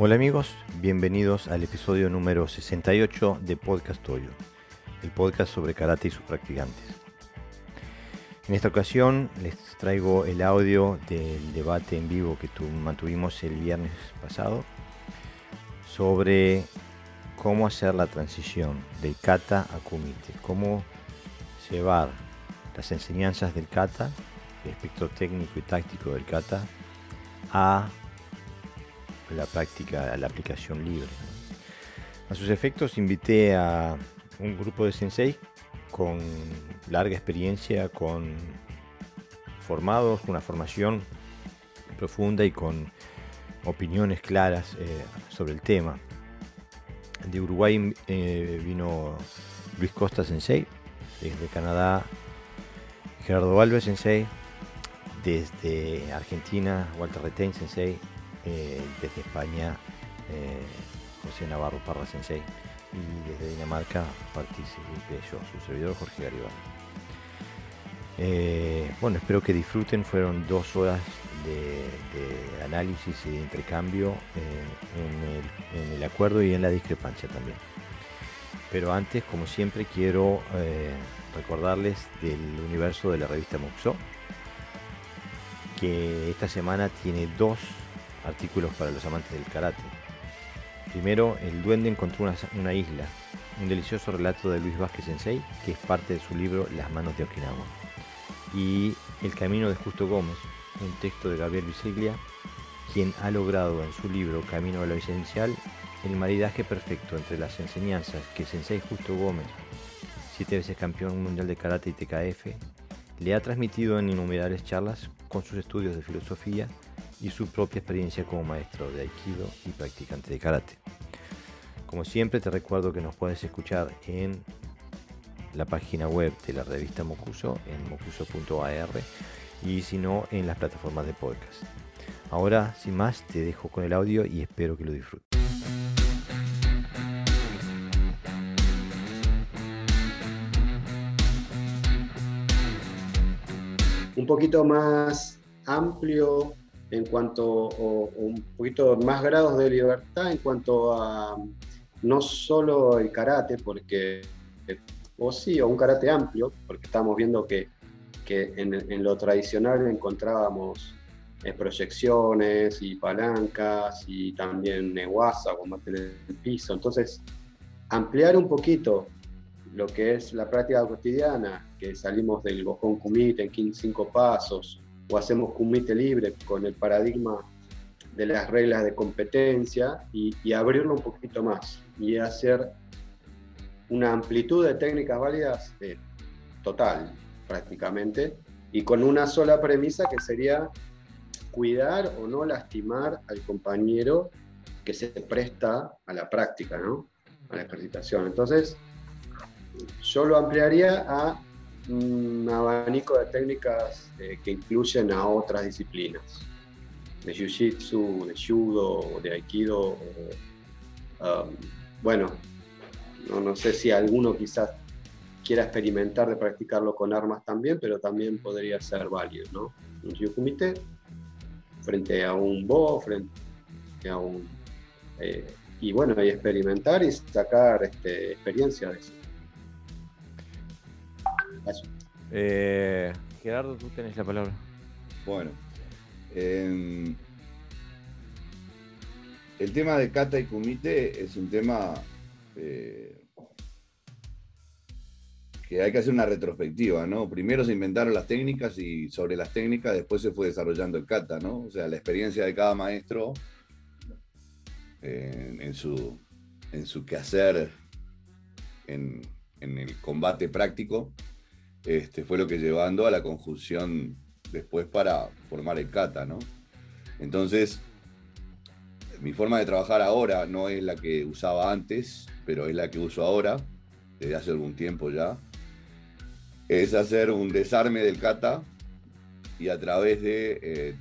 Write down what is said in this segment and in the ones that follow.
Hola amigos, bienvenidos al episodio número 68 de Podcast Toyo, el podcast sobre karate y sus practicantes. En esta ocasión les traigo el audio del debate en vivo que mantuvimos el viernes pasado sobre cómo hacer la transición del kata a kumite, cómo llevar las enseñanzas del kata, el espectro técnico y táctico del kata, a la práctica, a la aplicación libre. A sus efectos invité a un grupo de sensei con larga experiencia, con formados, con una formación profunda y con opiniones claras eh, sobre el tema. De Uruguay eh, vino Luis Costa Sensei, desde Canadá Gerardo Alves Sensei, desde Argentina Walter Retain Sensei, eh, desde España eh, José Navarro Parra Sensei y desde Dinamarca participé yo, su servidor Jorge Garibaldi. Eh, bueno, espero que disfruten, fueron dos horas de, análisis y de intercambio en el, acuerdo y en la discrepancia también. Pero antes, como siempre, quiero recordarles del universo de la revista Muxo, que esta semana tiene dos artículos para los amantes del karate. Primero, el duende encontró una, isla, un delicioso relato de Luis Vázquez Sensei, que es parte de su libro Las manos de Okinawa. Y El camino de Justo Gómez, un texto de Gabriel Viseglia, quien ha logrado en su libro Camino a lo esencial el maridaje perfecto entre las enseñanzas que Sensei Justo Gómez, siete veces campeón mundial de karate y TKF, le ha transmitido en innumerables charlas con sus estudios de filosofía y su propia experiencia como maestro de Aikido y practicante de karate. Como siempre te recuerdo que nos puedes escuchar en la página web de la revista Mocuso en mocuso.ar y si no en las plataformas de podcast. Ahora, sin más, te dejo con el audio y espero que lo disfrutes. Un poquito más amplio en cuanto, o, un poquito más grados de libertad en cuanto a no solo el karate, porque, o sí, o un karate amplio, porque estamos viendo que, que en, lo tradicional encontrábamos eh, proyecciones y palancas y también neguasa, combate en el piso. Entonces, ampliar un poquito lo que es la práctica cotidiana, que salimos del bojón kumite en cinco pasos, o hacemos kumite libre con el paradigma de las reglas de competencia y, abrirlo un poquito más y hacer una amplitud de técnicas válidas eh, total prácticamente y con una sola premisa que sería cuidar o no lastimar al compañero que se presta a la práctica, ¿no? a la ejercitación. Entonces, yo lo ampliaría a un abanico de técnicas eh, que incluyen a otras disciplinas, de jiu-jitsu, de judo, de aikido. Um, bueno, no, sé si alguno quizás quiera experimentar de practicarlo con armas también, pero también podría ser válido, ¿no? Un kumite frente a un bo, frente a un... Eh, y bueno, y experimentar y sacar este, experiencia de eso. Eh, Gerardo, tú tenés la palabra. Bueno. Em, el tema de kata y kumite es un tema eh, que hay que hacer una retrospectiva, ¿no? Primero se inventaron las técnicas y sobre las técnicas después se fue desarrollando el kata, ¿no? O sea, la experiencia de cada maestro en, su, en su quehacer en, en el combate práctico este, fue lo que llevando a la conjunción después para formar el kata, ¿no? Entonces, mi forma de trabajar ahora no es la que usaba antes, pero es la que uso ahora, desde hace algún tiempo ya. Es hacer un desarme del kata y a través de eh,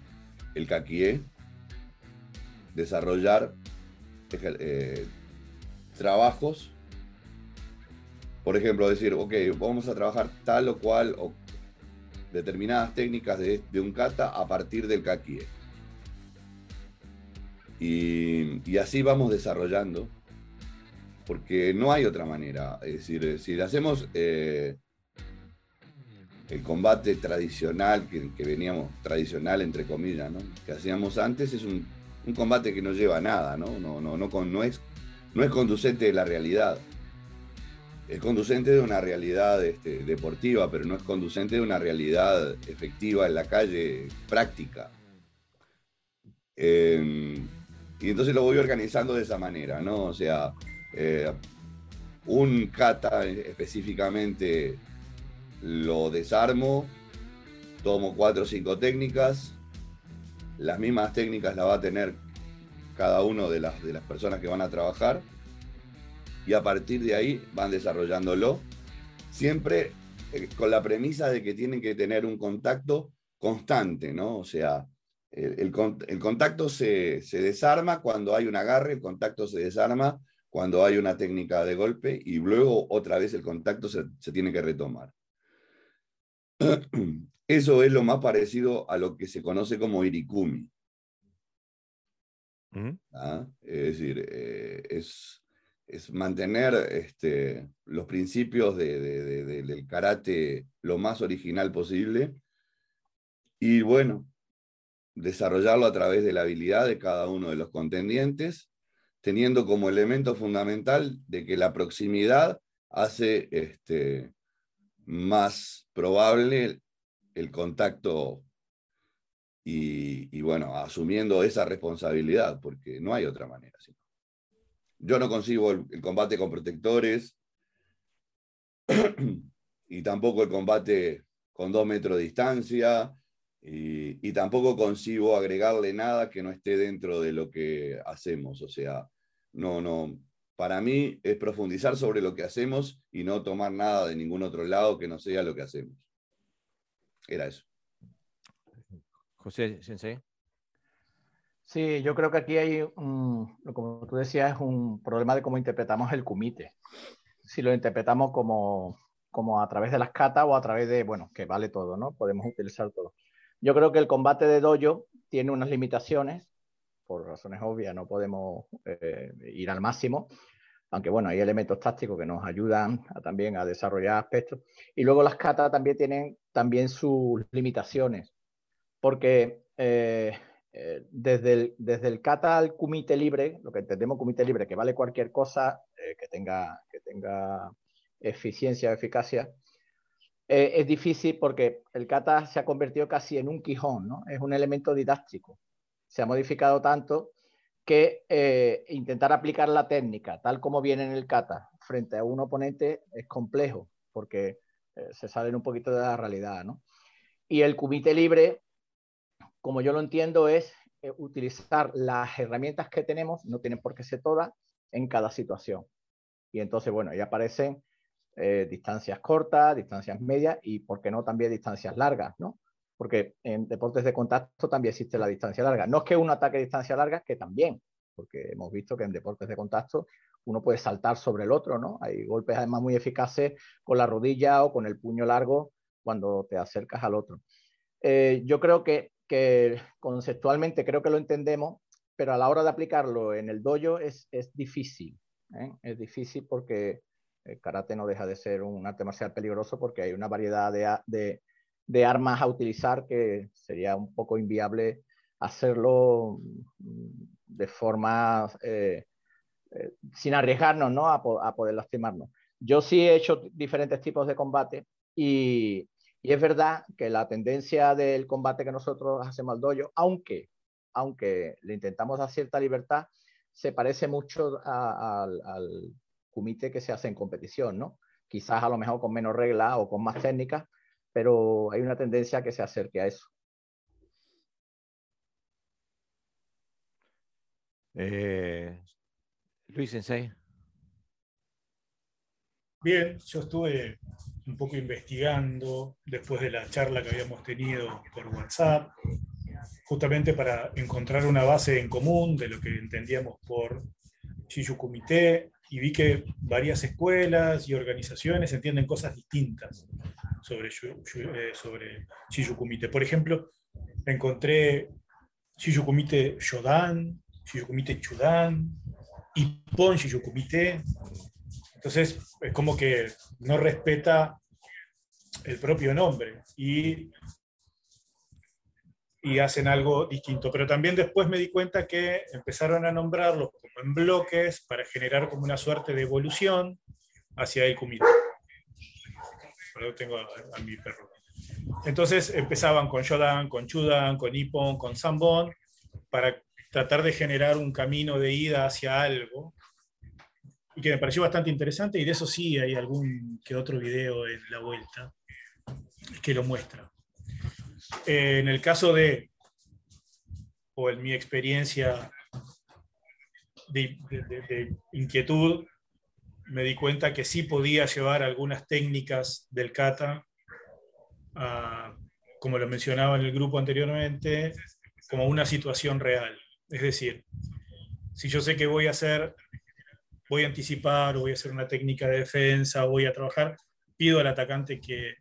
el kakie desarrollar eh, trabajos por ejemplo, decir, ok, vamos a trabajar tal o cual o determinadas técnicas de, un kata a partir del kakie. Y así vamos desarrollando, porque no hay otra manera. Es decir, si hacemos eh, el combate tradicional, que, veníamos, tradicional entre comillas, que hacíamos antes, es un, combate que no lleva a nada. No, no, no, no, es, no es conducente de la realidad. Es conducente de una realidad este, deportiva, pero no es conducente de una realidad efectiva en la calle, práctica. Em, y entonces lo voy organizando de esa manera, ¿no? O sea, eh, un kata específicamente lo desarmo, tomo cuatro o cinco técnicas, las mismas técnicas las va a tener cada uno de las, de las personas que van a trabajar y a partir de ahí van desarrollándolo, siempre eh, con la premisa de que tienen que tener un contacto constante, ¿no? O sea, el, contacto se, desarma cuando hay un agarre, el contacto se desarma cuando hay una técnica de golpe y luego otra vez el contacto se, se tiene que retomar. Eso es lo más parecido a lo que se conoce como irikumi. ¿Ah? Es decir, eh, es, mantener este, los principios del karate lo más original posible y bueno, desarrollarlo a través de la habilidad de cada uno de los contendientes, teniendo como elemento fundamental de que la proximidad hace este, más probable el contacto y, bueno, asumiendo esa responsabilidad, porque no hay otra manera. Yo no consigo el, combate con protectores y tampoco el combate con dos metros de distancia y, y, tampoco consigo agregarle nada que no esté dentro de lo que hacemos. O sea, no, no, para mí es profundizar sobre lo que hacemos y no tomar nada de ningún otro lado que no sea lo que hacemos. Era eso. José Sensei. Sí, yo creo que aquí hay, un, como tú decías, un problema de cómo interpretamos el kumite. Si lo interpretamos como, como a través de las katas o a través de, bueno, que vale todo, ¿no? Podemos utilizar todo. Yo creo que el combate de dojo tiene unas limitaciones por razones obvias no podemos eh, ir al máximo, aunque bueno, hay elementos tácticos que nos ayudan también a desarrollar aspectos. Y luego las catas también tienen también sus limitaciones, porque eh, eh, desde, el, desde el kata al kumite libre, lo que entendemos kumite libre, que vale cualquier cosa que, tenga, que tenga eficiencia o eficacia, es difícil porque el kata se ha convertido casi en un quijón, ¿no? Es un elemento didáctico se ha modificado tanto que eh, intentar aplicar la técnica tal como viene en el kata frente a un oponente es complejo porque eh, se salen un poquito de la realidad. ¿no? Y el kumite libre, como yo lo entiendo, es eh, utilizar las herramientas que tenemos, no tienen por qué ser todas, en cada situación. Y entonces, bueno, ahí aparecen distancias cortas, distancias medias y, ¿por qué no, también distancias largas, ¿no? porque en deportes de contacto también existe la distancia larga. No es que un ataque distancia larga, que también, porque hemos visto que en deportes de contacto uno puede saltar sobre el otro, ¿no? Hay golpes además muy eficaces con la rodilla o con el puño largo cuando te acercas al otro. Eh, yo creo que, conceptualmente creo que lo entendemos, pero a la hora de aplicarlo en el dojo es, difícil. ¿eh? Es difícil porque el karate no deja de ser un arte marcial peligroso porque hay una variedad de, de armas a utilizar que sería un poco inviable hacerlo de forma eh, eh, sin arriesgarnos ¿no? a, poder lastimarnos. Yo sí he hecho diferentes tipos de combate y, es verdad que la tendencia del combate que nosotros hacemos al dojo, aunque, aunque le intentamos dar cierta libertad, se parece mucho al, al kumite que se hace en competición, ¿no? Quizás a lo mejor con menos reglas o con más técnicas, pero hay una tendencia que se acerque a eso. Eh, Luis Sensei. Bien, yo estuve un poco investigando después de la charla que habíamos tenido por WhatsApp, justamente para encontrar una base en común de lo que entendíamos por Shiyu Kumite, y vi que varias escuelas y organizaciones entienden cosas distintas sobre, eh, sobre Shiyu Kumite. Por ejemplo, encontré Shiyu Kumite Shodan, Shiyokumite Chudan, Ippon Shiyokumite. Entonces, es como que no respeta el propio nombre y, hacen algo distinto. Pero también después me di cuenta que empezaron a nombrarlos como en bloques para generar como una suerte de evolución hacia el kumite. tengo a, mi perro. Entonces empezaban con Shodan, con Chudan, con Ippon, con Sambon, para tratar de generar un camino de ida hacia algo y que me pareció bastante interesante y de eso sí hay algún que otro video en la vuelta que lo muestra. Eh, en el caso de, o en mi experiencia de, inquietud, me di cuenta que sí podía llevar algunas técnicas del kata, como lo mencionaba en el grupo anteriormente, como una situación real. Es decir, si yo sé que voy a hacer voy a anticipar voy a hacer una técnica de defensa voy a trabajar, pido al atacante que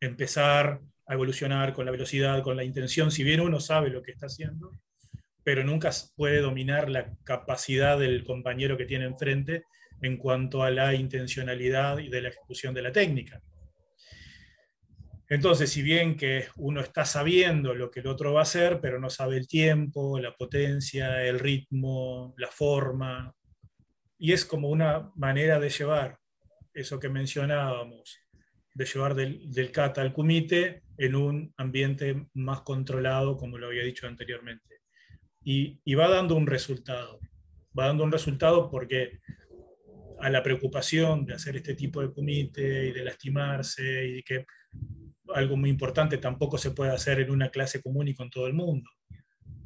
empezar a evolucionar con la velocidad, con la intención, si bien uno sabe lo que está haciendo, pero nunca puede dominar la capacidad del compañero que tiene enfrente en cuanto a la intencionalidad y de la ejecución de la técnica. Entonces, si bien que uno está sabiendo lo que el otro va a hacer, pero no sabe el tiempo, la potencia, el ritmo, la forma, y es como una manera de llevar eso que mencionábamos, de llevar del, del kata al kumite en un ambiente más controlado, como lo había dicho anteriormente. Y, y, va dando un resultado. Va dando un resultado porque a la preocupación de hacer este tipo de kumite y de lastimarse y que algo muy importante tampoco se puede hacer en una clase común y con todo el mundo.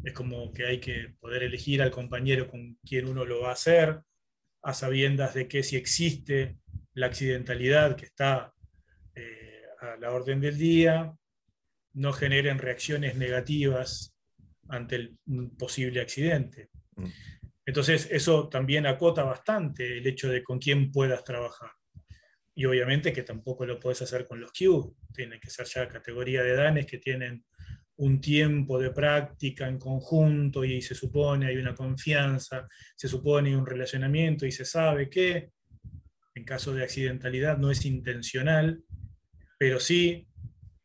Es como que hay que poder elegir al compañero con quien uno lo va a hacer, a sabiendas de que si existe la accidentalidad que está eh, a la orden del día, no generen reacciones negativas ante el posible accidente. Mm. Entonces, eso también acota bastante el hecho de con quién puedas trabajar. Y obviamente que tampoco lo puedes hacer con los Q, tiene que ser ya categoría de danes que tienen un tiempo de práctica en conjunto y se supone hay una confianza, se supone un relacionamiento y se sabe que en caso de accidentalidad no es intencional, pero sí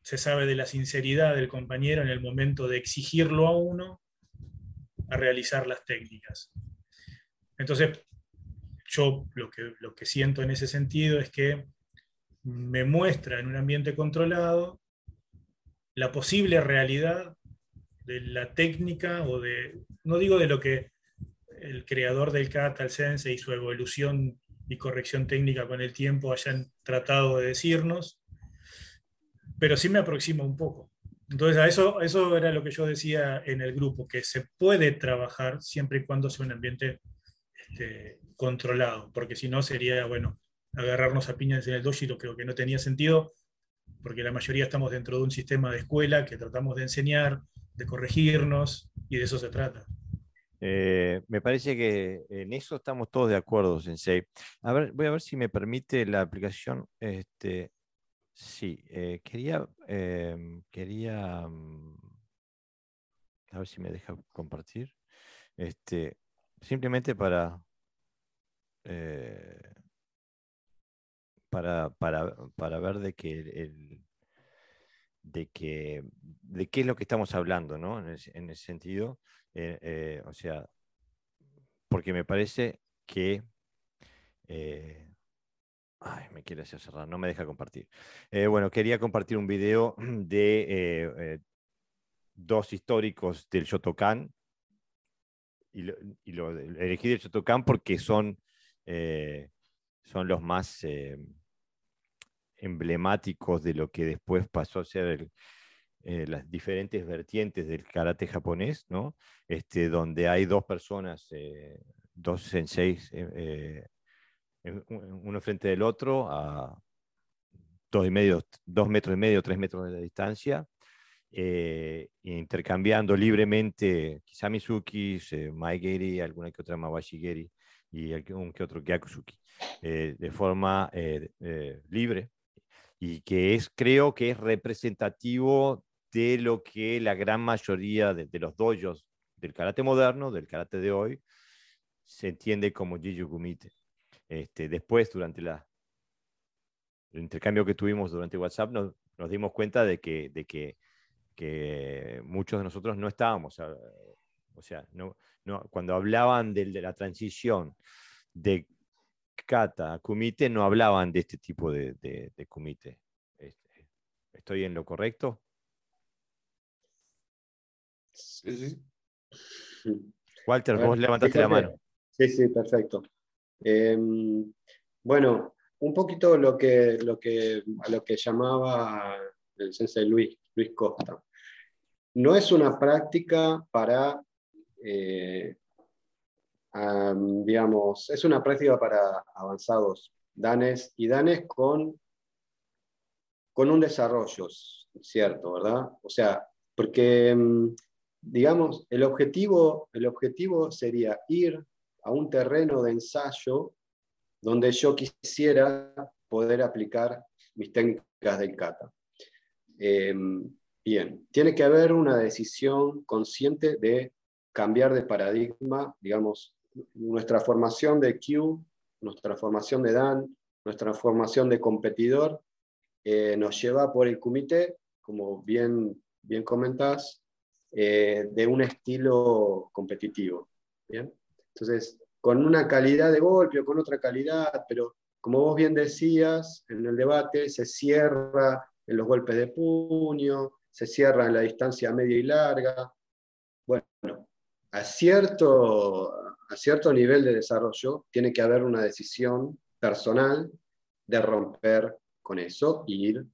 se sabe de la sinceridad del compañero en el momento de exigirlo a uno a realizar las técnicas. Entonces, yo lo que, lo que siento en ese sentido es que me muestra en un ambiente controlado la posible realidad de la técnica o de, no digo de lo que el creador del kata, el sensei y su evolución y corrección técnica con el tiempo hayan tratado de decirnos, pero sí me aproxima un poco. Entonces, a eso, eso era lo que yo decía en el grupo, que se puede trabajar siempre y cuando sea un ambiente este, controlado, porque si no sería, bueno, agarrarnos a piñas en el doji, lo creo que no tenía sentido, porque la mayoría estamos dentro de un sistema de escuela que tratamos de enseñar, de corregirnos, y de eso se trata. Eh, me parece que en eso estamos todos de acuerdo, Sensei. A ver, voy a ver si me permite la aplicación. Este, sí, eh, quería, em, quería, mm, a ver si me deja compartir. Este, simplemente para, eh, para, para, para ver de que el, de que de qué es lo que estamos hablando, ¿no? En, ese, sentido, eh, eh, o sea, porque me parece que eh, ay, me quiere hacer cerrar, no me deja compartir. bueno, quería compartir un video de dos históricos del Shotokan y lo, y elegí del Shotokan porque son, son los más emblemáticos de lo que después pasó a ser eh, las diferentes vertientes del karate japonés, ¿no? Este, donde hay dos personas, eh, dos senseis, eh, uno frente del otro, a dos, y medio, dos metros y medio, tres metros de distancia, intercambiando libremente Kisamizuki, Maegeri, alguna que otra Mawashigeri y algún que otro Gyakusuki, de forma libre, y que es, creo que es representativo de lo que la gran mayoría de, los dojos del karate moderno, del karate de hoy, se entiende como Jiu Kumite. Este, después, durante la, el intercambio que tuvimos durante WhatsApp, nos, nos dimos cuenta de que, de que, que, muchos de nosotros no estábamos, o sea, no, no, cuando hablaban de, de la transición de kata kumite, no hablaban de este tipo de, de, de kumite. Este, ¿Estoy en lo correcto? Sí, sí. Walter, vos levantaste la mano. Sí, sí, perfecto. Eh, bueno, un poquito lo que, lo que, a lo que llamaba el sensei Luis, Luis Costa. No es una práctica para, eh, digamos, es una práctica para avanzados danes y danes con, con un desarrollo, ¿cierto? ¿Verdad? O sea, porque, digamos, el objetivo, el objetivo sería ir a un terreno de ensayo donde yo quisiera poder aplicar mis técnicas del kata. Eh, bien, tiene que haber una decisión consciente de cambiar de paradigma, digamos, nuestra formación de Q, nuestra formación de Dan, nuestra formación de competidor, eh, nos lleva por el comité, como bien, bien comentás, eh, de un estilo competitivo. ¿bien? Entonces, con una calidad de golpe o con otra calidad, pero como vos bien decías en el debate, se cierra en los golpes de puño, se cierra en la distancia media y larga. Bueno, a cierto, a cierto nivel de desarrollo tiene que haber una decisión personal de romper con eso e ir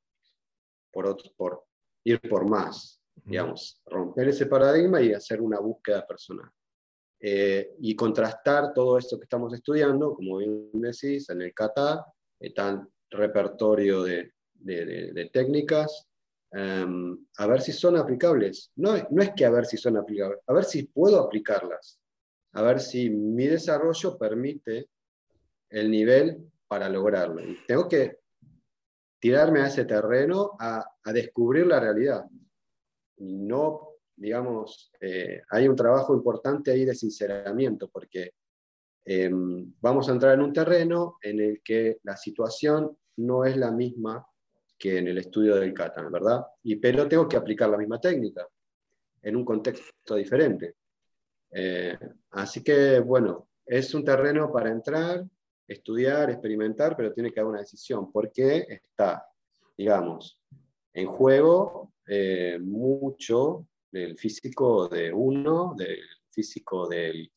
por, otro, por, ir por más, digamos, romper ese paradigma y hacer una búsqueda personal. Eh, y contrastar todo esto que estamos estudiando, como bien decís, en el kata, eh, tan repertorio de, de, de, técnicas, um, a ver si son aplicables. No, no es que a ver si son aplicables, a ver si puedo aplicarlas, a ver si mi desarrollo permite el nivel para lograrlo. Y tengo que tirarme a ese terreno a, a descubrir la realidad. No digamos, eh, hay un trabajo importante ahí de sinceramiento, porque eh, vamos a entrar en un terreno en el que la situación no es la misma que en el estudio del kata, ¿verdad? Y, pero tengo que aplicar la misma técnica en un contexto diferente. Eh, así que, bueno, es un terreno para entrar, estudiar, experimentar, pero tiene que haber una decisión, porque está, digamos, en juego eh, mucho del físico de uno, del físico del,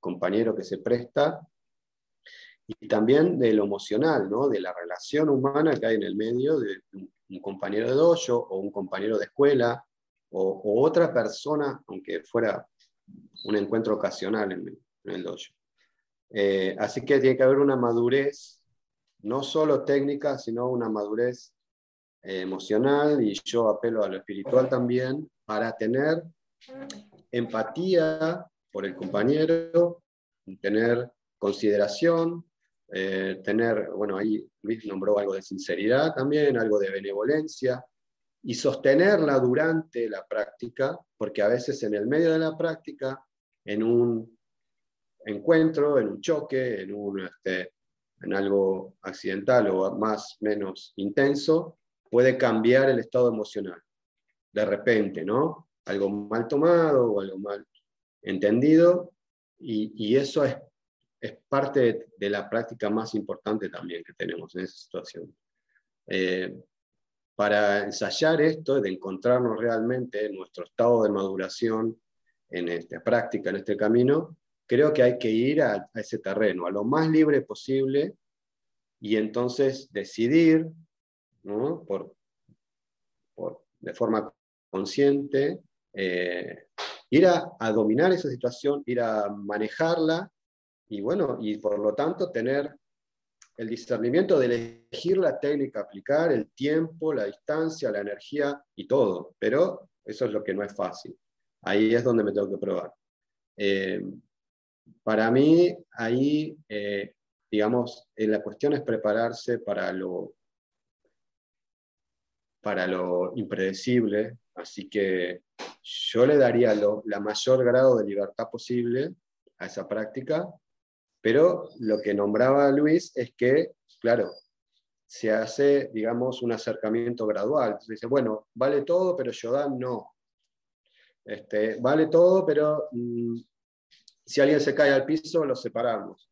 compañero que se presta, y también de lo emocional, ¿no? de la relación humana que hay en el medio de un, compañero de dojo o un compañero de escuela o, otra persona, aunque fuera un encuentro ocasional en, el dojo. Eh, así que tiene que haber una madurez, no solo técnica, sino una madurez eh, emocional y yo apelo a lo espiritual también, para tener empatía por el compañero, tener consideración, eh, tener, bueno, ahí Luis nombró algo de sinceridad también, algo de benevolencia, y sostenerla durante la práctica, porque a veces en el medio de la práctica, en un encuentro, en un choque, en, un, este, en algo accidental o más menos intenso, puede cambiar el estado emocional de repente, ¿no? Algo mal tomado o algo mal entendido, y, eso es, es parte de, de, la práctica más importante también que tenemos en esa situación. Eh, para ensayar esto, de encontrarnos realmente en nuestro estado de maduración en esta práctica, en este camino, creo que hay que ir a, ese terreno, a lo más libre posible, y entonces decidir, ¿no? por, por, de forma consciente, eh, ir a, a, dominar esa situación, ir a manejarla y bueno, y por lo tanto tener el discernimiento de elegir la técnica aplicar, el tiempo, la distancia, la energía y todo. Pero eso es lo que no es fácil. Ahí es donde me tengo que probar. Eh, para mí, ahí, eh, digamos, la cuestión es prepararse para lo, para lo impredecible, Así que yo le daría lo, la mayor grado de libertad posible a esa práctica, pero lo que nombraba Luis es que, claro, se hace, digamos, un acercamiento gradual. Entonces dice, bueno, vale todo, pero Yodan no. Este, vale todo, pero mm, si alguien se cae al piso, lo separamos.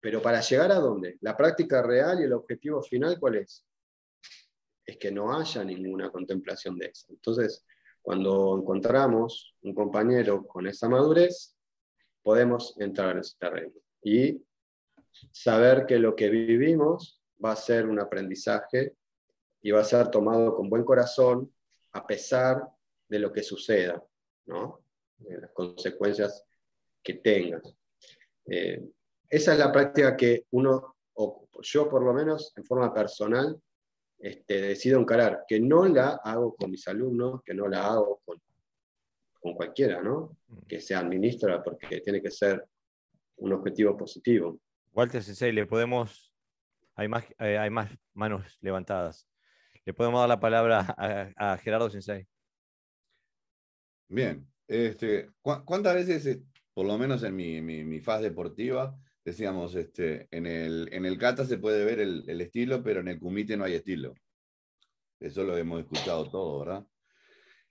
Pero para llegar a dónde? La práctica real y el objetivo final, ¿cuál es? Es que no haya ninguna contemplación de eso. Entonces, cuando encontramos un compañero con esa madurez, podemos entrar en ese terreno y saber que lo que vivimos va a ser un aprendizaje y va a ser tomado con buen corazón a pesar de lo que suceda, ¿no? de las consecuencias que tenga. Eh, esa es la práctica que uno, o yo por lo menos en forma personal, este, decido encarar, que no la hago con mis alumnos, que no la hago con, con cualquiera, ¿no? Mm. Que se administra porque tiene que ser un objetivo positivo. Walter Sensei, le podemos, hay más, eh, hay más manos levantadas. Le podemos dar la palabra a, Gerardo Sensei. Bien, este, ¿cuántas veces, eh, por lo menos en mi, mi, faz deportiva, decíamos, este, en, el, en el kata se puede ver el, estilo, pero en el kumite no hay estilo. Eso lo hemos escuchado todo, ¿verdad?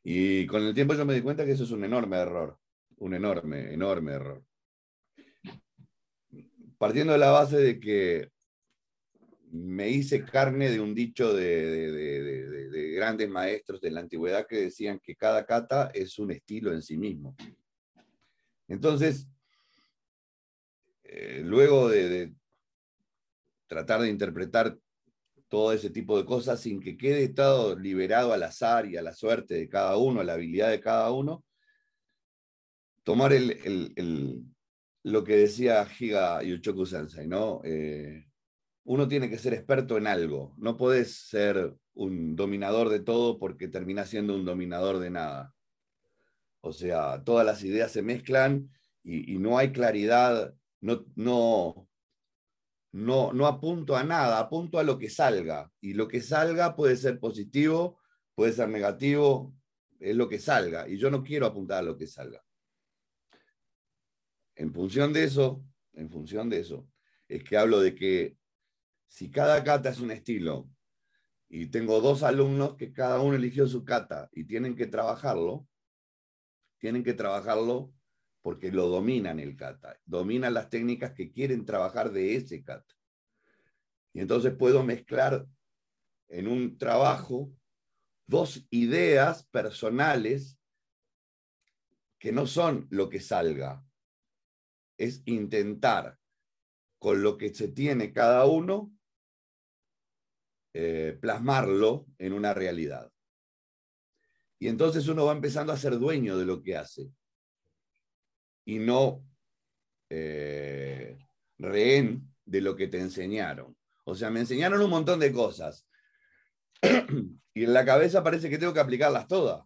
Y con el tiempo yo me di cuenta que eso es un enorme error, un enorme, enorme error. Partiendo de la base de que me hice carne de un dicho de, de, grandes maestros de la antigüedad que decían que cada kata es un estilo en sí mismo. Entonces, eh, luego de, tratar de interpretar todo ese tipo de cosas sin que quede todo liberado al azar y a la suerte de cada uno, a la habilidad de cada uno, tomar el, lo que decía Higa Yuchoku Sensei, ¿no? Eh, uno tiene que ser experto en algo, no puedes ser un dominador de todo porque termina siendo un dominador de nada. O sea, todas las ideas se mezclan y, y no hay claridad no, no, no, no apunto a nada, apunto a lo que salga. Y lo que salga puede ser positivo, puede ser negativo, es lo que salga. Y yo no quiero apuntar a lo que salga. En función de eso, en función de eso, es que hablo de que si cada cata es un estilo y tengo dos alumnos que cada uno eligió su cata y tienen que trabajarlo, tienen que trabajarlo porque lo dominan el kata, dominan las técnicas que quieren trabajar de ese kata. Y entonces puedo mezclar en un trabajo dos ideas personales que no son lo que salga, es intentar con lo que se tiene cada uno eh, plasmarlo en una realidad. Y entonces uno va empezando a ser dueño de lo que hace y no eh, rehén de lo que te enseñaron. O sea, me enseñaron un montón de cosas y en la cabeza parece que tengo que aplicarlas todas.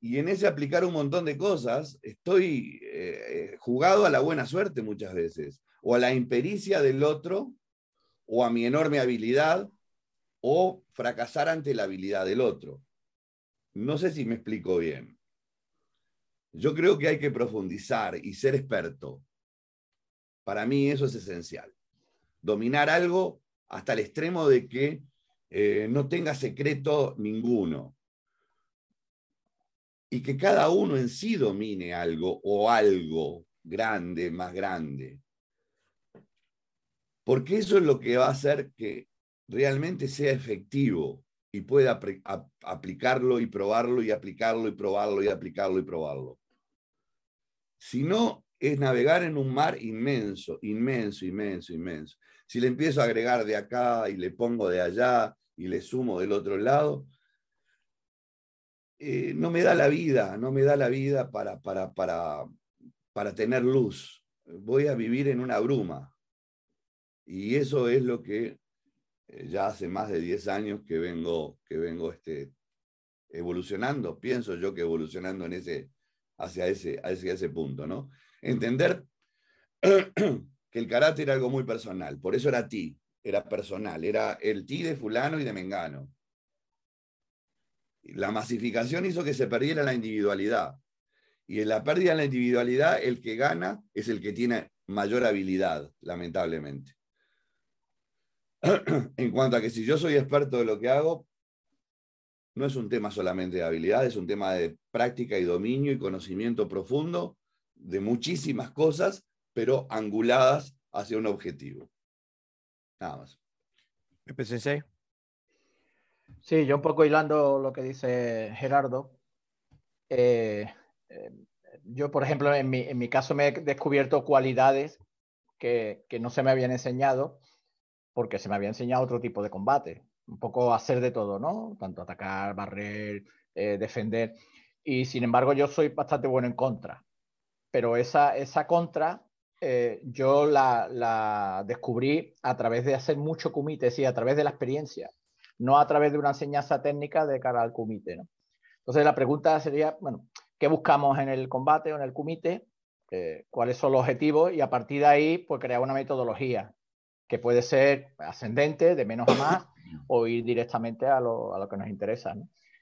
Y en ese aplicar un montón de cosas estoy eh, jugado a la buena suerte muchas veces, o a la impericia del otro, o a mi enorme habilidad, o fracasar ante la habilidad del otro. No sé si me explico bien. Yo creo que hay que profundizar y ser experto. Para mí eso es esencial. Dominar algo hasta el extremo de que eh, no tenga secreto ninguno. Y que cada uno en sí domine algo o algo grande, más grande. Porque eso es lo que va a hacer que realmente sea efectivo y pueda aplicarlo y probarlo y aplicarlo y probarlo y aplicarlo y probarlo sino es navegar en un mar inmenso, inmenso, inmenso, inmenso. Si le empiezo a agregar de acá y le pongo de allá y le sumo del otro lado, eh, no me da la vida, no me da la vida para, para, para, para tener luz. Voy a vivir en una bruma. Y eso es lo que eh, ya hace más de 10 años que vengo, que vengo este, evolucionando, pienso yo que evolucionando en ese, hacia ese, hacia ese punto, ¿no? Entender que el carácter era algo muy personal, por eso era ti, era personal, era el ti de fulano y de mengano. la masificación hizo que se perdiera la individualidad. Y en la pérdida de la individualidad, el que gana es el que tiene mayor habilidad, lamentablemente. en cuanto a que si yo soy experto de lo que hago, no es un tema solamente de habilidad, es un tema de práctica y dominio y conocimiento profundo de muchísimas cosas, pero anguladas hacia un objetivo. Nada más. Sensei. Sí, yo un poco hilando lo que dice Gerardo. Eh, eh, yo, por ejemplo, en mi, en mi, caso me he descubierto cualidades que, que, no se me habían enseñado porque se me había enseñado otro tipo de combate. Un poco hacer de todo, ¿no? Tanto atacar, barrer, eh, defender. Y sin embargo, yo soy bastante bueno en contra. Pero esa, esa contra eh, yo la, la, descubrí a través de hacer mucho kumite, sí, a través de la experiencia, no a través de una enseñanza técnica de cara al kumite. ¿no? Entonces la pregunta sería, bueno, ¿qué buscamos en el combate o en el kumite? Eh, ¿Cuáles son los objetivos? Y a partir de ahí, pues crear una metodología que puede ser ascendente, de menos a más, o ir directamente a lo, a lo que nos interesa.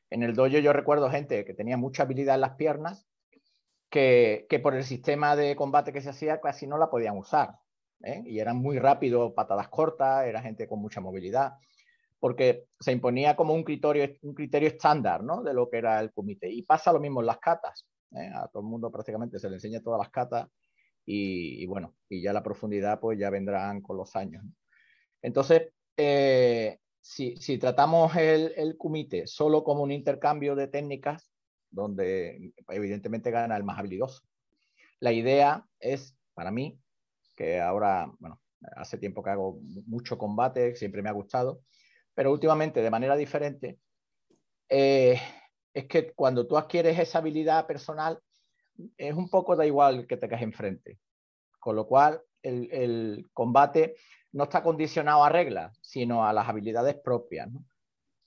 En el dojo yo recuerdo gente que tenía mucha habilidad en las piernas que, que, por el sistema de combate que se hacía casi no la podían usar. ¿eh? Y eran muy rápidos, patadas cortas, era gente con mucha movilidad, porque se imponía como un criterio, un criterio estándar ¿no? de lo que era el comité. Y pasa lo mismo en las catas. ¿eh? A todo el mundo prácticamente se le enseña todas las catas y, bueno, y ya la profundidad pues ya vendrán con los años. Entonces, eh, si, si, tratamos el, el kumite solo como un intercambio de técnicas, donde evidentemente gana el más habilidoso. La idea es, para mí, que ahora, bueno, hace tiempo que hago mucho combate, siempre me ha gustado, pero últimamente de manera diferente, eh, es que cuando tú adquieres esa habilidad personal, es un poco da igual que te caes enfrente. Con lo cual, el, el combate no está condicionado a reglas, sino a las habilidades propias.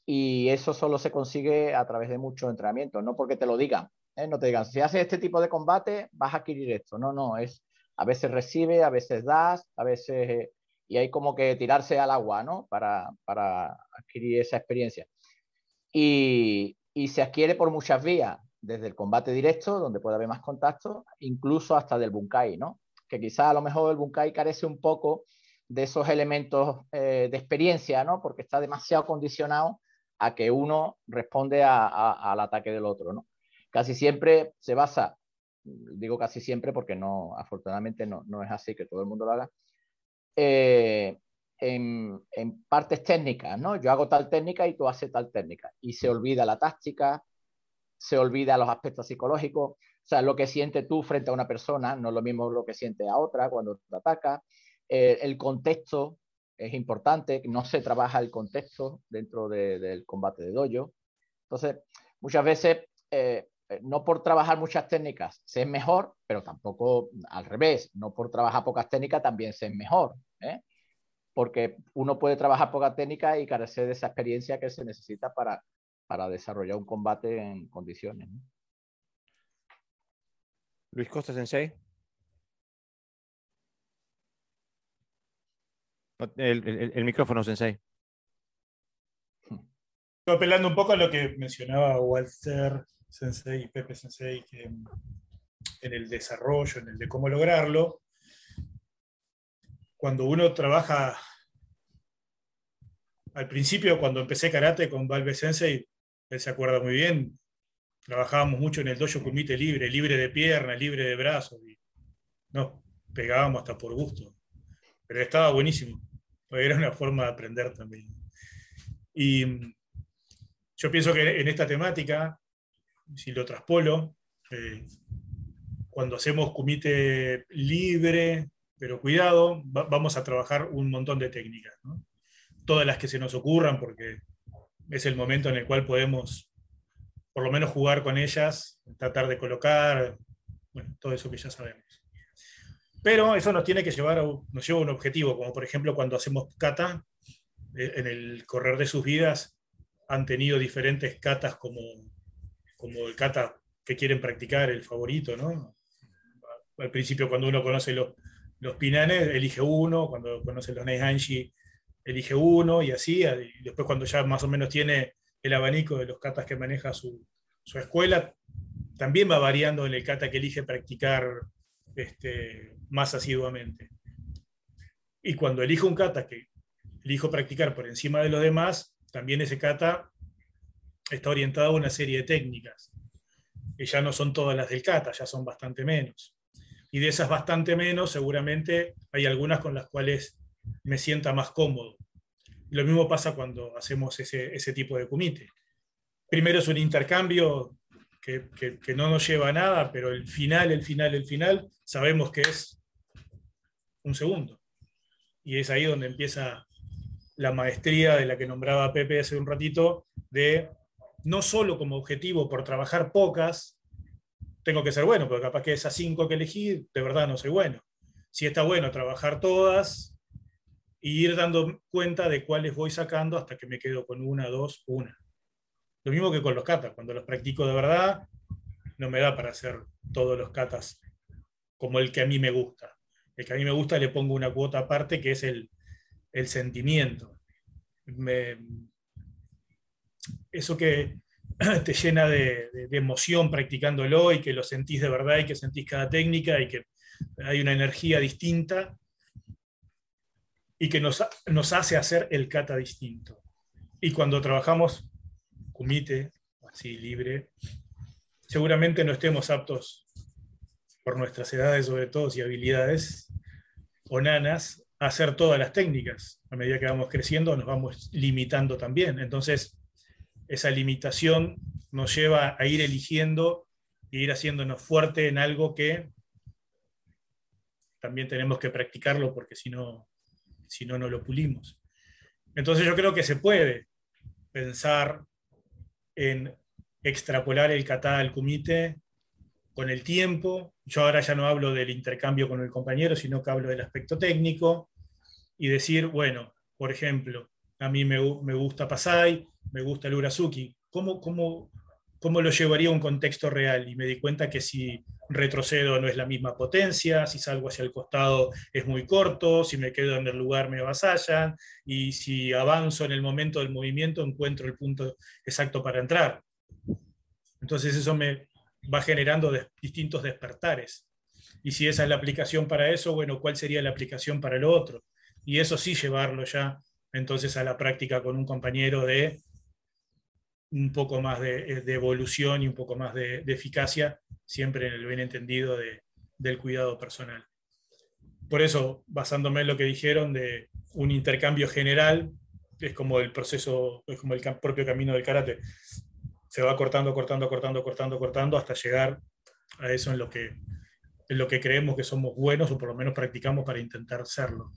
y eso solo se consigue a través de mucho entrenamiento, no porque te lo digan, ¿eh? no te digan, si haces este tipo de combate vas a adquirir esto, no, no, es a veces recibe, a veces das, a veces, y hay como que tirarse al agua, ¿no? Para, para adquirir esa experiencia. Y, y, se adquiere por muchas vías, desde el combate directo, donde puede haber más contacto, incluso hasta del bunkai, ¿no? Que quizás a lo mejor el bunkai carece un poco de esos elementos eh, de experiencia, ¿no? Porque está demasiado condicionado a que uno responde al ataque del otro. ¿no? Casi siempre se basa, digo casi siempre porque no, afortunadamente no, no es así que todo el mundo lo haga, eh, en, partes técnicas, ¿no? Yo hago tal técnica y tú haces tal técnica. Y se olvida la táctica, se olvida los aspectos psicológicos, o sea, lo que sientes tú frente a una persona no es lo mismo lo que siente a otra cuando te ataca, eh, el contexto es importante, no se trabaja el contexto dentro de, del combate de dojo. Entonces, muchas veces, eh, no por trabajar muchas técnicas se es mejor, pero tampoco al revés, no por trabajar pocas técnicas también se es mejor. ¿eh? Porque uno puede trabajar pocas técnicas y carecer de esa experiencia que se necesita para, para desarrollar un combate en condiciones. ¿no? Luis Costa Sensei. El, el, el, micrófono, Sensei. Estoy apelando un poco a lo que mencionaba Walter Sensei y Pepe Sensei, que en el desarrollo, en el de cómo lograrlo, cuando uno trabaja, al principio cuando empecé karate con Valve Sensei, se acuerda muy bien, trabajábamos mucho en el dojo kumite libre, libre de piernas, libre de brazos, y no, pegábamos hasta por gusto, pero estaba buenísimo era una forma de aprender también. Y yo pienso que en esta temática, si lo traspolo, eh, cuando hacemos comité libre, pero cuidado, va, vamos a trabajar un montón de técnicas, todas las que se nos ocurran, porque es el momento en el cual podemos por lo menos jugar con ellas, tratar de colocar, todo eso que ya sabemos. Pero eso nos tiene que llevar a, nos lleva a un objetivo, como por ejemplo cuando hacemos kata, eh, en el correr de sus vidas han tenido diferentes katas como, como el kata que quieren practicar, el favorito, ¿no? Al principio cuando uno conoce los, los pinanes, elige uno, cuando conoce los neihanshi, elige uno y así, después cuando ya más o menos tiene el abanico de los katas que maneja su, escuela, también va variando en el kata que elige practicar este, más asiduamente. Y cuando elijo un kata que elijo practicar por encima de los demás, también ese kata está orientado a una serie de técnicas, que ya no son todas las del kata, ya son bastante menos. Y de esas bastante menos, seguramente hay algunas con las cuales me sienta más cómodo. Lo mismo pasa cuando hacemos ese, tipo de comité. Primero es un intercambio que, que, no nos lleva a nada, pero el final, el final, el final, sabemos que es un segundo. Y es ahí donde empieza la maestría de la que nombraba Pepe hace un ratito, de no solo como objetivo por trabajar pocas, tengo que ser bueno, porque capaz que esas cinco que elegí, de verdad no soy bueno. Si está bueno trabajar todas y ir dando cuenta de cuáles voy sacando hasta que me quedo con una, dos, una. Lo mismo que con los katas, cuando los practico de verdad, no me da para hacer todos los katas como el que a mí me gusta. El que a mí me gusta le pongo una cuota aparte que es el, el sentimiento. eso que te llena de, emoción practicándolo y que lo sentís de verdad y que sentís cada técnica y que hay una energía distinta y que nos, nos hace hacer el kata distinto. Y cuando trabajamos kumite, así libre, seguramente no estemos aptos por nuestras edades sobre todo y habilidades o nanas hacer todas las técnicas. A medida que vamos creciendo nos vamos limitando también. Entonces, esa limitación nos lleva a ir eligiendo e ir haciéndonos fuerte en algo que también tenemos que practicarlo porque si no, si no, no lo pulimos. Entonces yo creo que se puede pensar en extrapolar el kata al kumite con el tiempo. Yo ahora ya no hablo del intercambio con el compañero, sino que hablo del aspecto técnico y decir, bueno, por ejemplo, a mí me, gusta Pasai, me gusta el Urazuki. ¿Cómo, cómo, cómo lo llevaría a un contexto real? Y me di cuenta que si retrocedo no es la misma potencia, si salgo hacia el costado es muy corto, si me quedo en el lugar me avasallan, y si avanzo en el momento del movimiento encuentro el punto exacto para entrar. Entonces eso me va generando distintos despertares. Y si esa es la aplicación para eso, bueno, ¿cuál sería la aplicación para lo otro? y eso sí llevarlo ya entonces a la práctica con un compañero de un poco más de, evolución y un poco más de, eficacia, siempre en el bien entendido del cuidado personal. Por eso, basándome en lo que dijeron de un intercambio general, es como el proceso, es como el propio camino del karate. Se va cortando, cortando, cortando, cortando, cortando, hasta llegar a eso en lo que, en lo que creemos que somos buenos o por lo menos practicamos para intentar serlo.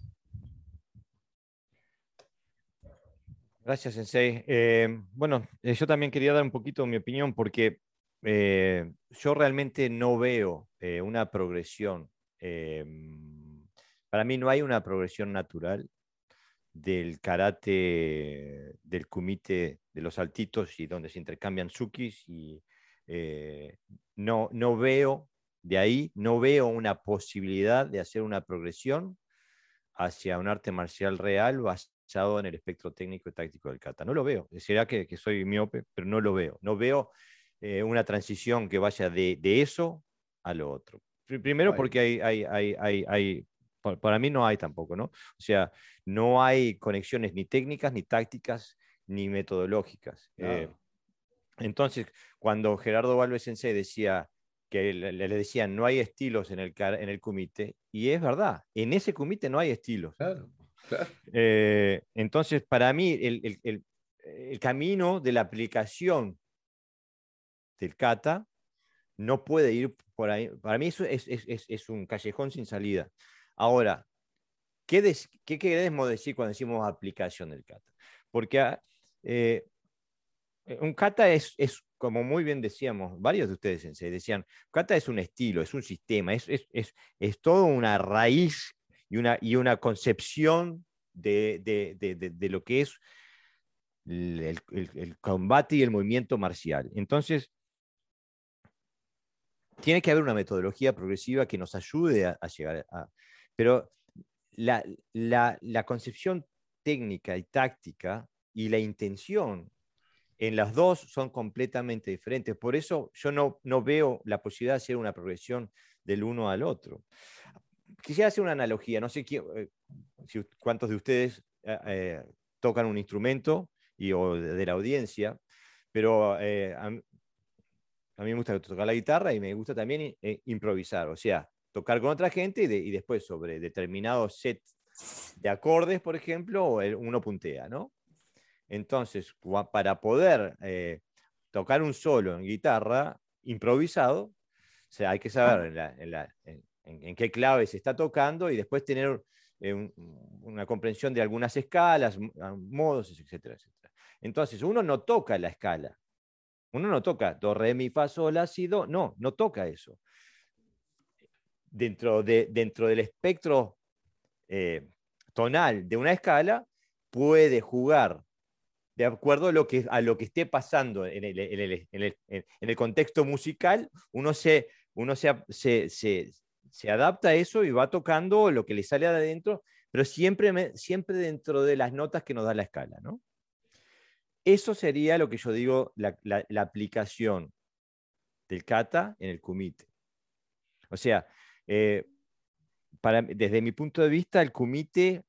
Gracias, Sensei. Eh, bueno, eh, yo también quería dar un poquito mi opinión porque eh, yo realmente no veo una progresión. para mí no hay una progresión natural del karate, del kumite, de los saltitos y donde se intercambian sukis y no, no veo de ahí, no veo una posibilidad de hacer una progresión hacia un arte marcial real en el espectro técnico y táctico del kata. No lo veo. Será que, que soy miope, pero no lo veo. No veo eh, una transición que vaya de, de, eso a lo otro. Primero porque hay, hay, hay, hay, hay para mí no hay tampoco, ¿no? O sea, no hay conexiones ni técnicas, ni tácticas, ni metodológicas. Eh, entonces, cuando Gerardo Valves Sensei decía que le, le, decían no hay estilos en el, en el comité, y es verdad, en ese comité no hay estilos. Claro. Eh, entonces, para mí, el, camino de la aplicación del kata no puede ir por ahí. Para mí eso es, un callejón sin salida. Ahora, ¿qué, ¿qué, queremos decir cuando decimos aplicación del kata? Porque ah, eh, un kata es, como muy bien decíamos, varios de ustedes decían, kata es un estilo, es un sistema, es, es, es toda una raíz y una, y una concepción de, de, lo que es el, el, combate y el movimiento marcial. Entonces, tiene que haber una metodología progresiva que nos ayude a, llegar a... Pero la, la, la, concepción técnica y táctica y la intención en las dos son completamente diferentes. Por eso yo no, no veo la posibilidad de hacer una progresión del uno al otro. Quisiera hacer una analogía, no sé eh, si, cuántos de ustedes eh, eh, tocan un instrumento y, o de, la audiencia, pero a, mí me gusta tocar la guitarra y me gusta también improvisar, o sea, tocar con otra gente y, después sobre determinados set de acordes, por ejemplo, uno puntea, ¿no? Entonces, para poder tocar un solo en guitarra improvisado, o sea, hay que saber en, qué clave se está tocando y después tener eh, una comprensión de algunas escalas, modos, etcétera, etcétera. Entonces, uno no toca la escala. Uno no toca do, re, mi, fa, sol, la. No, no toca eso. Dentro, de, dentro del espectro eh, tonal de una escala, puede jugar de acuerdo a lo que, a esté pasando en el, contexto musical, uno se uno se, se, adapta a eso y va tocando lo que le sale de adentro, pero siempre, siempre dentro de las notas que nos da la escala. ¿no? Eso sería lo que yo digo, la, aplicación del kata en el kumite. O sea, eh, para, desde mi punto de vista, el kumite,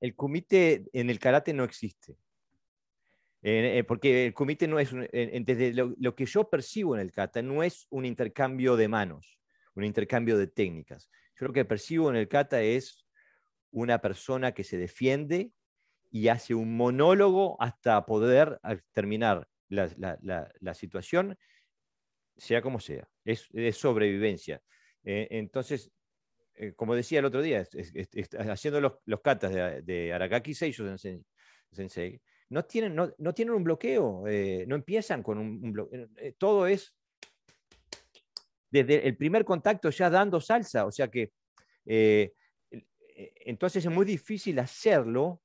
el kumite en el karate no existe. Eh, porque el comité no es, desde lo, que yo percibo en el kata, no es un intercambio de manos, un intercambio de técnicas. Yo lo que percibo en el kata es una persona que se defiende y hace un monólogo hasta poder terminar la, situación, sea como sea. Es, sobrevivencia. Eh, entonces, eh, como decía el otro día, haciendo los, los katas de, de Arakaki Seisho Sensei, no tienen, no, tienen un bloqueo, eh, no empiezan con un, bloqueo. Eh, todo es desde el primer contacto ya dando salsa, o sea que eh, entonces es muy difícil hacerlo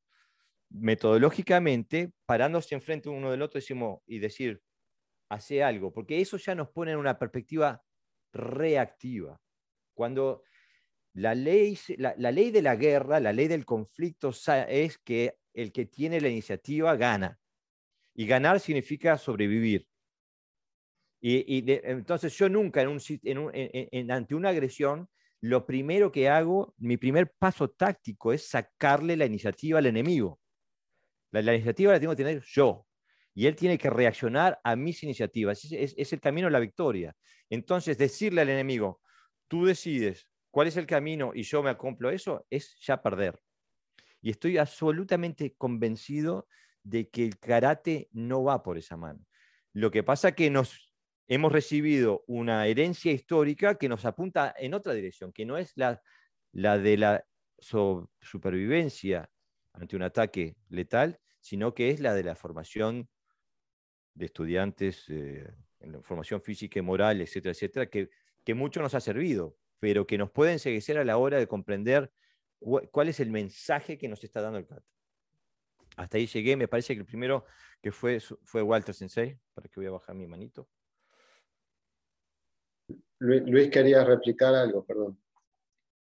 metodológicamente, parándose enfrente uno del otro decimos, y decir, hace algo, porque eso ya nos pone en una perspectiva reactiva. Cuando la ley, la, la ley de la guerra, la ley del conflicto es que el que tiene la iniciativa gana. Y ganar significa sobrevivir. Y, entonces yo nunca en un, ante una agresión, lo primero que hago, mi primer paso táctico es sacarle la iniciativa al enemigo. La, iniciativa la tengo que tener yo. Y él tiene que reaccionar a mis iniciativas. Es, es el camino a la victoria. Entonces decirle al enemigo, tú decides cuál es el camino y yo me acomplo eso, es ya perder. Y estoy absolutamente convencido de que el karate no va por esa mano. Lo que pasa es que nos hemos recibido una herencia histórica que nos apunta en otra dirección, que no es la, de la supervivencia ante un ataque letal, sino que es la de la formación de estudiantes, eh, formación física y moral, etcétera, etcétera, que, mucho nos ha servido, pero que nos puede enseguecer a la hora de comprender cuál es el mensaje que nos está dando el kata. Hasta ahí llegué, me parece que el primero que fue, fue Walter Sensei, para que voy a bajar mi manito. Luis quería replicar algo, perdón.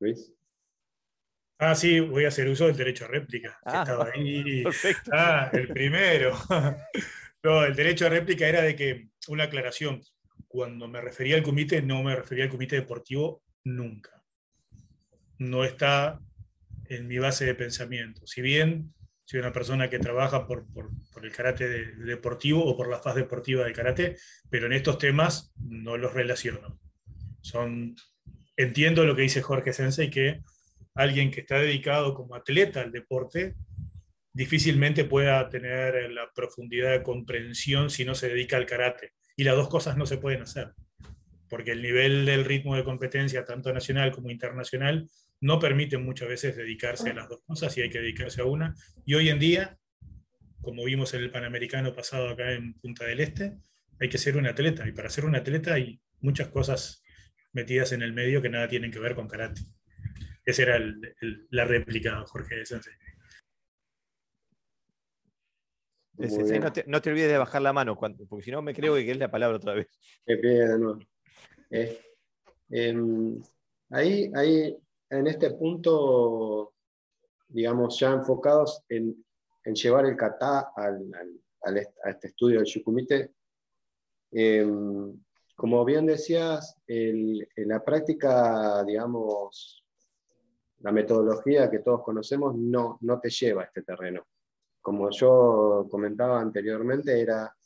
Luis. Ah, sí, voy a hacer uso del derecho a réplica. Ah, estaba ahí. Perfecto. Ah, el primero. no, el derecho a réplica era de que, una aclaración, cuando me refería al comité, no me refería al comité deportivo nunca. No está en mi base de pensamiento. Si bien soy una persona que trabaja por, el karate deportivo o por la faz deportiva del karate, pero en estos temas no los relaciono. Son, entiendo lo que dice Jorge Sensei, que alguien que está dedicado como atleta al deporte difícilmente pueda tener la profundidad de comprensión si no se dedica al karate. Y las dos cosas no se pueden hacer, porque el nivel del ritmo de competencia, tanto nacional como internacional, no permiten muchas veces dedicarse a las dos cosas y hay que dedicarse a una. Y hoy en día, como vimos en el Panamericano pasado acá en Punta del Este, hay que ser un atleta. Y para ser un atleta hay muchas cosas metidas en el medio que nada tienen que ver con karate. Esa era la réplica, Jorge de Sensei. no, te, no, te, olvides de bajar la mano, porque si no me creo que es la palabra otra vez. Eh, em, ahí, ahí en este punto, digamos, ya enfocados en, llevar el kata al, a este estudio del Shukumite, em, como bien decías, en la práctica, digamos, la metodología que todos conocemos no, no te lleva a este terreno. Como yo comentaba anteriormente, era,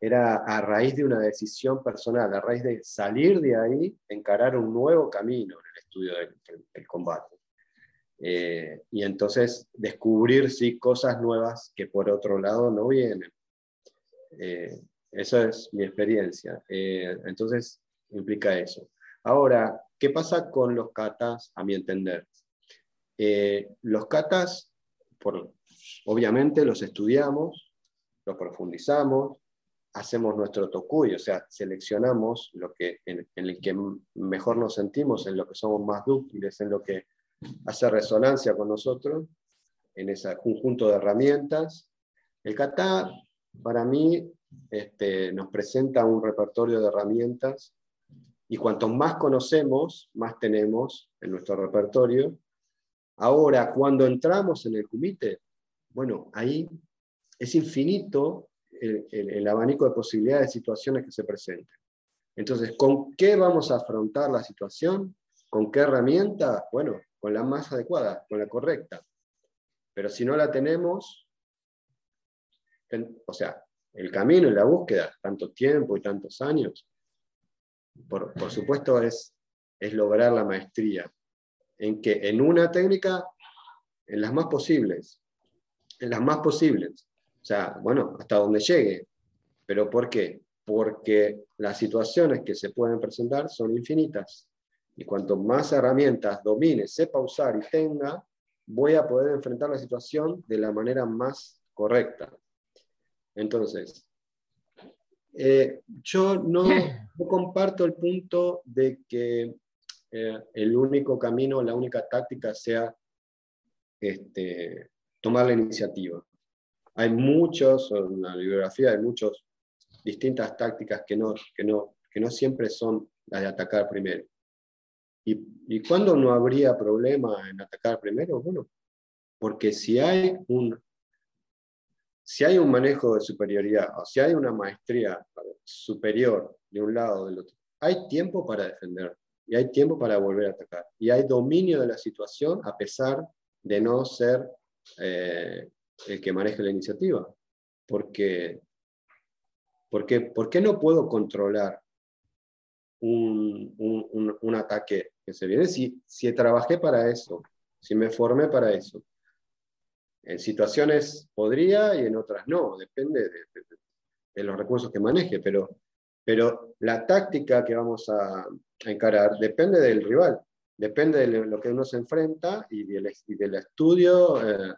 era a raíz de una decisión personal, a raíz de salir de ahí, encarar un nuevo camino en el estudio del, combate. Eh, y entonces descubrir sí, cosas nuevas que por otro lado no vienen. Eh, esa es mi experiencia. Eh, entonces, implica eso. Ahora, ¿qué pasa con los katas, a mi entender? Eh, los katas, por, obviamente, los estudiamos, los profundizamos, hacemos nuestro tokuy, o sea, seleccionamos lo que, en, el que mejor nos sentimos, en lo que somos más dúctiles, en lo que hace resonancia con nosotros, en ese conjunto de herramientas. El kata, para mí, este, nos presenta un repertorio de herramientas y cuanto más conocemos, más tenemos en nuestro repertorio. Ahora, cuando entramos en el comité, bueno, ahí es infinito el, el, abanico de posibilidades de situaciones que se presenten. Entonces, ¿con qué vamos a afrontar la situación? ¿Con qué herramienta? Bueno, con la más adecuada, con la correcta. Pero si no la tenemos, o sea, el camino y la búsqueda, tanto tiempo y tantos años, por, supuesto es, es lograr la maestría, en que en una técnica, en las más posibles, en las más posibles, o sea, bueno, hasta donde llegue. ¿Pero por qué? Porque las situaciones que se pueden presentar son infinitas. Y cuanto más herramientas domine, sepa usar y tenga, voy a poder enfrentar la situación de la manera más correcta. Entonces, eh, yo no, comparto el punto de que eh, el único camino, la única táctica sea este, tomar la iniciativa. Hay muchos, en la bibliografía hay muchas distintas tácticas que no, que, no, que no siempre son las de atacar primero. ¿Y, ¿Y cuándo no habría problema en atacar primero? Bueno, porque si hay un si hay un manejo de superioridad o si hay una maestría superior de un lado o del otro, hay tiempo para defender y hay tiempo para volver a atacar. Y hay dominio de la situación a pesar de no ser eh, el que maneje la iniciativa. Porque, porque, ¿Por qué no puedo controlar un, un, un, ataque que se viene si, si trabajé para eso, si me formé para eso? En situaciones podría y en otras no, depende de, los recursos que maneje, pero, pero la táctica que vamos a, encarar depende del rival, depende de lo que uno se enfrenta y del, del estudio eh,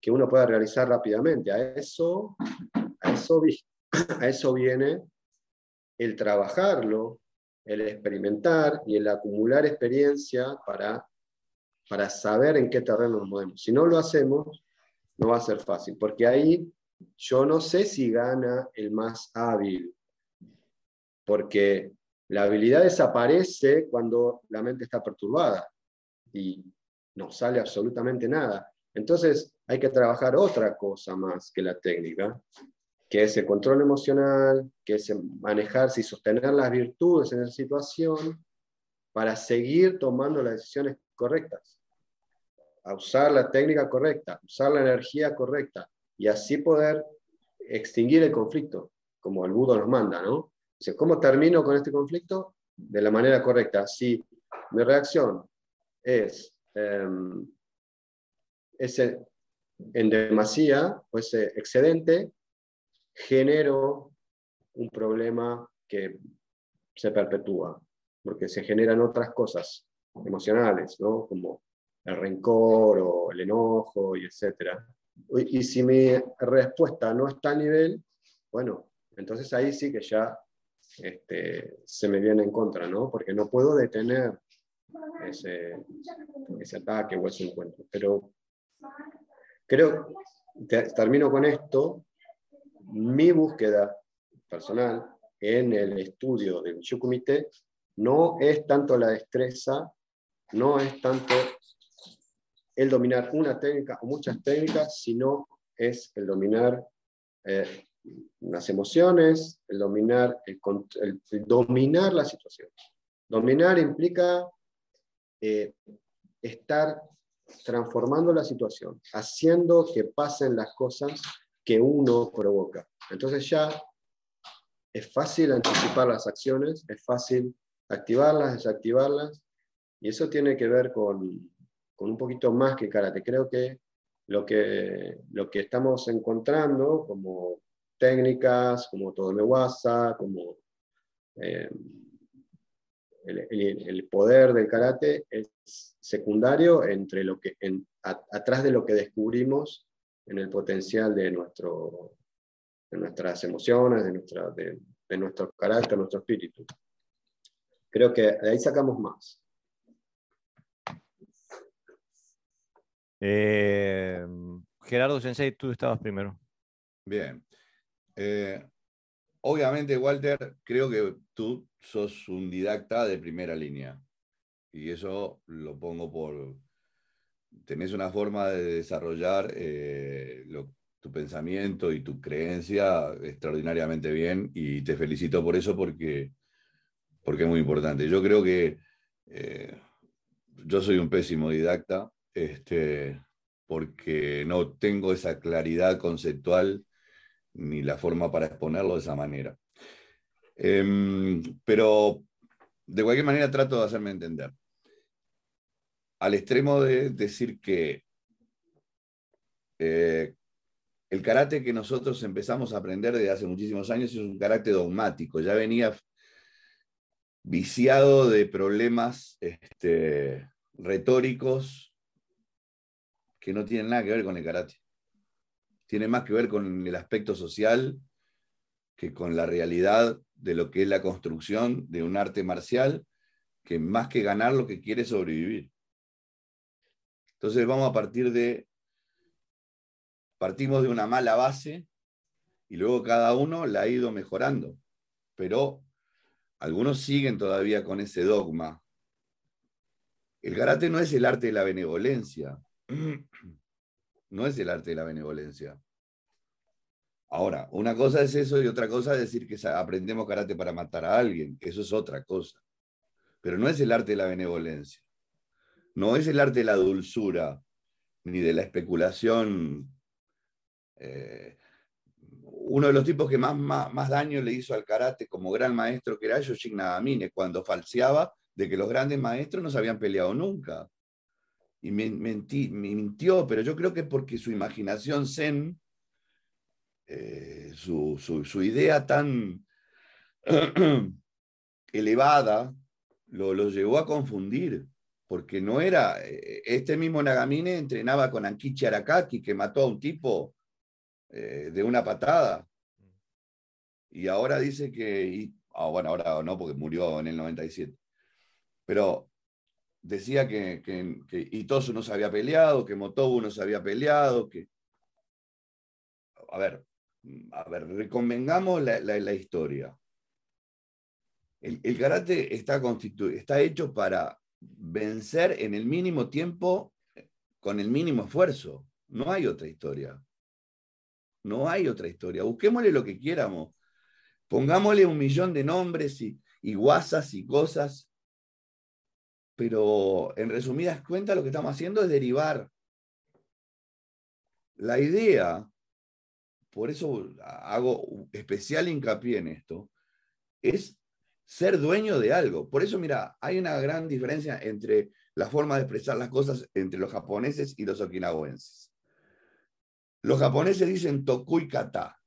que uno pueda realizar rápidamente. A eso, a eso, a eso viene el trabajarlo, el experimentar y el acumular experiencia para, para saber en qué terreno nos movemos. Si no lo hacemos, no va a ser fácil, porque ahí yo no sé si gana el más hábil, porque la habilidad desaparece cuando la mente está perturbada y no sale absolutamente nada. Entonces hay que trabajar otra cosa más que la técnica, que es el control emocional, que es manejarse y sostener las virtudes en esa situación para seguir tomando las decisiones correctas a usar la técnica correcta, usar la energía correcta y así poder extinguir el conflicto, como el Budo nos manda, ¿no? ¿Cómo termino con este conflicto? De la manera correcta. Si mi reacción es, em, en demasía o ese excedente, genero un problema que se perpetúa, porque se generan otras cosas emocionales, ¿no? Como el rencor o el enojo y etcétera. Y si mi respuesta no está a nivel, bueno, entonces ahí sí que ya este, se me viene en contra, ¿no? Porque no puedo detener ese, ese ataque o ese encuentro. Pero creo, termino con esto, mi búsqueda personal en el estudio del Shukumite no es tanto la destreza, no es tanto el dominar una técnica o muchas técnicas, sino es el dominar eh, las emociones, el dominar, el, dominar la situación. Dominar implica eh, estar transformando la situación, haciendo que pasen las cosas que uno provoca. Entonces ya es fácil anticipar las acciones, es fácil activarlas, desactivarlas, y eso tiene que ver con, con un poquito más que karate. Creo que lo que, lo que estamos encontrando como técnicas, como todo WhatsApp, como eh, el, poder del karate es secundario entre lo que, atrás de lo que descubrimos en el potencial de, nuestro, de nuestras emociones, de, nuestra, de, de nuestro carácter, nuestro espíritu. Creo que de ahí sacamos más. Eh, Gerardo Sensei, tú estabas primero. Bien. Eh, obviamente, Walter, creo que tú sos un didacta de primera línea. Y eso lo pongo por... Tenés una forma de desarrollar eh, tu pensamiento y tu creencia extraordinariamente bien y te felicito por eso porque, porque es muy importante. Yo creo que yo soy un pésimo didacta este, porque no tengo esa claridad conceptual ni la forma para exponerlo de esa manera. Em, pero de cualquier manera trato de hacerme entender. Al extremo de decir que eh, el karate que nosotros empezamos a aprender desde hace muchísimos años es un karate dogmático, ya venía viciado de problemas este, retóricos que no tienen nada que ver con el karate. Tiene más que ver con el aspecto social que con la realidad de lo que es la construcción de un arte marcial, que más que ganar lo que quiere es sobrevivir. Entonces vamos a partir de, partimos de una mala base y luego cada uno la ha ido mejorando, pero algunos siguen todavía con ese dogma. El karate no es el arte de la benevolencia, no es el arte de la benevolencia. Ahora, una cosa es eso y otra cosa es decir que aprendemos karate para matar a alguien, eso es otra cosa. Pero no es el arte de la benevolencia. No es el arte de la dulzura, ni de la especulación. Eh, uno de los tipos que más, más, daño le hizo al karate como gran maestro que era Yoshin Nagamine, cuando falseaba de que los grandes maestros no se habían peleado nunca y me, mintió, pero yo creo que porque su imaginación zen, eh, su, idea tan elevada, lo, llevó a confundir, porque no era, eh, este mismo Nagamine entrenaba con Ankichi Arakaki, que mató a un tipo eh, de una patada, y ahora dice que, ah, bueno, ahora no, porque murió en el 97, pero decía que, que, Itosu no se había peleado, que Motobu no se había peleado, que... A ver, a ver, reconvengamos la, historia. El, karate está, está hecho para vencer en el mínimo tiempo con el mínimo esfuerzo. No hay otra historia. No hay otra historia. Busquémosle lo que quieramos. Pongámosle un millón de nombres y, y guasas y cosas pero en resumidas cuentas lo que estamos haciendo es derivar. La idea, por eso hago especial hincapié en esto, es ser dueño de algo. Por eso, mira, hay una gran diferencia entre la forma de expresar las cosas entre los japoneses y los okinawenses. Los japoneses dicen tokui kata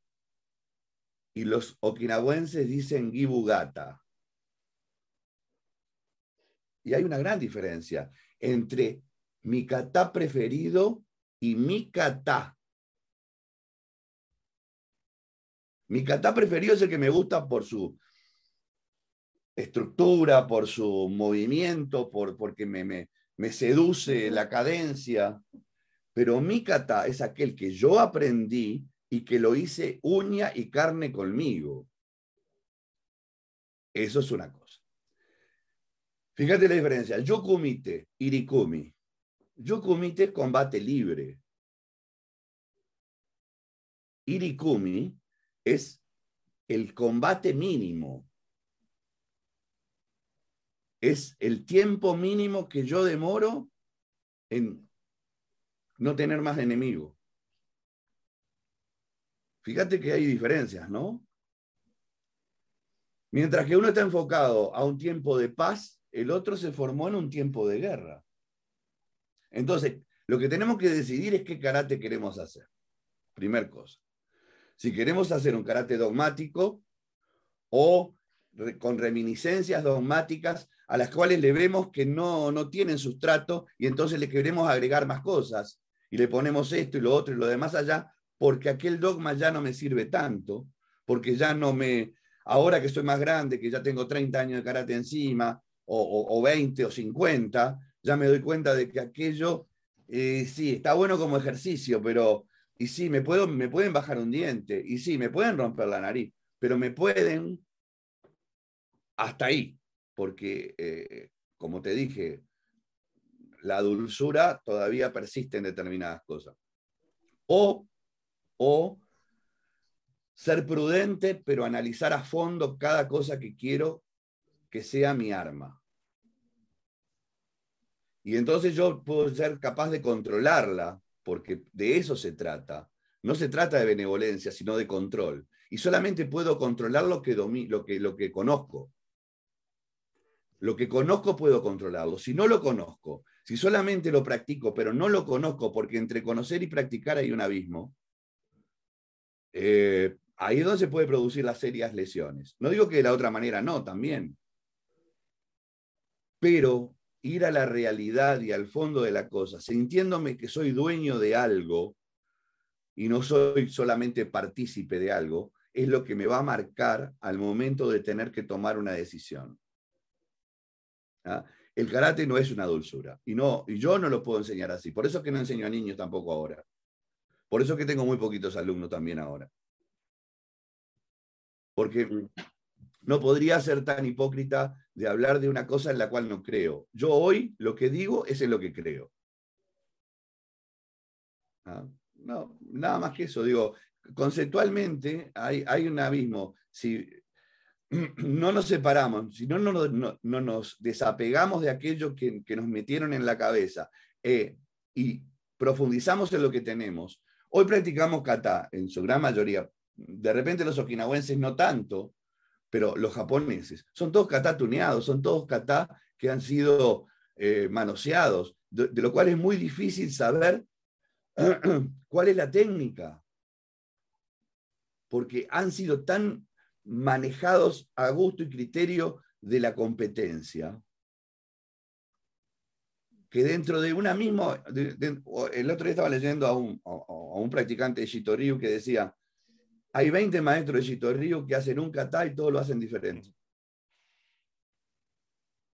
y los okinawenses dicen gibugata. Y hay una gran diferencia entre mi kata preferido y mi kata. Mi kata preferido es el que me gusta por su estructura, por su movimiento, por, porque me, me, me seduce la cadencia. Pero mi kata es aquel que yo aprendí y que lo hice uña y carne conmigo. Eso es una cosa. Fíjate la diferencia. Yokumite, irikumi. Yokumite, combate libre. Irikumi es el combate mínimo. Es el tiempo mínimo que yo demoro en no tener más enemigo. Fíjate que hay diferencias, ¿no? Mientras que uno está enfocado a un tiempo de paz, el otro se formó en un tiempo de guerra. Entonces, lo que tenemos que decidir es qué karate queremos hacer. Primer cosa. Si queremos hacer un karate dogmático o con reminiscencias dogmáticas a las cuales le vemos que no, no tienen sustrato y entonces le queremos agregar más cosas y le ponemos esto y lo otro y lo demás allá, porque aquel dogma ya no me sirve tanto, porque ya no me, ahora que soy más grande, que ya tengo 30 años de karate encima, o, 20 o 50, ya me doy cuenta de que aquello, eh, sí, está bueno como ejercicio, pero, y sí, me, puedo, me pueden bajar un diente, y sí, me pueden romper la nariz, pero me pueden hasta ahí, porque, eh, como te dije, la dulzura todavía persiste en determinadas cosas. O, o ser prudente, pero analizar a fondo cada cosa que quiero que sea mi arma. Y entonces yo puedo ser capaz de controlarla, porque de eso se trata. No se trata de benevolencia, sino de control. Y solamente puedo controlar lo que, lo que, lo que conozco. Lo que conozco puedo controlarlo. Si no lo conozco, si solamente lo practico, pero no lo conozco, porque entre conocer y practicar hay un abismo, eh, ahí es donde se puede producir las serias lesiones. No digo que de la otra manera no, también. Pero ir a la realidad y al fondo de la cosa, sintiéndome que soy dueño de algo y no soy solamente partícipe de algo, es lo que me va a marcar al momento de tener que tomar una decisión. ¿Ah? El karate no es una dulzura y, no, y yo no lo puedo enseñar así. Por eso es que no enseño a niños tampoco ahora. Por eso es que tengo muy poquitos alumnos también ahora. Porque no podría ser tan hipócrita de hablar de una cosa en la cual no creo. Yo hoy lo que digo es en lo que creo. ¿Ah? No, nada más que eso. Digo, conceptualmente hay, hay un abismo. Si no nos separamos, si no, no, nos desapegamos de aquello que, nos metieron en la cabeza eh, y profundizamos en lo que tenemos, hoy practicamos kata en su gran mayoría, de repente los okinawenses no tanto, pero los japoneses son todos kata tuneados, son todos kata que han sido eh, manoseados, de, lo cual es muy difícil saber cuál es la técnica, porque han sido tan manejados a gusto y criterio de la competencia, que dentro de una misma, el otro día estaba leyendo a un, a un practicante de Shitoryu que decía, hay 20 maestros de Chito Río que hacen un kata y todos lo hacen diferente.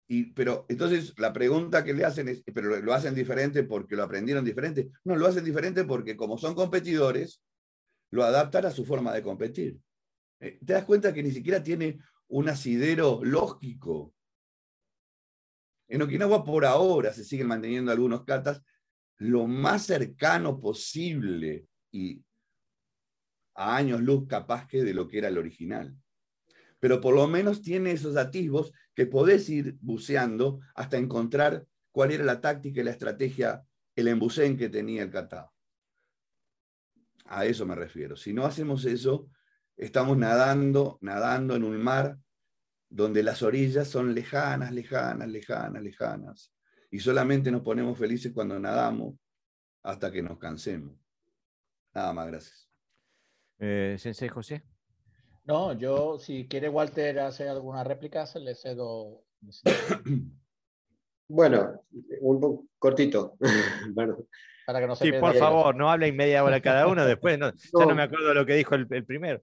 Y, pero entonces la pregunta que le hacen es, ¿pero lo hacen diferente porque lo aprendieron diferente? No, lo hacen diferente porque como son competidores, lo adaptan a su forma de competir. Eh, ¿Te das cuenta que ni siquiera tiene un asidero lógico? En Okinawa por ahora se siguen manteniendo algunos katas lo más cercano posible y a años luz capaz que de lo que era el original. Pero por lo menos tiene esos atisbos que podés ir buceando hasta encontrar cuál era la táctica y la estrategia, el embucén que tenía el kata. A eso me refiero. Si no hacemos eso, estamos nadando, nadando en un mar donde las orillas son lejanas, lejanas, lejanas, lejanas. Y solamente nos ponemos felices cuando nadamos hasta que nos cansemos. Nada más, gracias. Eh, Sensei José. No, yo, si quiere Walter hacer alguna réplica, se le cedo. Bueno, un cortito. bueno. Para que no se sí, por favor, no hablen media hora cada uno, después no, ya no me acuerdo lo que dijo el, primero.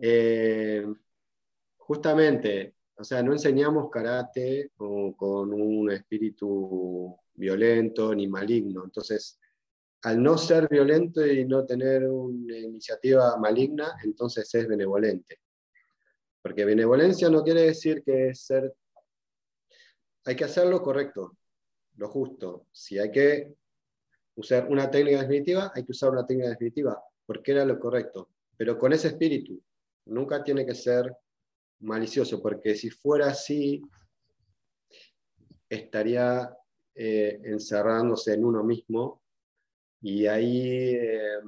Eh, justamente, o sea, no enseñamos karate con, con un espíritu violento ni maligno. Entonces, al no ser violento y no tener una iniciativa maligna, entonces es benevolente. Porque benevolencia no quiere decir que es ser... Hay que hacer lo correcto, lo justo. Si hay que usar una técnica definitiva, hay que usar una técnica definitiva. porque era lo correcto, pero con ese espíritu. Nunca tiene que ser malicioso, porque si fuera así, estaría eh, encerrándose en uno mismo y ahí, eh,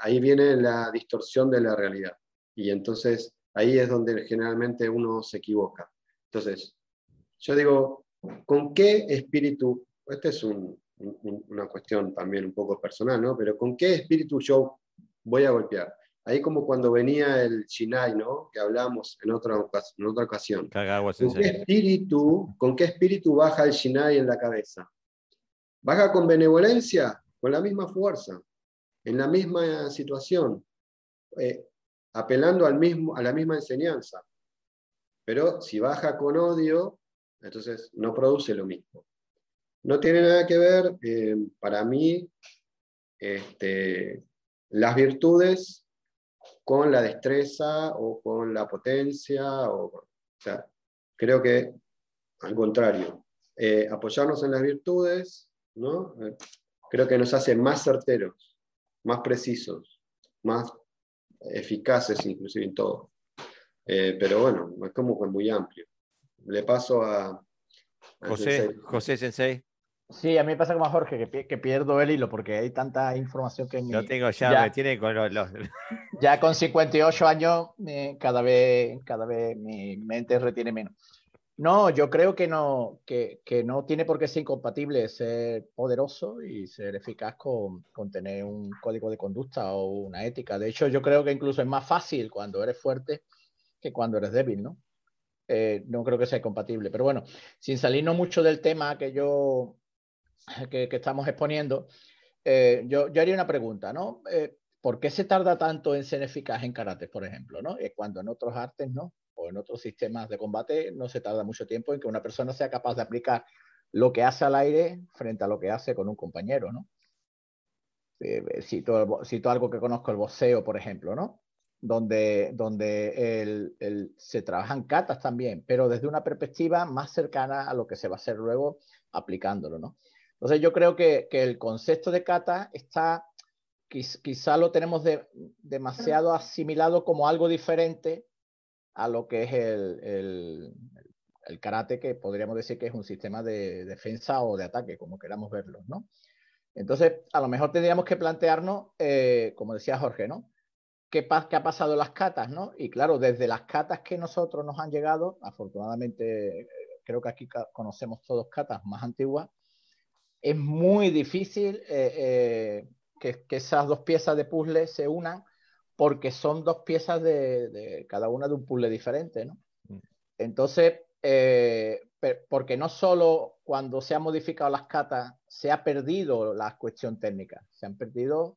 ahí viene la distorsión de la realidad. Y entonces ahí es donde generalmente uno se equivoca. Entonces, yo digo, ¿con qué espíritu? Esta es una cuestión también un poco personal, ¿no? Pero ¿con qué espíritu yo voy a golpear? Ahí como cuando venía el Shinai, ¿no? Que hablamos en otra, en otra ocasión. ¿Con qué, espíritu, ¿Con qué espíritu baja el Shinai en la cabeza? ¿Baja con benevolencia? Con la misma fuerza, en la misma situación, eh, apelando al mismo, a la misma enseñanza. Pero si baja con odio, entonces no produce lo mismo. No tiene nada que ver, eh, para mí, este, las virtudes con la destreza o con la potencia. O, creo que al contrario, eh, apoyarnos en las virtudes, ¿no? Eh, creo que nos hace más certeros, más precisos, más eficaces inclusive en todo. Eh, pero bueno, es como muy amplio. Le paso a... José, José Sensei. Sí, a mí me pasa como a Jorge, que, pierdo el hilo porque hay tanta información que... Lo tengo ya, me tiene con los... Ya con 58 años, cada, vez, cada vez mi mente retiene menos. No, yo creo que no, que, que, no tiene por qué ser incompatible ser poderoso y ser eficaz con, con, tener un código de conducta o una ética. De hecho, yo creo que incluso es más fácil cuando eres fuerte que cuando eres débil, ¿no? Eh, no creo que sea compatible. Pero bueno, sin salirnos mucho del tema que yo que, estamos exponiendo, eh, yo, yo, haría una pregunta, ¿no? Eh, ¿Por qué se tarda tanto en ser eficaz en karate, por ejemplo, ¿no? cuando en otros artes no, en otros sistemas de combate no se tarda mucho tiempo en que una persona sea capaz de aplicar lo que hace al aire frente a lo que hace con un compañero, ¿no? cito, cito algo que conozco, el boxeo, por ejemplo, ¿no? Donde, donde el, se trabajan catas también, pero desde una perspectiva más cercana a lo que se va a hacer luego aplicándolo, ¿no? Entonces yo creo que, el concepto de kata está, quizá lo tenemos demasiado asimilado como algo diferente a lo que es el, karate, que podríamos decir que es un sistema de defensa o de ataque, como queramos verlo, ¿no? Entonces, a lo mejor tendríamos que plantearnos, eh, como decía Jorge, ¿no? ¿Qué, ¿Qué, ha pasado en las catas, ¿no? Y claro, desde las catas que nosotros nos han llegado, afortunadamente, creo que aquí conocemos todos catas más antiguas, es muy difícil eh, eh, que, esas dos piezas de puzzle se unan porque son dos piezas de, cada una de un puzzle diferente, ¿no? Mm. Entonces, eh, porque no solo cuando se han modificado las catas se ha perdido la cuestión técnica, se han perdido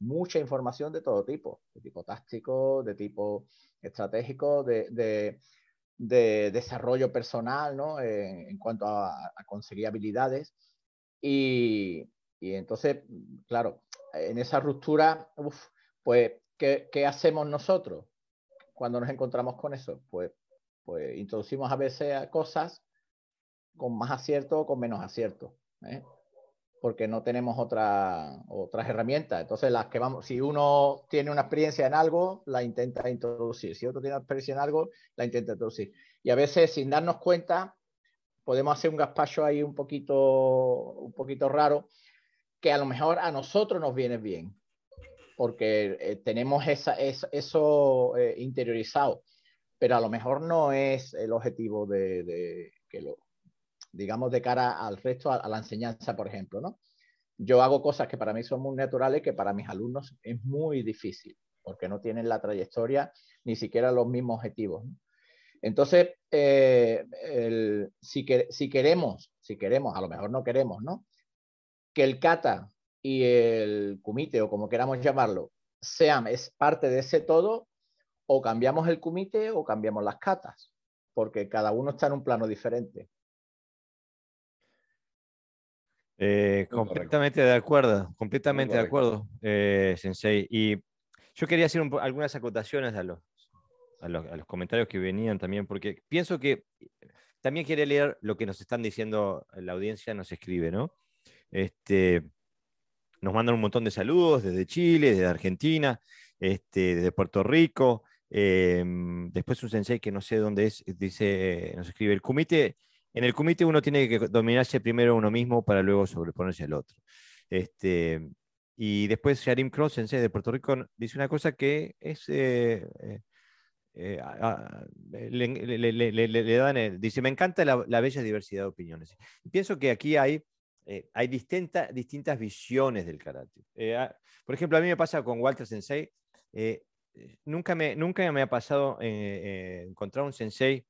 mucha información de todo tipo, de tipo táctico, de tipo estratégico, de, desarrollo personal, ¿no? en cuanto a conseguir habilidades. Y, entonces, claro, en esa ruptura, pues, ¿qué, hacemos nosotros cuando nos encontramos con eso? Pues, pues introducimos a veces cosas con más acierto o con menos acierto, ¿eh? porque no tenemos otra, otras herramientas. Entonces, las que vamos, si uno tiene una experiencia en algo, la intenta introducir. Si otro tiene una experiencia en algo, la intenta introducir. Y a veces, sin darnos cuenta, podemos hacer un gazpacho ahí un poquito, un poquito raro, que a lo mejor a nosotros nos viene bien, porque eh, tenemos esa, eso eh, interiorizado, pero a lo mejor no es el objetivo de, que lo, digamos, de cara al resto, a, la enseñanza, por ejemplo, ¿no? Yo hago cosas que para mí son muy naturales, que para mis alumnos es muy difícil, porque no tienen la trayectoria ni siquiera los mismos objetivos. Entonces, eh, si, si, queremos, si queremos, a lo mejor no queremos, ¿no? Que el kata y el kumite, o como queramos llamarlo, sean es parte de ese todo, o cambiamos el kumite o cambiamos las katas, porque cada uno está en un plano diferente. Eh, completamente de acuerdo, completamente de acuerdo, eh, Sensei. Y yo quería hacer algunas acotaciones a los, a los, comentarios que venían también, porque pienso que también quiere leer lo que nos están diciendo la audiencia, nos escribe, ¿no? Este, nos mandan un montón de saludos desde Chile, desde Argentina, este, desde Puerto Rico. Em, después un sensei que no sé dónde es, dice, nos escribe, el comité, en el comité uno tiene que dominarse primero uno mismo para luego sobreponerse al otro. Este, y después Sharim Cross, sensei de Puerto Rico, dice una cosa que es... Eh, eh, eh, le, dan, dice, me encanta la, bella diversidad de opiniones. pienso que aquí hay, hay distintas visiones del karate. por ejemplo, a mí me pasa con Walter Sensei, nunca, me, nunca me ha pasado encontrar un sensei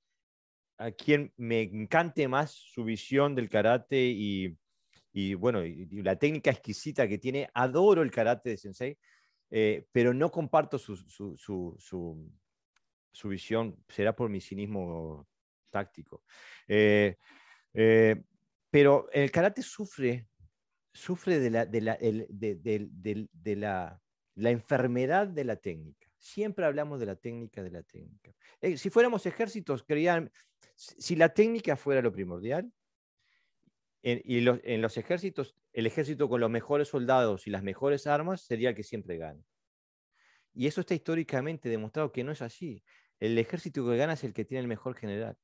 a quien me encante más su visión del karate y, y bueno, y, la técnica exquisita que tiene. Adoro el karate de Sensei, eh, pero no comparto su, su, su, su, visión. Será por mi cinismo táctico. Eh, eh, pero el karate sufre, sufre de la, de la, de, la, la enfermedad de la técnica. Siempre hablamos de la técnica, de la técnica. si fuéramos ejércitos, creían, si la técnica fuera lo primordial, en, y en los ejércitos, el ejército con los mejores soldados y las mejores armas sería el que siempre gana. Y eso está históricamente demostrado que no es así. El ejército que gana es el que tiene el mejor general.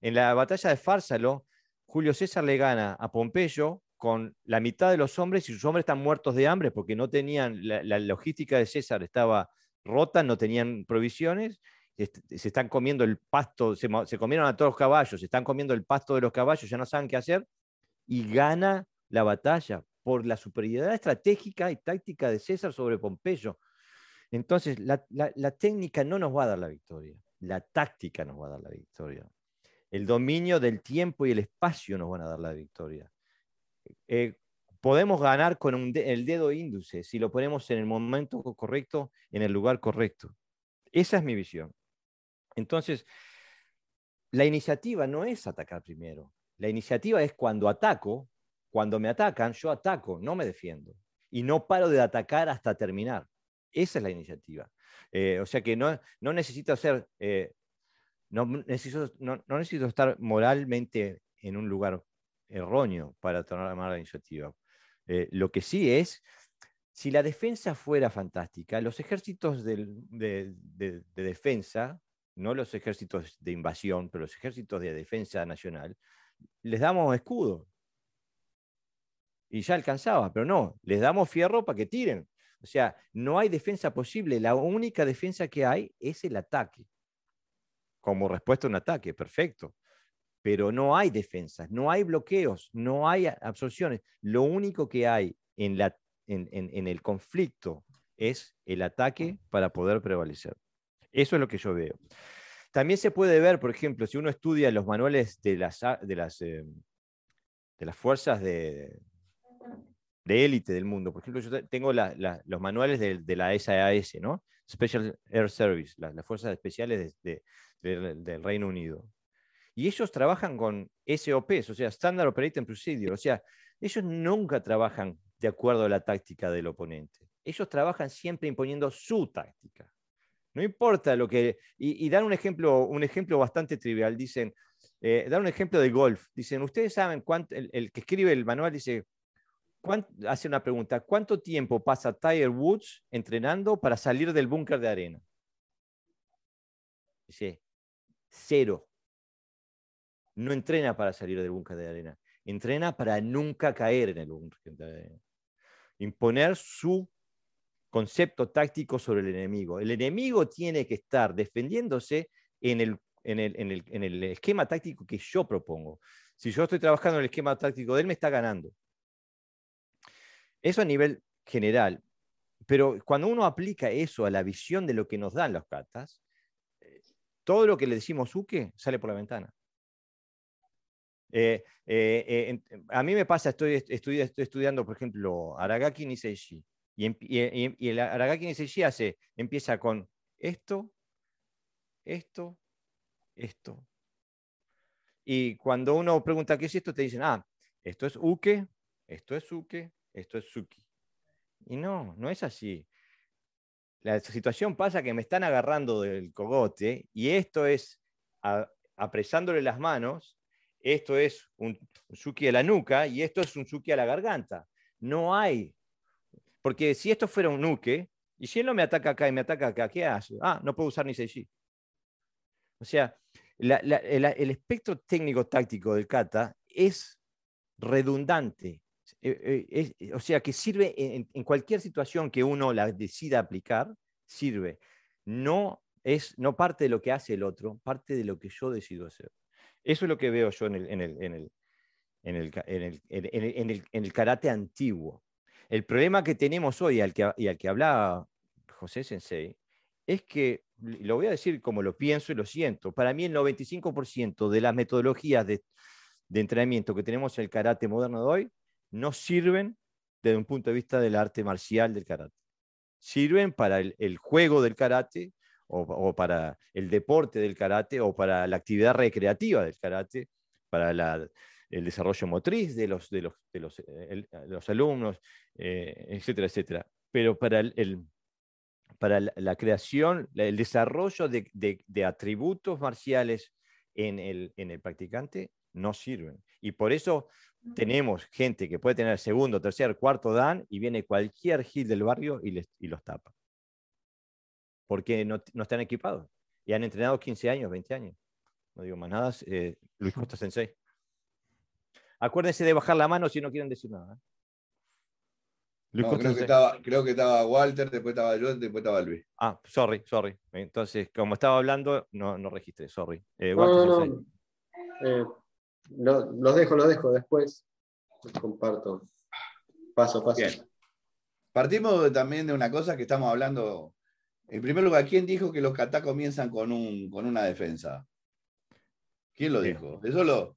En la batalla de Fársalo, Julio César le gana a Pompeyo con la mitad de los hombres y sus hombres están muertos de hambre porque no tenían, la, logística de César estaba rota, no tenían provisiones, se están comiendo el pasto, se, comieron a todos los caballos, se están comiendo el pasto de los caballos, ya no saben qué hacer, y gana la batalla por la superioridad estratégica y táctica de César sobre Pompeyo. Entonces, la, técnica no nos va a dar la victoria, la táctica nos va a dar la victoria. El dominio del tiempo y el espacio nos van a dar la victoria. Eh, podemos ganar con el dedo índice si lo ponemos en el momento correcto, en el lugar correcto. Esa es mi visión. Entonces, la iniciativa no es atacar primero, la iniciativa es cuando ataco, cuando me atacan, yo ataco, no me defiendo. Y no paro de atacar hasta terminar. Esa es la iniciativa. Eh, o sea que no, no necesito ser, eh, no, necesito, no, necesito estar moralmente en un lugar erróneo para tomar la iniciativa. Eh, lo que sí es, si la defensa fuera fantástica, los ejércitos de, de, defensa, no los ejércitos de invasión, pero los ejércitos de defensa nacional, les damos escudo. Y ya alcanzaba, pero no, les damos fierro para que tiren. O sea, no hay defensa posible. La única defensa que hay es el ataque. Como respuesta a un ataque, perfecto. Pero no hay defensas, no hay bloqueos, no hay absorciones. Lo único que hay en, la, en el conflicto es el ataque para poder prevalecer. Eso es lo que yo veo. También se puede ver, por ejemplo, si uno estudia los manuales de las, de las, eh, de las fuerzas de, de élite del mundo. Por ejemplo, yo tengo los manuales de, la SAS, ¿no? Special Air Service, las fuerzas especiales del Reino Unido. Y ellos trabajan con SOPs, o sea, Standard Operating Procedure. O sea, ellos nunca trabajan de acuerdo a la táctica del oponente. Ellos trabajan siempre imponiendo su táctica. No importa lo que... Y, dan un ejemplo, un ejemplo bastante trivial. Dicen, eh, dan un ejemplo de golf. Dicen, ustedes saben cuánto, el, que escribe el manual dice, hace una pregunta, ¿cuánto tiempo pasa Tiger Woods entrenando para salir del búnker de arena? Dice, cero. No entrena para salir del búnker de arena. Entrena para nunca caer en el búnker de arena. Imponer su concepto táctico sobre el enemigo. El enemigo tiene que estar defendiéndose en el, en el, esquema táctico que yo propongo. Si yo estoy trabajando en el esquema táctico de él, me está ganando. Eso a nivel general. Pero cuando uno aplica eso a la visión de lo que nos dan los katas, eh, todo lo que le decimos uke sale por la ventana. Eh, eh, a mí me pasa, estoy, estoy, estudiando, por ejemplo, Aragaki Niseishi. Y, el Aragaki Niseishi hace, empieza con esto, esto, esto. Y cuando uno pregunta qué es esto, te dicen, ah, esto es uke, esto es uke, esto es suki. Y no, no es así. La situación pasa que me están agarrando del cogote y esto es apresándole las manos, esto es un, un suki a la nuca y esto es un suki a la garganta. No hay Porque si esto fuera un nuke, y si él no me ataca acá y me ataca acá, ¿qué hace? Ah, no puedo usar ni Seiji. O sea, el, espectro técnico-táctico del kata es redundante. Eh, eh, o sea, que sirve en, en, cualquier situación que uno la decida aplicar, sirve. No es no parte de lo que hace el otro, parte de lo que yo decido hacer. Eso es lo que veo yo en el, en el, en el, en el, en el, en el karate antiguo. El problema que tenemos hoy, al que, y al que hablaba José Sensei, es que, lo voy a decir como lo pienso y lo siento, para mí el 95% de las metodologías de, de entrenamiento que tenemos en el karate moderno de hoy no sirven desde un punto de vista del arte marcial del karate. Sirven para el, juego del karate, o, para el deporte del karate o para la actividad recreativa del karate, para el desarrollo motriz de los, de los, de los, eh, los alumnos, eh, etcétera, etcétera. Pero para, el, para la, creación, el desarrollo de, de, atributos marciales en el, en el practicante no sirven. Y por eso tenemos gente que puede tener segundo, tercer, cuarto dan y viene cualquier hit del barrio y, les, y los tapa porque no, no, están equipados y han entrenado 15 años, 20 años. No digo más nada, eh, Luis Costa Sensei. Acuérdense de bajar la mano si no quieren decir nada. ¿eh? Luis Costa creo, que estaba, creo, que estaba, Walter, después estaba yo, después estaba Luis. Ah, sorry, sorry. Entonces, como estaba hablando, no, no registré, sorry. Eh, no, no, no. Los dejo, los dejo, después comparto. Paso, paso. Bien. Partimos también de una cosa que estamos hablando en primer lugar, ¿quién dijo que los kata comienzan con, un, con una defensa? ¿Quién lo dijo? Eso lo,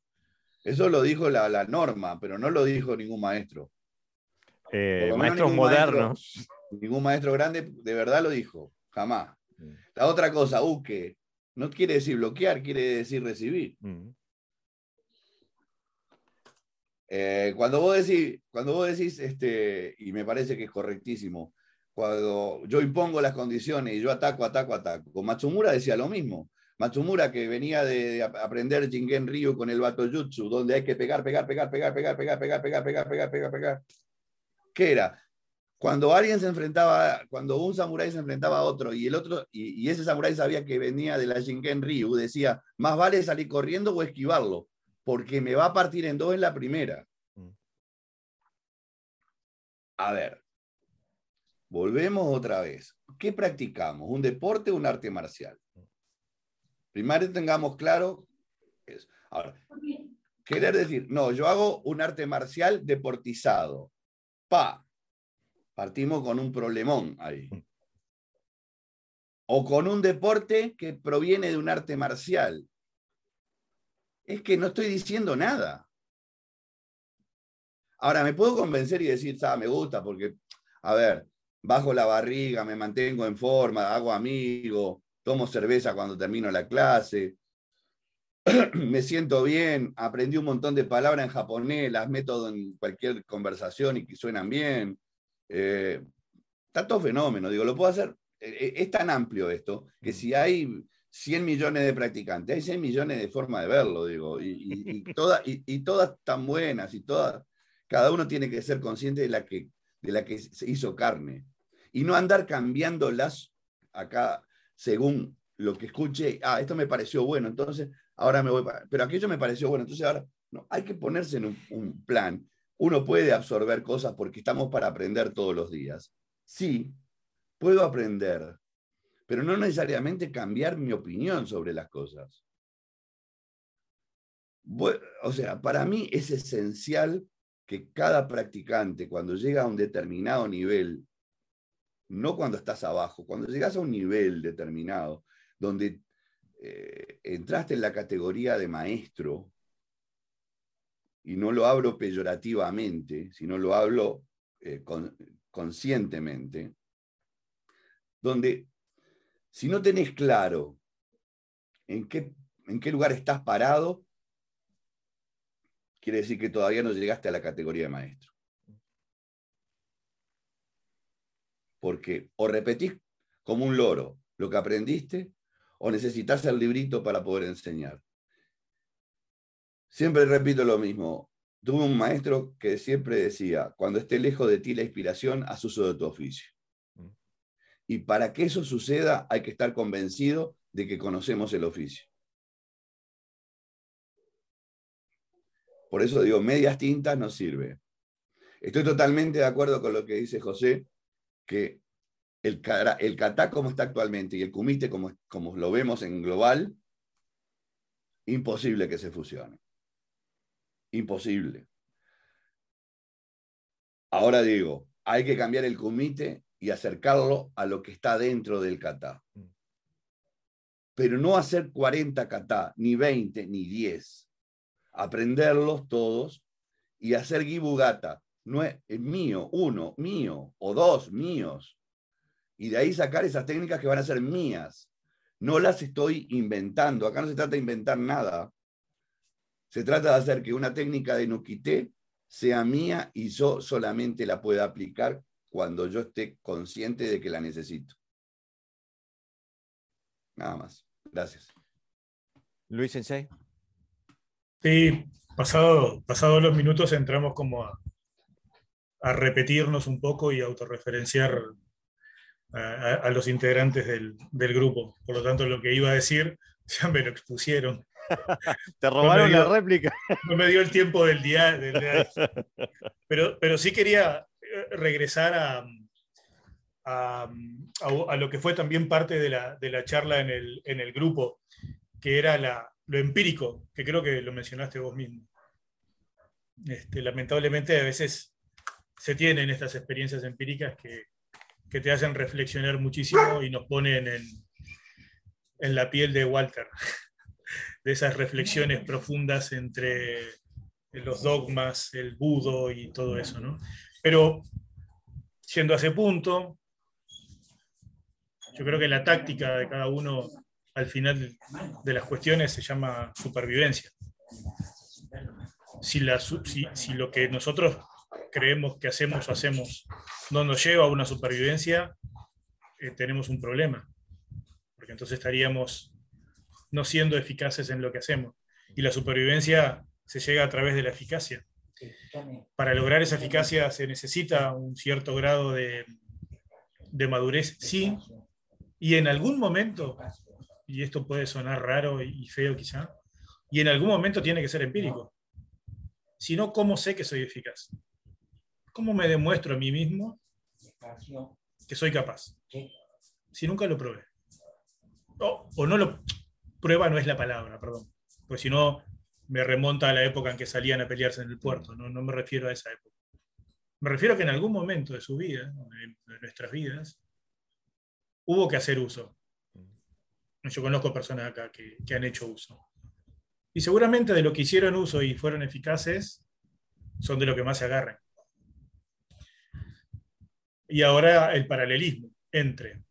eso lo dijo la, norma, pero no lo dijo ningún maestro. Eh, maestros modernos. ningún maestro grande de verdad lo dijo, jamás. Mm. La otra cosa, uke, no quiere decir bloquear, quiere decir recibir. Mm. Eh, cuando vos decís, cuando vos decís este, y me parece que es correctísimo, cuando yo impongo las condiciones y yo ataco, ataco, ataco. Matsumura decía lo mismo. Matsumura que venía de, aprender Jingen Ryu con el Bato Jutsu, donde hay que pegar, pegar, pegar, pegar, pegar, pegar, pegar, pegar, pegar, pegar, pegar, pegar. ¿Qué era? Cuando alguien se enfrentaba, cuando un samurái se enfrentaba a otro y el otro, y, ese samurái sabía que venía de la Jingen Ryu, decía, más vale salir corriendo o esquivarlo, porque me va a partir en dos en la primera. A ver, Volvemos otra vez. ¿Qué practicamos? ¿Un deporte o un arte marcial? Primero tengamos claro eso. Ahora, querer decir, no, yo hago un arte marcial deportizado. Pa, partimos con un problemón ahí. O con un deporte que proviene de un arte marcial. Es que no estoy diciendo nada. Ahora, me puedo convencer y decir, ah, me gusta porque, a ver, bajo la barriga, me mantengo en forma, hago amigo, tomo cerveza cuando termino la clase, me siento bien, aprendí un montón de palabras en japonés, las meto en cualquier conversación y que suenan bien. Eh, está todo fenómeno, digo, lo puedo hacer. Eh, eh, es tan amplio esto que si hay 100 millones de practicantes, hay 100 millones de formas de verlo, digo, y, todas, y, todas tan buenas, y todas, cada uno tiene que ser consciente de la que de la que se hizo carne. Y no andar cambiándolas acá según lo que escuche. Ah, esto me pareció bueno, entonces ahora me voy para... Pero aquello me pareció bueno, entonces ahora no, hay que ponerse en un, plan. Uno puede absorber cosas porque estamos para aprender todos los días. Sí, puedo aprender, pero no necesariamente cambiar mi opinión sobre las cosas. o sea, para mí es esencial que cada practicante, cuando llega a un determinado nivel, no cuando estás abajo, cuando llegas a un nivel determinado, donde eh, entraste en la categoría de maestro, y no lo hablo peyorativamente, sino lo hablo eh, conscientemente, donde si no tenés claro en qué, en qué lugar estás parado, quiere decir que todavía no llegaste a la categoría de maestro. Porque o repetís como un loro lo que aprendiste, o necesitas el librito para poder enseñar. Siempre repito lo mismo. tuve un maestro que siempre decía, cuando esté lejos de ti la inspiración, haz uso de tu oficio. Y para que eso suceda hay que estar convencido de que conocemos el oficio. Por eso digo, medias tintas no sirve. Estoy totalmente de acuerdo con lo que dice José, que el, el como está actualmente y el Comité como, como lo vemos en global, imposible que se fusionen. Imposible. Ahora digo, hay que cambiar el comité y acercarlo a lo que está dentro del kata. Pero no hacer 40 kata, ni 20, ni 10. Aprenderlos todos y hacer gibugata. No es, mío, uno, mío, o dos míos. Y de ahí sacar esas técnicas que van a ser mías. No las estoy inventando. Acá no se trata de inventar nada. Se trata de hacer que una técnica de Nukité sea mía y yo solamente la pueda aplicar cuando yo esté consciente de que la necesito. Nada más. Gracias. Luis Sensei. Sí, pasado, pasados los minutos entramos como a, repetirnos un poco y autorreferenciar a, a los integrantes del, del, grupo. Por lo tanto, lo que iba a decir ya me lo expusieron. Te robaron la réplica. No me dio el tiempo del día. Pero, pero sí quería regresar a, a, lo que fue también parte de la, de la charla en el, en el, grupo, que era la, lo empírico, que creo que lo mencionaste vos mismo. Este, lamentablemente a veces se tienen estas experiencias empíricas que, que te hacen reflexionar muchísimo y nos ponen en, en la piel de Walter de esas reflexiones profundas entre los dogmas, el budo y todo eso. ¿no? Pero yendo a ese punto, yo creo que la táctica de cada uno al final de las cuestiones se llama supervivencia. Si, si, lo que nosotros creemos que hacemos o hacemos no nos lleva a una supervivencia, eh, tenemos un problema, porque entonces estaríamos no siendo eficaces en lo que hacemos. Y la supervivencia se llega a través de la eficacia. Para lograr esa eficacia se necesita un cierto grado de, madurez, sí, y en algún momento, y esto puede sonar raro y feo quizá, y en algún momento tiene que ser empírico. Si no, ¿cómo sé que soy eficaz? ¿Cómo me demuestro a mí mismo que soy capaz? Si nunca lo probé. o no lo, prueba no es la palabra, perdón, pues si no me remonta a la época en que salían a pelearse en el puerto, no, me refiero a esa época. Me refiero a que en algún momento de su vida, de nuestras vidas, hubo que hacer uso. Yo conozco personas acá que, que han hecho uso. Y seguramente de lo que hicieron uso y fueron eficaces, son de lo que más se agarran. Y ahora el paralelismo entre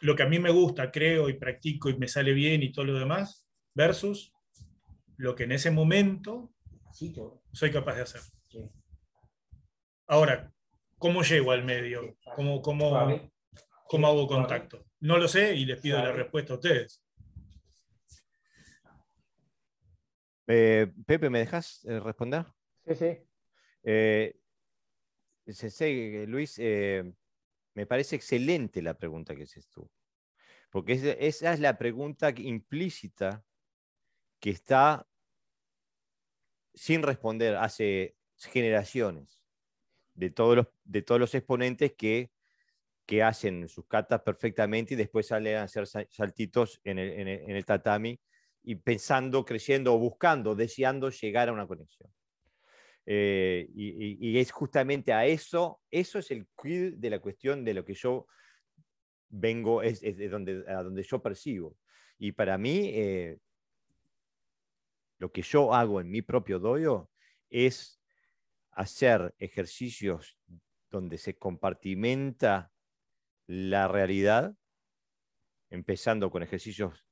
lo que a mí me gusta, creo y practico y me sale bien y todo lo demás, versus lo que en ese momento soy capaz de hacer. Ahora, ¿cómo llego al medio? ¿Cómo, cómo, cómo hago contacto? No lo sé y les pido la respuesta a ustedes. Eh, Pepe, ¿me dejas eh, responder? Sí, sí. Eh, Luis, eh, me parece excelente la pregunta que haces tú, porque esa es la pregunta implícita que está sin responder hace generaciones de todos los, de todos los exponentes que, que hacen sus catas perfectamente y después salen a hacer saltitos en el, en el tatami y pensando, creyendo o buscando, deseando llegar a una conexión. Eh, y, es justamente a eso, eso es el quid de la cuestión de lo que yo vengo, es, de donde, a donde yo percibo. Y para mí, eh, lo que yo hago en mi propio doyo es hacer ejercicios donde se compartimenta la realidad, empezando con ejercicios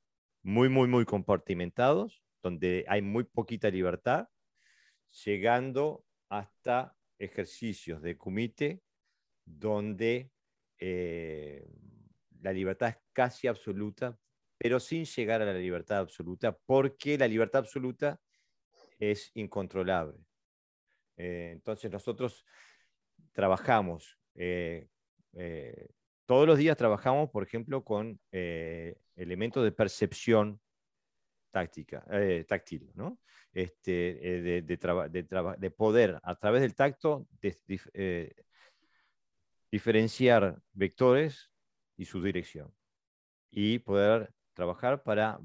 muy, muy, muy compartimentados, donde hay muy poquita libertad, llegando hasta ejercicios de comité donde eh, la libertad es casi absoluta, pero sin llegar a la libertad absoluta, porque la libertad absoluta es incontrolable. Eh, entonces nosotros trabajamos, eh, eh, todos los días trabajamos, por ejemplo, con elementos de percepción táctica, táctil, ¿no? Este, de, de, poder a través del tacto diferenciar vectores y su dirección y poder trabajar para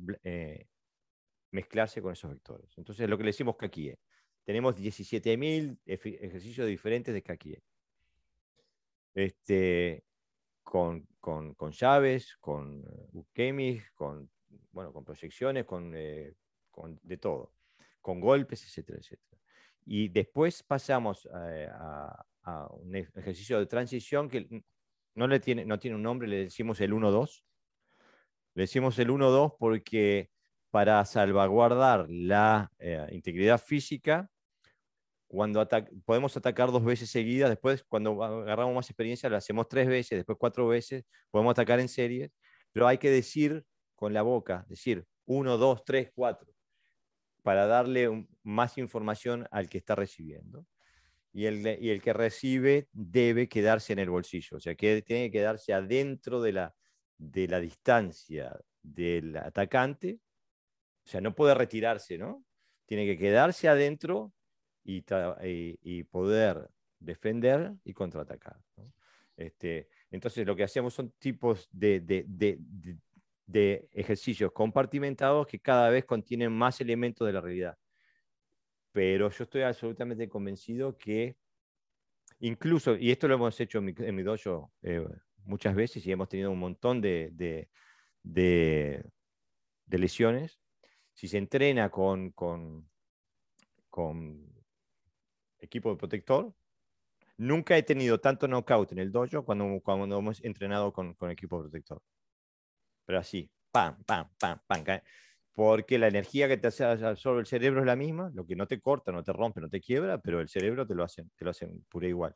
mezclarse con esos vectores. Entonces, lo que le decimos es, tenemos 17.000 ejercicios diferentes de Kakie. Este, con, con, con, llaves, con Ukemi, con, bueno, con proyecciones, con, eh, con, de todo, con golpes, etcétera, etcétera. Y después pasamos a, un ejercicio de transición que no, le tiene, no tiene un nombre, le decimos el 1-2. Le decimos el 1-2 porque para salvaguardar la eh, integridad física, cuando podemos atacar dos veces seguidas, después cuando agarramos más experiencia lo hacemos tres veces, después cuatro veces, podemos atacar en series, pero hay que decir con la boca, decir uno, dos, tres, cuatro, para darle más información al que está recibiendo. Y el, y el, que recibe debe quedarse en el bolsillo, o sea, que tiene que quedarse adentro de la, de la distancia del atacante o sea, no puede retirarse, ¿no? Tiene que quedarse adentro y, y, poder defender y contraatacar. Este, entonces, lo que hacemos son tipos de, de, de, ejercicios compartimentados que cada vez contienen más elementos de la realidad. Pero yo estoy absolutamente convencido que incluso, y esto lo hemos hecho en mi, en dojo eh, muchas veces y hemos tenido un montón de, de lesiones, si se entrena con, con, con equipo de protector, nunca he tenido tanto knockout en el dojo cuando, cuando hemos entrenado con, con equipo protector. Pero así, pam, pam, pam, pam. Porque la energía que te hace absorbe el cerebro es la misma, lo que no te corta, no te rompe, no te quiebra, pero el cerebro te lo hace, te lo hace pura igual.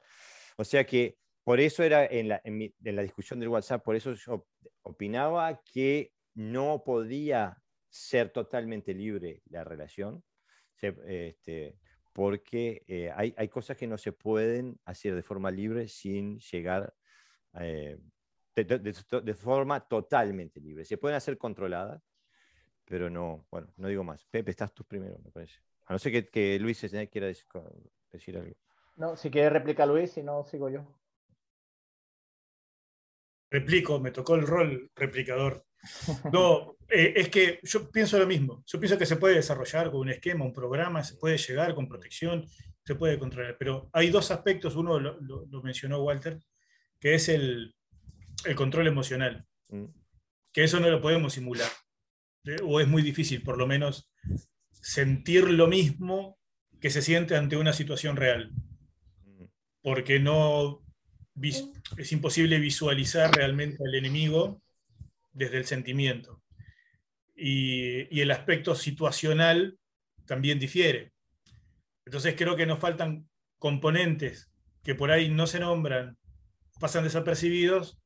O sea que por eso era en la, en, en la discusión del WhatsApp, por eso yo opinaba que no podía ser totalmente libre la relación, este, porque eh, hay, hay, cosas que no se pueden hacer de forma libre sin llegar eh, de, forma totalmente libre. Se pueden hacer controladas, pero no, bueno, no digo más. Pepe, estás tú primero, me parece. A no ser que, que Luis quiera decir, algo. No, si quiere replica Luis, si no, sigo yo. Replico, me tocó el rol replicador. No, eh, es que yo pienso lo mismo. Yo pienso que se puede desarrollar con un esquema, un programa, se puede llegar con protección, se puede controlar. Pero hay dos aspectos, uno lo, mencionó Walter, que es el, control emocional. Mm. Que eso no lo podemos simular. ¿eh? O es muy difícil, por lo menos, sentir lo mismo que se siente ante una situación real. Mm. Porque no es imposible visualizar realmente al enemigo desde el sentimiento. Y, el aspecto situacional también difiere. Entonces creo que nos faltan componentes que por ahí no se nombran, pasan desapercibidos,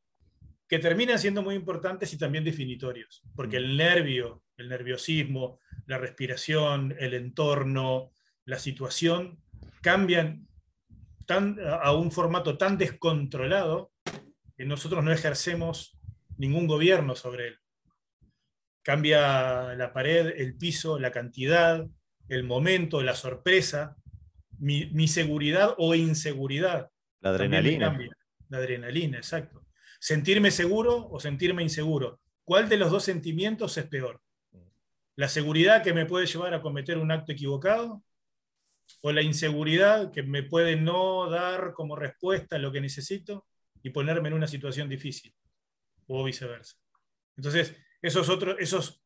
que terminan siendo muy importantes y también definitorios, porque el nervio, el nerviosismo, la respiración, el entorno, la situación, cambian tan, a un formato tan descontrolado que nosotros no ejercemos ningún gobierno sobre él. Cambia la pared, el piso, la cantidad, el momento, la sorpresa, mi, seguridad o inseguridad. La adrenalina. La adrenalina, exacto. Sentirme seguro o sentirme inseguro. ¿Cuál de los dos sentimientos es peor? ¿La seguridad que me puede llevar a cometer un acto equivocado? ¿O la inseguridad que me puede no dar como respuesta lo que necesito y ponerme en una situación difícil? o viceversa. Entonces, esos otros, esos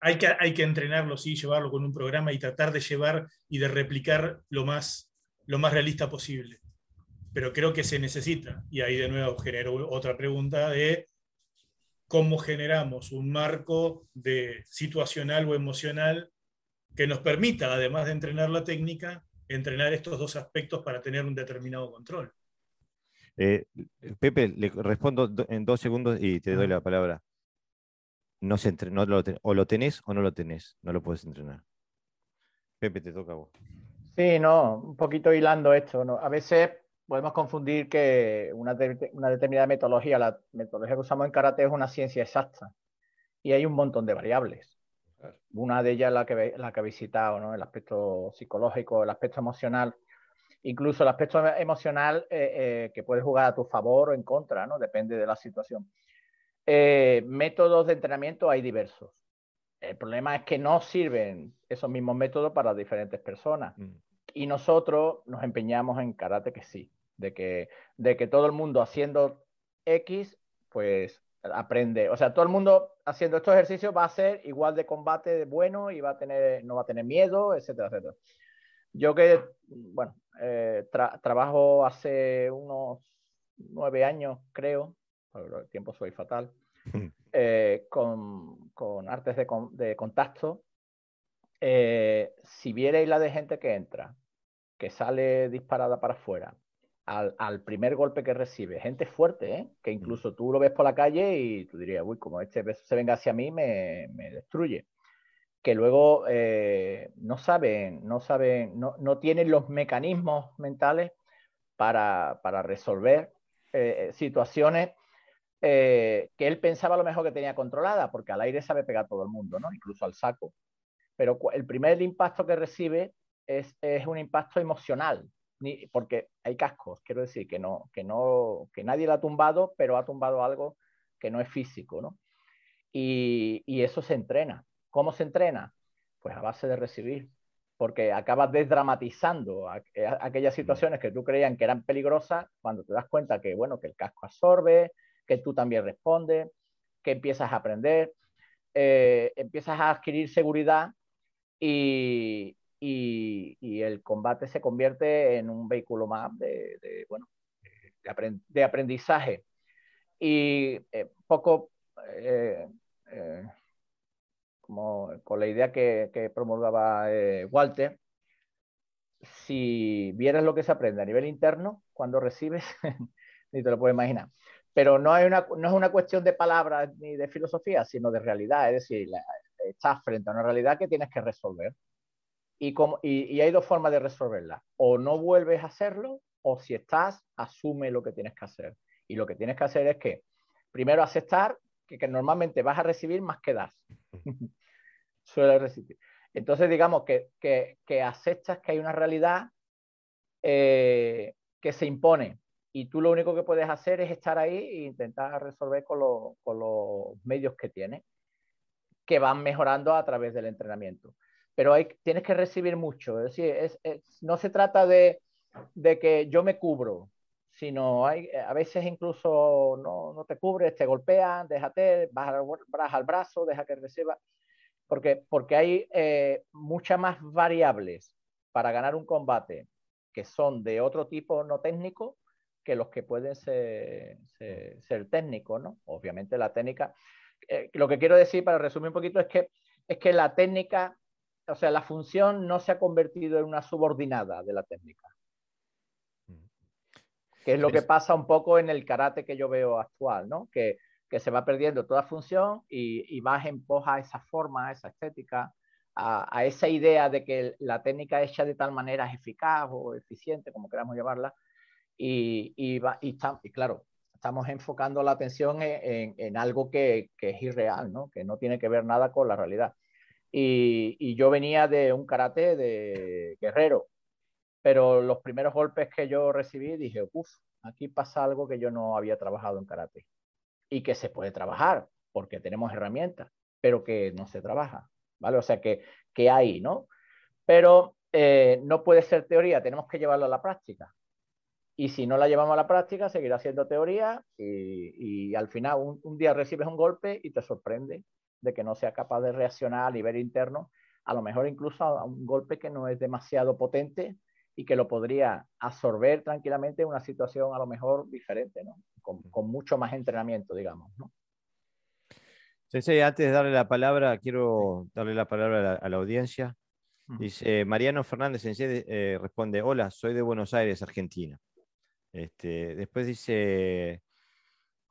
hay que, hay que entrenarlo, sí, llevarlo con un programa y tratar de llevar y de replicar lo más, lo más realista posible. Pero creo que se necesita, y ahí de nuevo genero otra pregunta de cómo generamos un marco de situacional o emocional que nos permita, además de entrenar la técnica, entrenar estos dos aspectos para tener un determinado control. Eh, Pepe, le respondo en dos segundos y te doy la palabra. No se o lo tenés o no lo tenés, no lo puedes entrenar. Pepe, te toca a vos. Sí, no, un poquito hilando esto. ¿no? A veces podemos confundir que una, una, determinada metodología, la metodología que usamos en karate es una ciencia exacta y hay un montón de variables. Una de ellas la que, la que he visitado, ¿no? el aspecto psicológico, el aspecto emocional, incluso el aspecto emocional eh, eh, que puede jugar a tu favor o en contra, ¿no? depende de la situación. Eh, métodos de entrenamiento hay diversos. El problema es que no sirven esos mismos métodos para diferentes personas. Mm. Y nosotros nos empeñamos en karate que sí, de que, de que todo el mundo haciendo X, pues aprende. O sea, todo el mundo haciendo estos ejercicios va a ser igual de combate bueno y va a tener, no va a tener miedo, etcétera, etcétera. Yo que, bueno, eh, trabajo hace unos nueve años, creo, el tiempo soy fatal, eh, con, con, artes de, de contacto. Eh, si vierais la de gente que entra, que sale disparada para afuera, al, primer golpe que recibe. Gente fuerte, ¿eh? que mm. incluso tú lo ves por la calle y tú dirías, uy, como este se venga hacia mí, me, destruye. Que luego eh, no saben, no saben, no, no, tienen los mecanismos mentales para, para resolver eh, situaciones que él pensaba a lo mejor que tenía controlada, porque al aire sabe pegar todo el mundo, ¿no? Incluso al saco. Pero el primer impacto que recibe es, es un impacto emocional, ni, porque hay cascos, quiero decir, que, no, que, no, que nadie lo ha tumbado, pero ha tumbado algo que no es físico, ¿no? Y, y eso se entrena. ¿Cómo se entrena? Pues a base de recibir, porque acabas desdramatizando aquellas mm. situaciones que tú creían que eran peligrosas cuando te das cuenta que, bueno, que el casco absorbe, que tú también respondes, que empiezas a aprender, eh, empiezas a adquirir seguridad y, y, el combate se convierte en un vehículo más de, bueno, de, aprendizaje. Y eh, poco, eh, eh, como con la idea que, promulgaba Walter, si vieras lo que se aprende a nivel interno, cuando recibes, ni te lo puedes imaginar. Pero no, hay una, no es una cuestión de palabras ni de filosofía, sino de realidad. Es decir, estás frente a una realidad que tienes que resolver. Y, hay dos formas de resolverla. O no vuelves a hacerlo, o si estás, asume lo que tienes que hacer. Y lo que tienes que hacer es que, primero, aceptar que, normalmente vas a recibir más que das. Suele recibir. Entonces, digamos que, que, aceptas que hay una realidad eh, que se impone. Y tú lo único que puedes hacer es estar ahí e intentar resolver con los medios que tienes, que van mejorando a través del entrenamiento pero hay, tienes que recibir mucho. Es decir, no se trata de, que yo me cubro, sino hay, a veces incluso no, te cubres, te golpean, déjate, baja, al brazo, deja que reciba, porque, porque hay eh, muchas más variables para ganar un combate que son de otro tipo no técnico que los que pueden ser, ser, técnicos, ¿no? Obviamente la técnica, eh, lo que quiero decir para resumir un poquito es que, es que la técnica o sea, la función no se ha convertido en una subordinada de la técnica. Mm. Que es lo que pasa un poco en el karate que yo veo actual, ¿no? Que, se va perdiendo toda función y, y vas en poja a esa forma, a esa estética, a, esa idea de que la técnica hecha de tal manera es eficaz o eficiente, como queramos llamarla, y, y, y, claro, estamos enfocando la atención en, en, algo que, que, es irreal, ¿no? que no tiene que ver nada con la realidad. Y, yo venía de un karate de guerrero, pero los primeros golpes que yo recibí dije, uff, aquí pasa algo que yo no había trabajado en karate y que se puede trabajar porque tenemos herramientas, pero que no se trabaja, ¿vale? O sea que, que hay, ¿no? Pero eh, no puede ser teoría, tenemos que llevarlo a la práctica. Y si no la llevamos a la práctica, seguirá siendo teoría y, al final un, día recibes un golpe y te sorprende de que no sea capaz de reaccionar a nivel interno, a lo mejor incluso a un golpe que no es demasiado potente y que lo podría absorber tranquilamente en una situación a lo mejor diferente, ¿no? con, mucho más entrenamiento, digamos. ¿no? Sensei, antes de darle la palabra, quiero darle la palabra a la, audiencia. Dice Mariano Fernández Sensei eh, responde: Hola, soy de Buenos Aires, Argentina. Este, después dice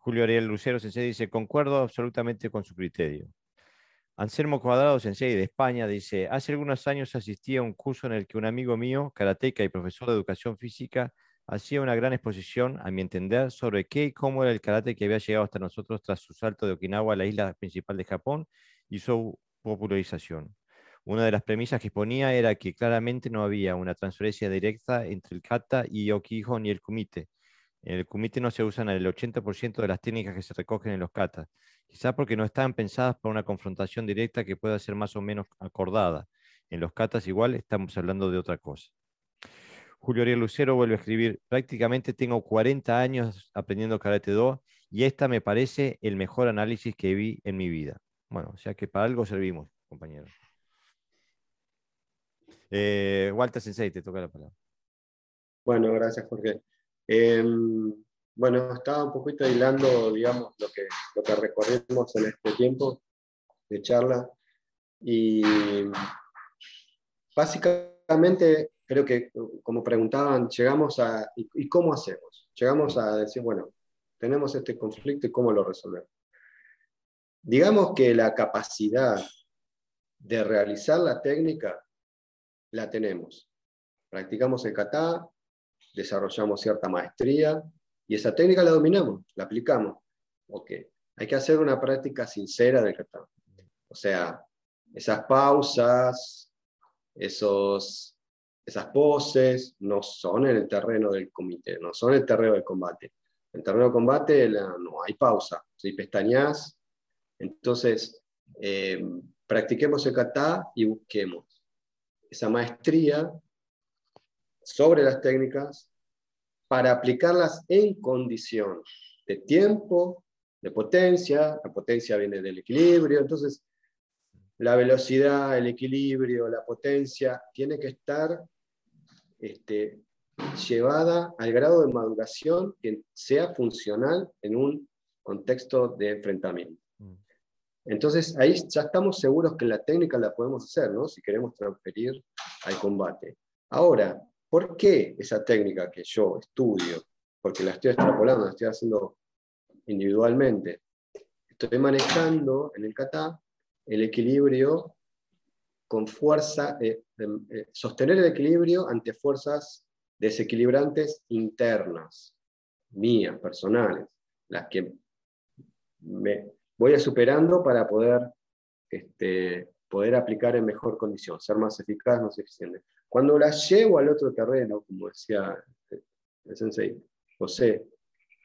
Julio Ariel Lucero Sensei dice, concuerdo absolutamente con su criterio. Anselmo Cuadrado Sensei de España dice, hace algunos años asistí a un curso en el que un amigo mío, karateca y profesor de educación física, hacía una gran exposición, a mi entender, sobre qué y cómo era el karate que había llegado hasta nosotros tras su salto de Okinawa a la isla principal de Japón y su popularización. Una de las premisas que exponía era que claramente no había una transferencia directa entre el kata y okijo ni el kumite. En el kumite no se usan el 80% de las técnicas que se recogen en los katas, quizás porque no están pensadas para una confrontación directa que pueda ser más o menos acordada. En los katas igual estamos hablando de otra cosa. Julio Ariel Lucero vuelve a escribir, prácticamente tengo 40 años aprendiendo Karate Do y esta me parece el mejor análisis que vi en mi vida. Bueno, o sea que para algo servimos, compañeros. Eh, Walter Sensei, te toca la palabra. Bueno, gracias Jorge. Em, bueno, estaba un poquito hilando, digamos, lo que, recorrimos en este tiempo de charla. Y básicamente, creo que, como preguntaban, llegamos a, ¿y, cómo hacemos? Llegamos a decir, bueno, tenemos este conflicto y cómo lo resolvemos. Digamos que la capacidad de realizar la técnica la tenemos. Practicamos el kata, desarrollamos cierta maestría, y esa técnica la dominamos, la aplicamos. Ok, hay que hacer una práctica sincera del kata. O sea, esas pausas, esos, esas poses, no son en el terreno del comité, no son el terreno del combate. En el terreno del combate no hay pausa. Si pestañas, entonces eh, practiquemos el kata y busquemos esa maestría sobre las técnicas para aplicarlas en condición de tiempo, de potencia, la potencia viene del equilibrio, entonces la velocidad, el equilibrio, la potencia, tiene que estar este, llevada al grado de maduración que sea funcional en un contexto de enfrentamiento. Mm. Entonces ahí ya estamos seguros que la técnica la podemos hacer, ¿no? Si queremos transferir al combate. Ahora, ¿Por qué esa técnica que yo estudio, porque la estoy extrapolando, la estoy haciendo individualmente, estoy manejando en el kata el equilibrio con fuerza, eh, eh, sostener el equilibrio ante fuerzas desequilibrantes internas, mías, personales, las que me voy superando para poder, este, poder aplicar en mejor condición, ser más eficaz, más eficiente. Cuando la llevo al otro terreno, como decía el sensei José,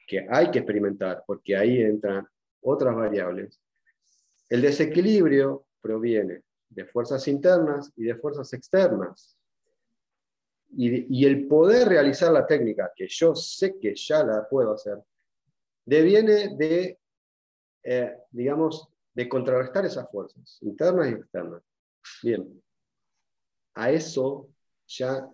que hay que experimentar, porque ahí entran otras variables, el desequilibrio proviene de fuerzas internas y de fuerzas externas. Y, el poder realizar la técnica, que yo sé que ya la puedo hacer, deviene de, eh, digamos, de contrarrestar esas fuerzas, internas y externas. Bien, a eso ya,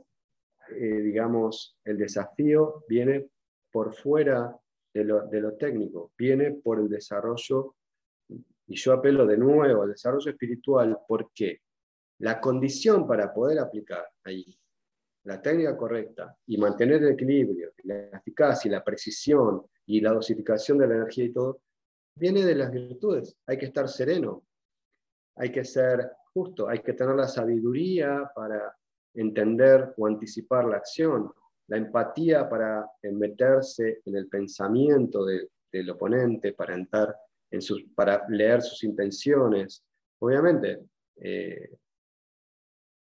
eh, digamos, el desafío viene por fuera de lo, técnico, viene por el desarrollo, y yo apelo de nuevo al desarrollo espiritual, porque la condición para poder aplicar ahí la técnica correcta y mantener el equilibrio, la eficacia y la precisión y la dosificación de la energía y todo, viene de las virtudes. Hay que estar sereno, hay que ser justo, hay que tener la sabiduría para entender o anticipar la acción, la empatía para meterse en el pensamiento del oponente, para, entrar en sus, para leer sus intenciones. Obviamente, eh,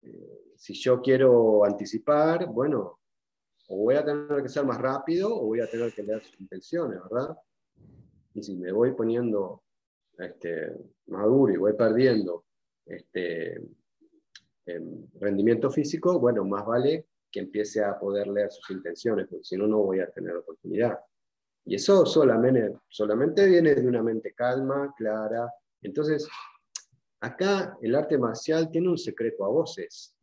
eh, si yo quiero anticipar, bueno, o voy a tener que ser más rápido o voy a tener que leer sus intenciones, ¿verdad? Y si me voy poniendo este, maduro y voy perdiendo este, rendimiento físico, bueno, más vale que empiece a poder leer sus intenciones, porque si no, no voy a tener oportunidad. Y eso solamente, solamente viene de una mente calma, clara. Entonces, acá el arte marcial tiene un secreto a voces.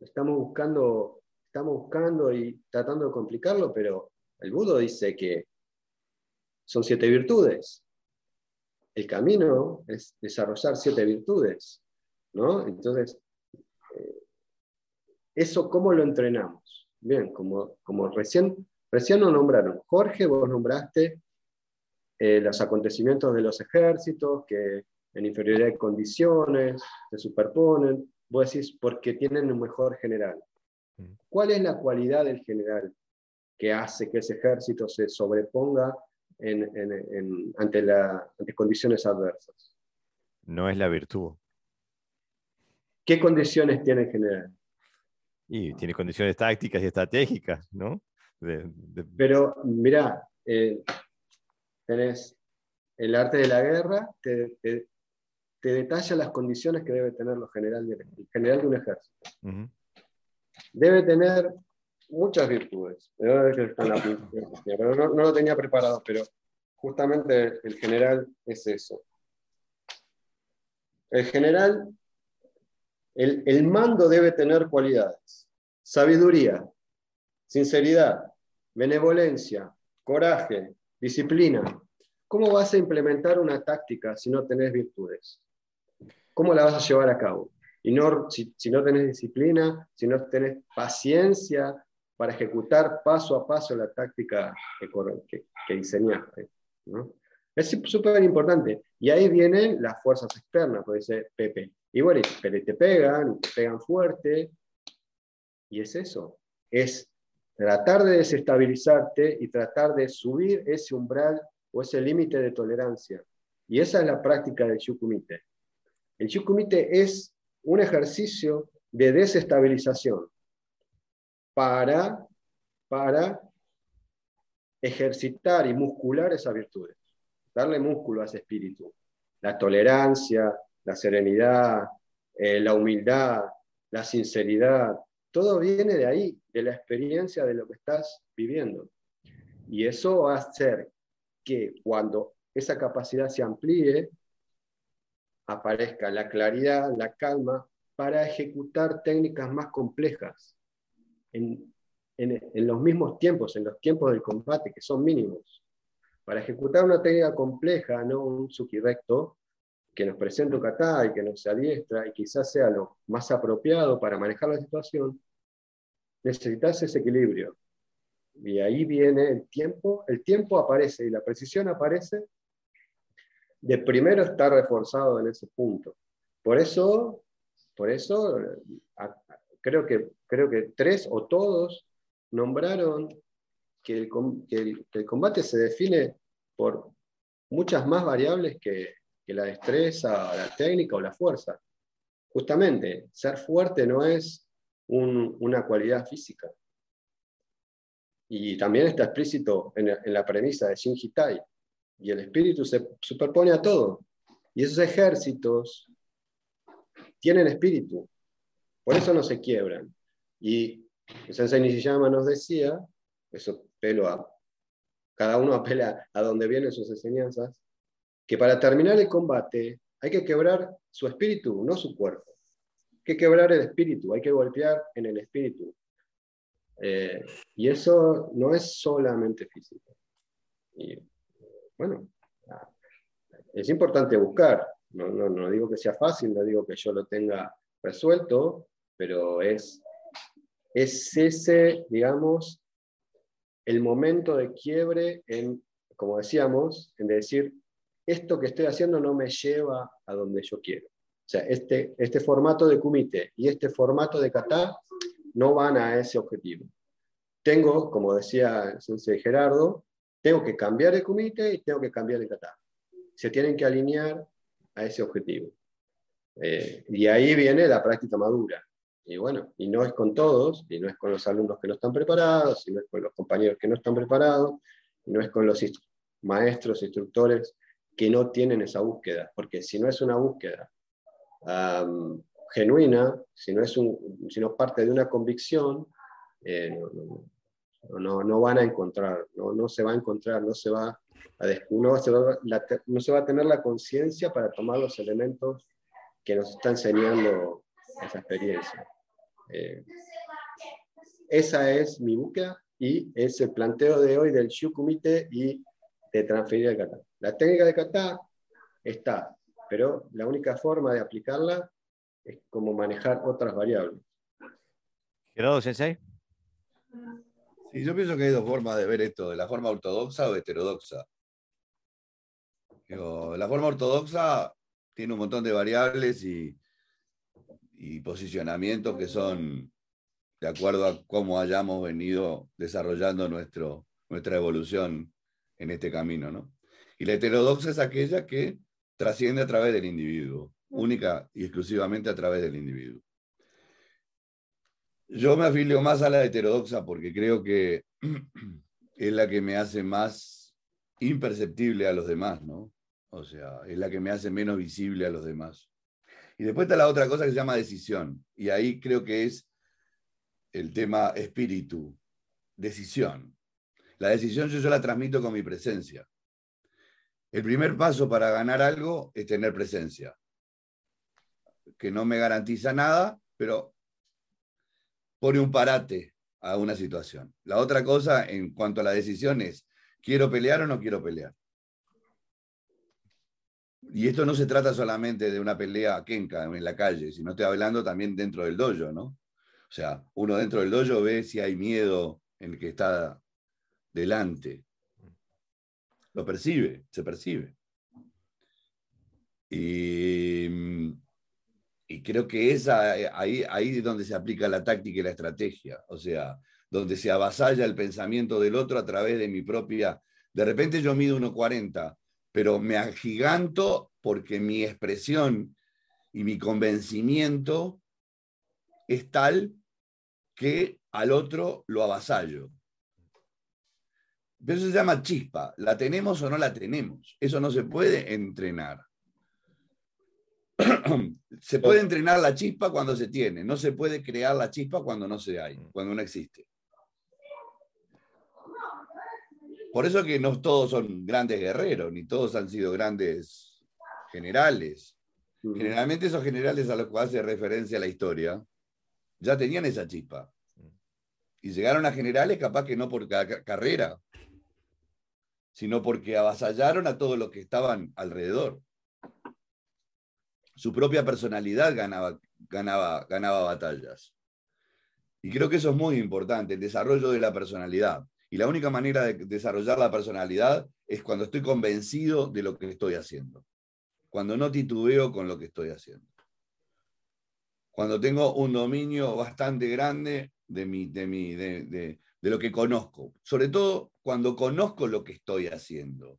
Estamos buscando, estamos buscando y tratando de complicarlo, pero el Budo dice que son siete virtudes. El camino es desarrollar siete virtudes. ¿no? Entonces, ¿Eso cómo lo entrenamos? Bien, como, como recién, recién nos nombraron. Jorge, vos nombraste eh, los acontecimientos de los ejércitos, que en inferioridad de condiciones, se superponen. Vos decís, porque tienen un mejor general. Mm. ¿Cuál es la cualidad del general que hace que ese ejército se sobreponga ante, la, ante condiciones adversas? No es la virtud. ¿Qué condiciones tiene el general? Y tiene condiciones tácticas y estratégicas, ¿no? Pero mira, eh, tenés el arte de la guerra, te, detalla las condiciones que debe tener el general de, general de un ejército. Debe tener muchas virtudes. Pero no, no, lo tenía preparado, pero justamente el general es eso. El general el, mando debe tener cualidades. Sabiduría, sinceridad, benevolencia, coraje, disciplina. ¿Cómo vas a implementar una táctica si no tenés virtudes? ¿Cómo la vas a llevar a cabo? Y no, si, no tenés disciplina, si no tenés paciencia para ejecutar paso a paso la táctica que, diseñaste. Es súper importante. Y ahí vienen las fuerzas externas, puede ser Pepe. Y bueno, te pegan, te pegan fuerte. Y es eso, es tratar de desestabilizarte y tratar de subir ese umbral o ese límite de tolerancia. Y esa es la práctica del Shukumite. El Shukumite es un ejercicio de desestabilización para, para ejercitar y muscular esa virtud, darle músculo a ese espíritu. La tolerancia, la serenidad, eh, la humildad, la sinceridad, todo viene de ahí, de la experiencia de lo que estás viviendo. Y eso va a hacer que cuando esa capacidad se amplíe, aparezca la claridad, la calma, para ejecutar técnicas más complejas en, en, los mismos tiempos, en los tiempos del combate, que son mínimos. Para ejecutar una técnica compleja, no un suki recto, que nos presenta un y que nos adiestra y quizás sea lo más apropiado para manejar la situación, necesitas ese equilibrio. Y ahí viene el tiempo, el tiempo aparece y la precisión aparece de primero estar reforzado en ese punto. Por eso, por eso creo, que, creo que tres o todos nombraron que el combate se define por muchas más variables que, que la destreza, la técnica o la fuerza. Justamente, ser fuerte no es una cualidad física. Y también está explícito en, la premisa de Shinji Tai. Y el espíritu se superpone a todo. Y esos ejércitos tienen espíritu. Por eso no se quiebran. Y Sensei Nishiyama nos decía, eso pelo a, cada uno apela a donde vienen sus enseñanzas, que para terminar el combate hay que quebrar su espíritu, no su cuerpo. Hay que quebrar el espíritu, hay que golpear en el espíritu. Eh, y eso no es solamente físico. Y, bueno, es importante buscar. No, no, no digo que sea fácil, no digo que yo lo tenga resuelto, pero es, es ese, digamos, el momento de quiebre en, como decíamos, en decir, esto que estoy haciendo no me lleva a donde yo quiero. O sea, este, este formato de kumite y este formato de kata no van a ese objetivo. Tengo, como decía el sensei Gerardo, tengo que cambiar el kumite y tengo que cambiar el kata. Se tienen que alinear a ese objetivo. Eh, y ahí viene la práctica madura. Y bueno, y no es con todos, y no es con los alumnos que no están preparados, y no es con los compañeros que no están preparados, y no es con los maestros, instructores que no tienen esa búsqueda, porque si no es una búsqueda genuina, si no, es si no parte de una convicción, eh, no, no, van a encontrar, no, se va a encontrar, no se va a, no, se va, a tener la conciencia para tomar los elementos que nos está enseñando esa experiencia. Eh, esa es mi búsqueda y es el planteo de hoy del Shukumite y de transferir el kata. La técnica de kata está, pero la única forma de aplicarla es como manejar otras variables. Gerardo Sensei. Sí, yo pienso que hay dos formas de ver esto, de la forma ortodoxa o heterodoxa. la forma ortodoxa tiene un montón de variables y, y posicionamientos que son de acuerdo a cómo hayamos venido desarrollando nuestro, nuestra evolución en este camino. ¿no? Y la heterodoxa es aquella que trasciende a través del individuo, única y exclusivamente a través del individuo. Yo me afilio más a la heterodoxa porque creo que es la que me hace más imperceptible a los demás, ¿no? O sea, es la que me hace menos visible a los demás. Y después está la otra cosa que se llama decisión. Y ahí creo que es el tema espíritu, decisión. La decisión yo, yo la transmito con mi presencia. El primer paso para ganar algo es tener presencia, que no me garantiza nada, pero pone un parate a una situación. La otra cosa en cuanto a la decisión es, ¿quiero pelear o no quiero pelear? Y esto no se trata solamente de una pelea kenka en la calle, sino estoy hablando también dentro del dojo, ¿no? O sea, uno dentro del dojo ve si hay miedo en el que está delante. Lo percibe, se percibe. Y, y creo que es ahí, ahí es donde se aplica la táctica y la estrategia. O sea, donde se avasalla el pensamiento del otro a través de mi propia... De repente yo mido 1,40, pero me agiganto porque mi expresión y mi convencimiento es tal que al otro lo avasallo. Pero eso se llama chispa. ¿La tenemos o no la tenemos? Eso no se puede entrenar. se puede entrenar la chispa cuando se tiene, no se puede crear la chispa cuando no se hay, cuando no existe. Por eso que no todos son grandes guerreros, ni todos han sido grandes generales. Generalmente esos generales a los cuales hace referencia la historia ya tenían esa chispa. Y llegaron a generales capaz que no por carrera, sino porque avasallaron a todos los que estaban alrededor. Su propia personalidad ganaba, ganaba, ganaba batallas. Y creo que eso es muy importante, el desarrollo de la personalidad. Y la única manera de desarrollar la personalidad es cuando estoy convencido de lo que estoy haciendo, cuando no titubeo con lo que estoy haciendo cuando tengo un dominio bastante grande de, mi, de, mi, de, de, lo que conozco, sobre todo cuando conozco lo que estoy haciendo.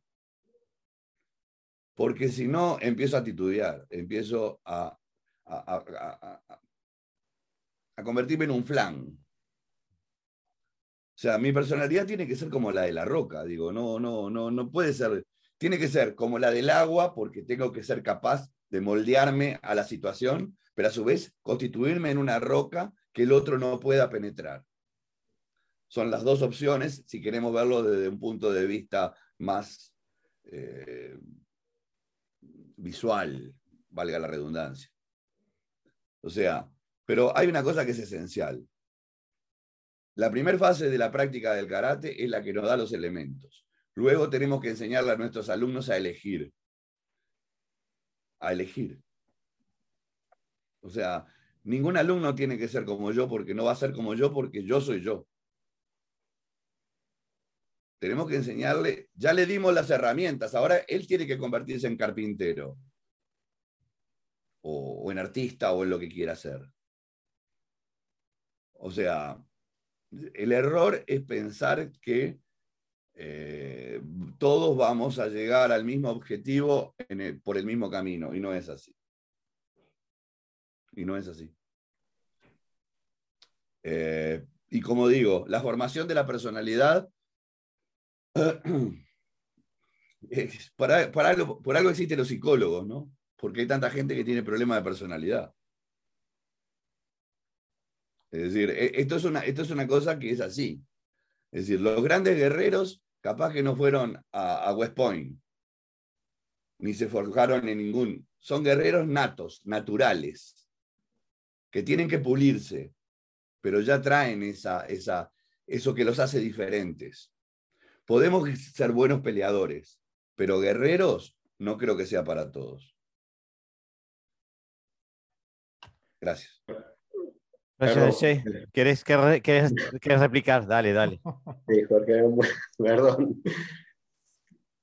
Porque si no, empiezo a titubear, empiezo a, a, a, a, convertirme en un flan. O sea, mi personalidad tiene que ser como la de la roca, digo, no, no, no, no puede ser, tiene que ser como la del agua porque tengo que ser capaz de moldearme a la situación pero a su vez constituirme en una roca que el otro no pueda penetrar. Son las dos opciones si queremos verlo desde un punto de vista más eh, visual, valga la redundancia. O sea, pero hay una cosa que es esencial. La primera fase de la práctica del karate es la que nos da los elementos. Luego tenemos que enseñarle a nuestros alumnos a elegir. A elegir. O sea, ningún alumno tiene que ser como yo porque no va a ser como yo porque yo soy yo. Tenemos que enseñarle, ya le dimos las herramientas, ahora él tiene que convertirse en carpintero o, en artista o en lo que quiera hacer. O sea, el error es pensar que eh, todos vamos a llegar al mismo objetivo por el mismo camino y no es así. Y no es así. Eh, y como digo, la formación de la personalidad, para, por algo existen los psicólogos, ¿no? Porque hay tanta gente que tiene problemas de personalidad. Es decir, e, esto es, una, esto es una cosa que es así. Es decir, los grandes guerreros capaz que no fueron a, a West Point, ni se forjaron en ningún. Son guerreros natos, naturales que tienen que pulirse, pero ya traen esa, esa, eso que los hace diferentes. Podemos ser buenos peleadores, pero guerreros no creo que sea para todos. Gracias. Gracias, ¿Quieres, replicar? Dale, dale. Sí, Jorge, perdón.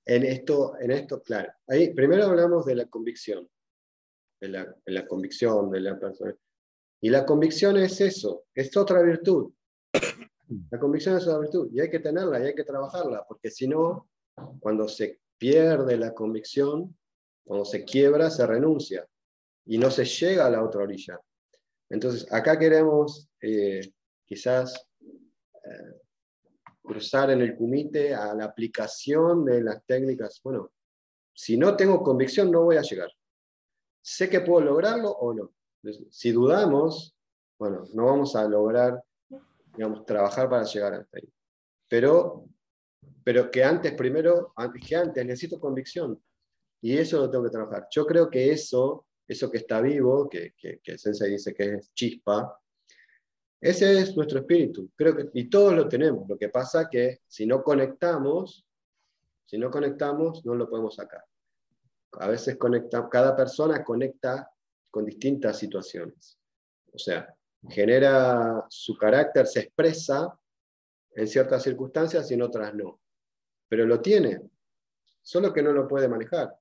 En esto, en esto, claro. Ahí, primero hablamos de la convicción. en la, en la convicción de la persona. Y la convicción es eso, es otra virtud. La convicción es otra virtud y hay que tenerla y hay que trabajarla, porque si no, cuando se pierde la convicción, cuando se quiebra, se renuncia y no se llega a la otra orilla. Entonces, acá queremos eh, quizás eh, cruzar en el comité a la aplicación de las técnicas. Bueno, si no tengo convicción, no voy a llegar. ¿Sé que puedo lograrlo o no? Si dudamos, bueno, no vamos a lograr, digamos, trabajar para llegar hasta ahí. Pero, pero que antes, primero, antes que antes, necesito convicción. Y eso lo tengo que trabajar. Yo creo que eso, eso que está vivo, que, que, que Sensei dice que es chispa, ese es nuestro espíritu. Creo que, y todos lo tenemos. Lo que pasa que si no conectamos, si no conectamos, no lo podemos sacar. A veces conecta, cada persona conecta con distintas situaciones. O sea, genera su carácter, se expresa en ciertas circunstancias y en otras no. Pero lo tiene, solo que no lo puede manejar.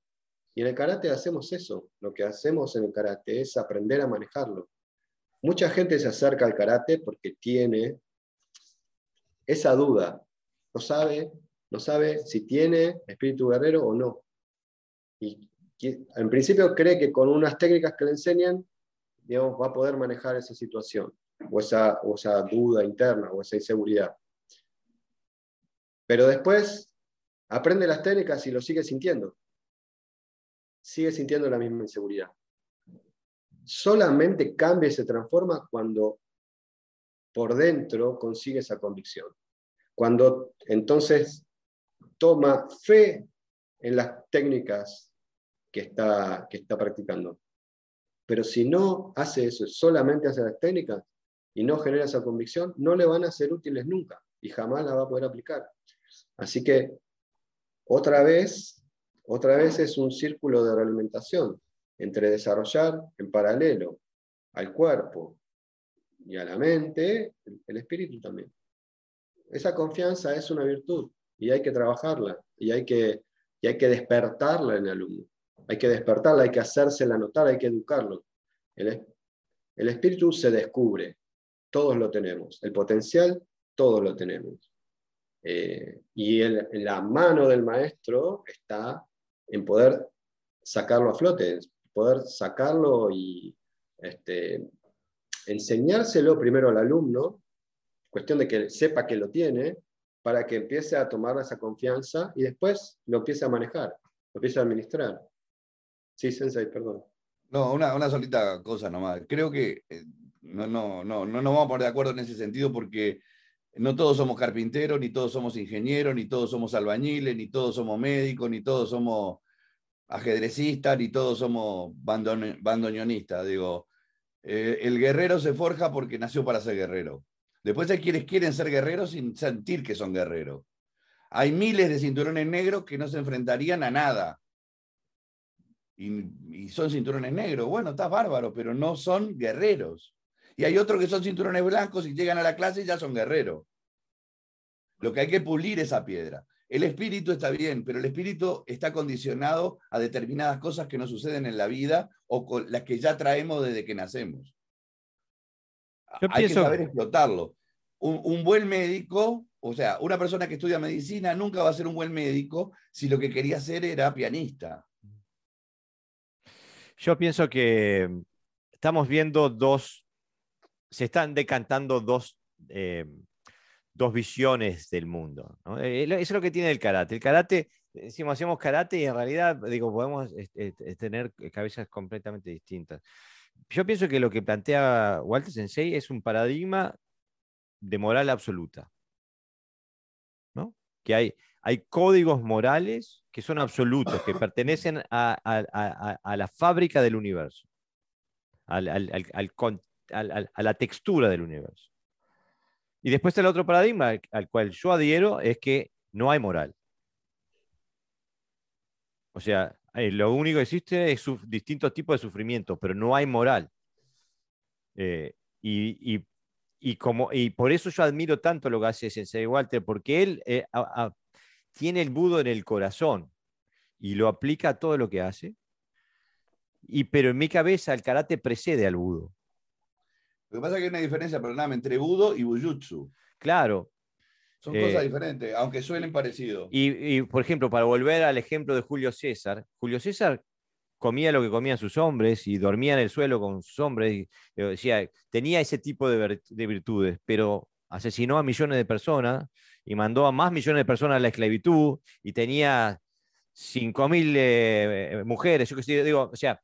Y en el karate hacemos eso. Lo que hacemos en el karate es aprender a manejarlo. Mucha gente se acerca al karate porque tiene esa duda. No sabe, no sabe si tiene espíritu guerrero o no. Y en principio cree que con unas técnicas que le enseñan, digamos, va a poder manejar esa situación, o esa, o esa duda interna, o esa inseguridad. Pero después aprende las técnicas y lo sigue sintiendo. Sigue sintiendo la misma inseguridad. Solamente cambia y se transforma cuando por dentro consigue esa convicción. Cuando entonces toma fe en las técnicas que está, que está practicando. Pero si no hace eso, solamente hace las técnicas y no genera esa convicción, no le van a ser útiles nunca y jamás la va a poder aplicar. Así que otra vez, otra vez es un círculo de realimentación entre desarrollar en paralelo al cuerpo y a la mente, el espíritu también. Esa confianza es una virtud y hay que trabajarla y hay que, y hay que despertarla en el alumno. Hay que despertarla, hay que hacérsela notar, hay que educarlo. El, espíritu se descubre, todos lo tenemos. El potencial, todos lo tenemos. Eh, y la mano del maestro está en poder sacarlo a flote, poder sacarlo y este, enseñárselo primero al alumno, cuestión de que sepa que lo tiene, para que empiece a tomar esa confianza y después lo empiece a manejar, lo empiece a administrar. Sí, Sensei, perdón. No, una, una solita cosa nomás. Creo que eh, no, no, no, no nos vamos a poner de acuerdo en ese sentido porque no todos somos carpinteros, ni todos somos ingenieros, ni todos somos albañiles, ni todos somos médicos, ni todos somos ajedrecistas y todos somos bandoneonistas. Digo, eh, el guerrero se forja porque nació para ser guerrero. Después hay quienes quieren ser guerreros sin sentir que son guerreros. Hay miles de cinturones negros que no se enfrentarían a nada. Y, y son cinturones negros. Bueno, está bárbaro, pero no son guerreros. Y hay otros que son cinturones blancos y llegan a la clase y ya son guerreros. Lo que hay que pulir esa piedra. El espíritu está bien, pero el espíritu está condicionado a determinadas cosas que nos suceden en la vida o con las que ya traemos desde que nacemos. Hay que saber explotarlo. Un, buen médico, o sea, una persona que estudia medicina nunca va a ser un buen médico si lo que quería ser era pianista. Yo pienso que estamos viendo dos, se están decantando dos eh, dos visiones del mundo. Eh, eso es lo que tiene el karate. El karate, decimos, hacemos karate y en realidad, digo, podemos tener cabezas completamente distintas. Yo pienso que lo que plantea Walter Sensei es un paradigma de moral absoluta. ¿no? Que hay, hay códigos morales que son absolutos, que pertenecen a, la fábrica del universo, a la textura del universo. Y después está el otro paradigma al cual yo adhiero, es que no hay moral. O sea, eh, lo único que existe es distintos tipos de sufrimiento, pero no hay moral. Eh, y, como, y por eso yo admiro tanto lo que hace Sensei Walter, porque él eh, tiene el budo en el corazón y lo aplica a todo lo que hace. Y, pero en mi cabeza el karate precede al budo. Lo que pasa es que hay una diferencia, perdóname, entre budo y bujutsu. Claro. Son Eh, cosas diferentes, aunque suelen parecidos. Y, y, por ejemplo, para volver al ejemplo de Julio César, Julio César comía lo que comían sus hombres y dormía en el suelo con sus hombres. Y, eh, decía, tenía ese tipo de, de virtudes, pero asesinó a millones de personas y mandó a más millones de personas a la esclavitud y tenía 5.000 eh, mujeres, yo qué sé, digo, o sea,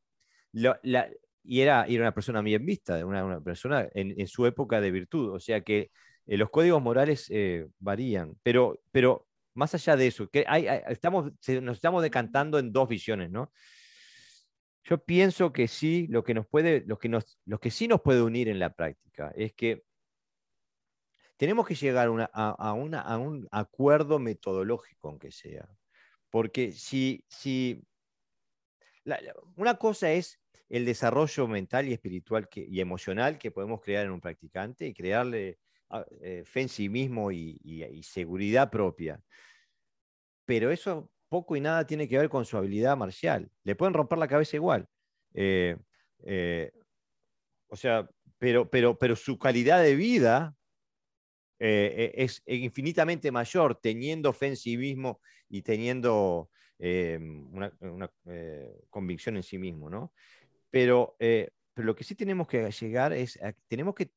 y era, era una persona bien vista, una, una persona en, en su época de virtud, o sea que eh, los códigos morales eh, varían, pero, pero más allá de eso, que hay, hay- estamos, nos estamos decantando en dos visiones, ¿no? Yo pienso que sí, lo que, nos puede, lo, que nos, lo que sí nos puede unir en la práctica es que tenemos que llegar una- a- a una- a un acuerdo metodológico, aunque sea. Porque si, si la- una cosa es el desarrollo mental y espiritual que- y emocional que podemos crear en un practicante y crearle ah, eh, fe en sí mismo y, y- y seguridad propia. Pero eso poco y nada tiene que ver con su habilidad marcial. Le pueden romper la cabeza igual. Eh, eh, o sea, pero, pero, pero su calidad de vida eh, es infinitamente mayor teniendo fe en sí mismo y teniendo eh, una, eh, convicción en sí mismo, ¿no? Pero, eh, pero lo que sí tenemos que llegar es, a- tenemos que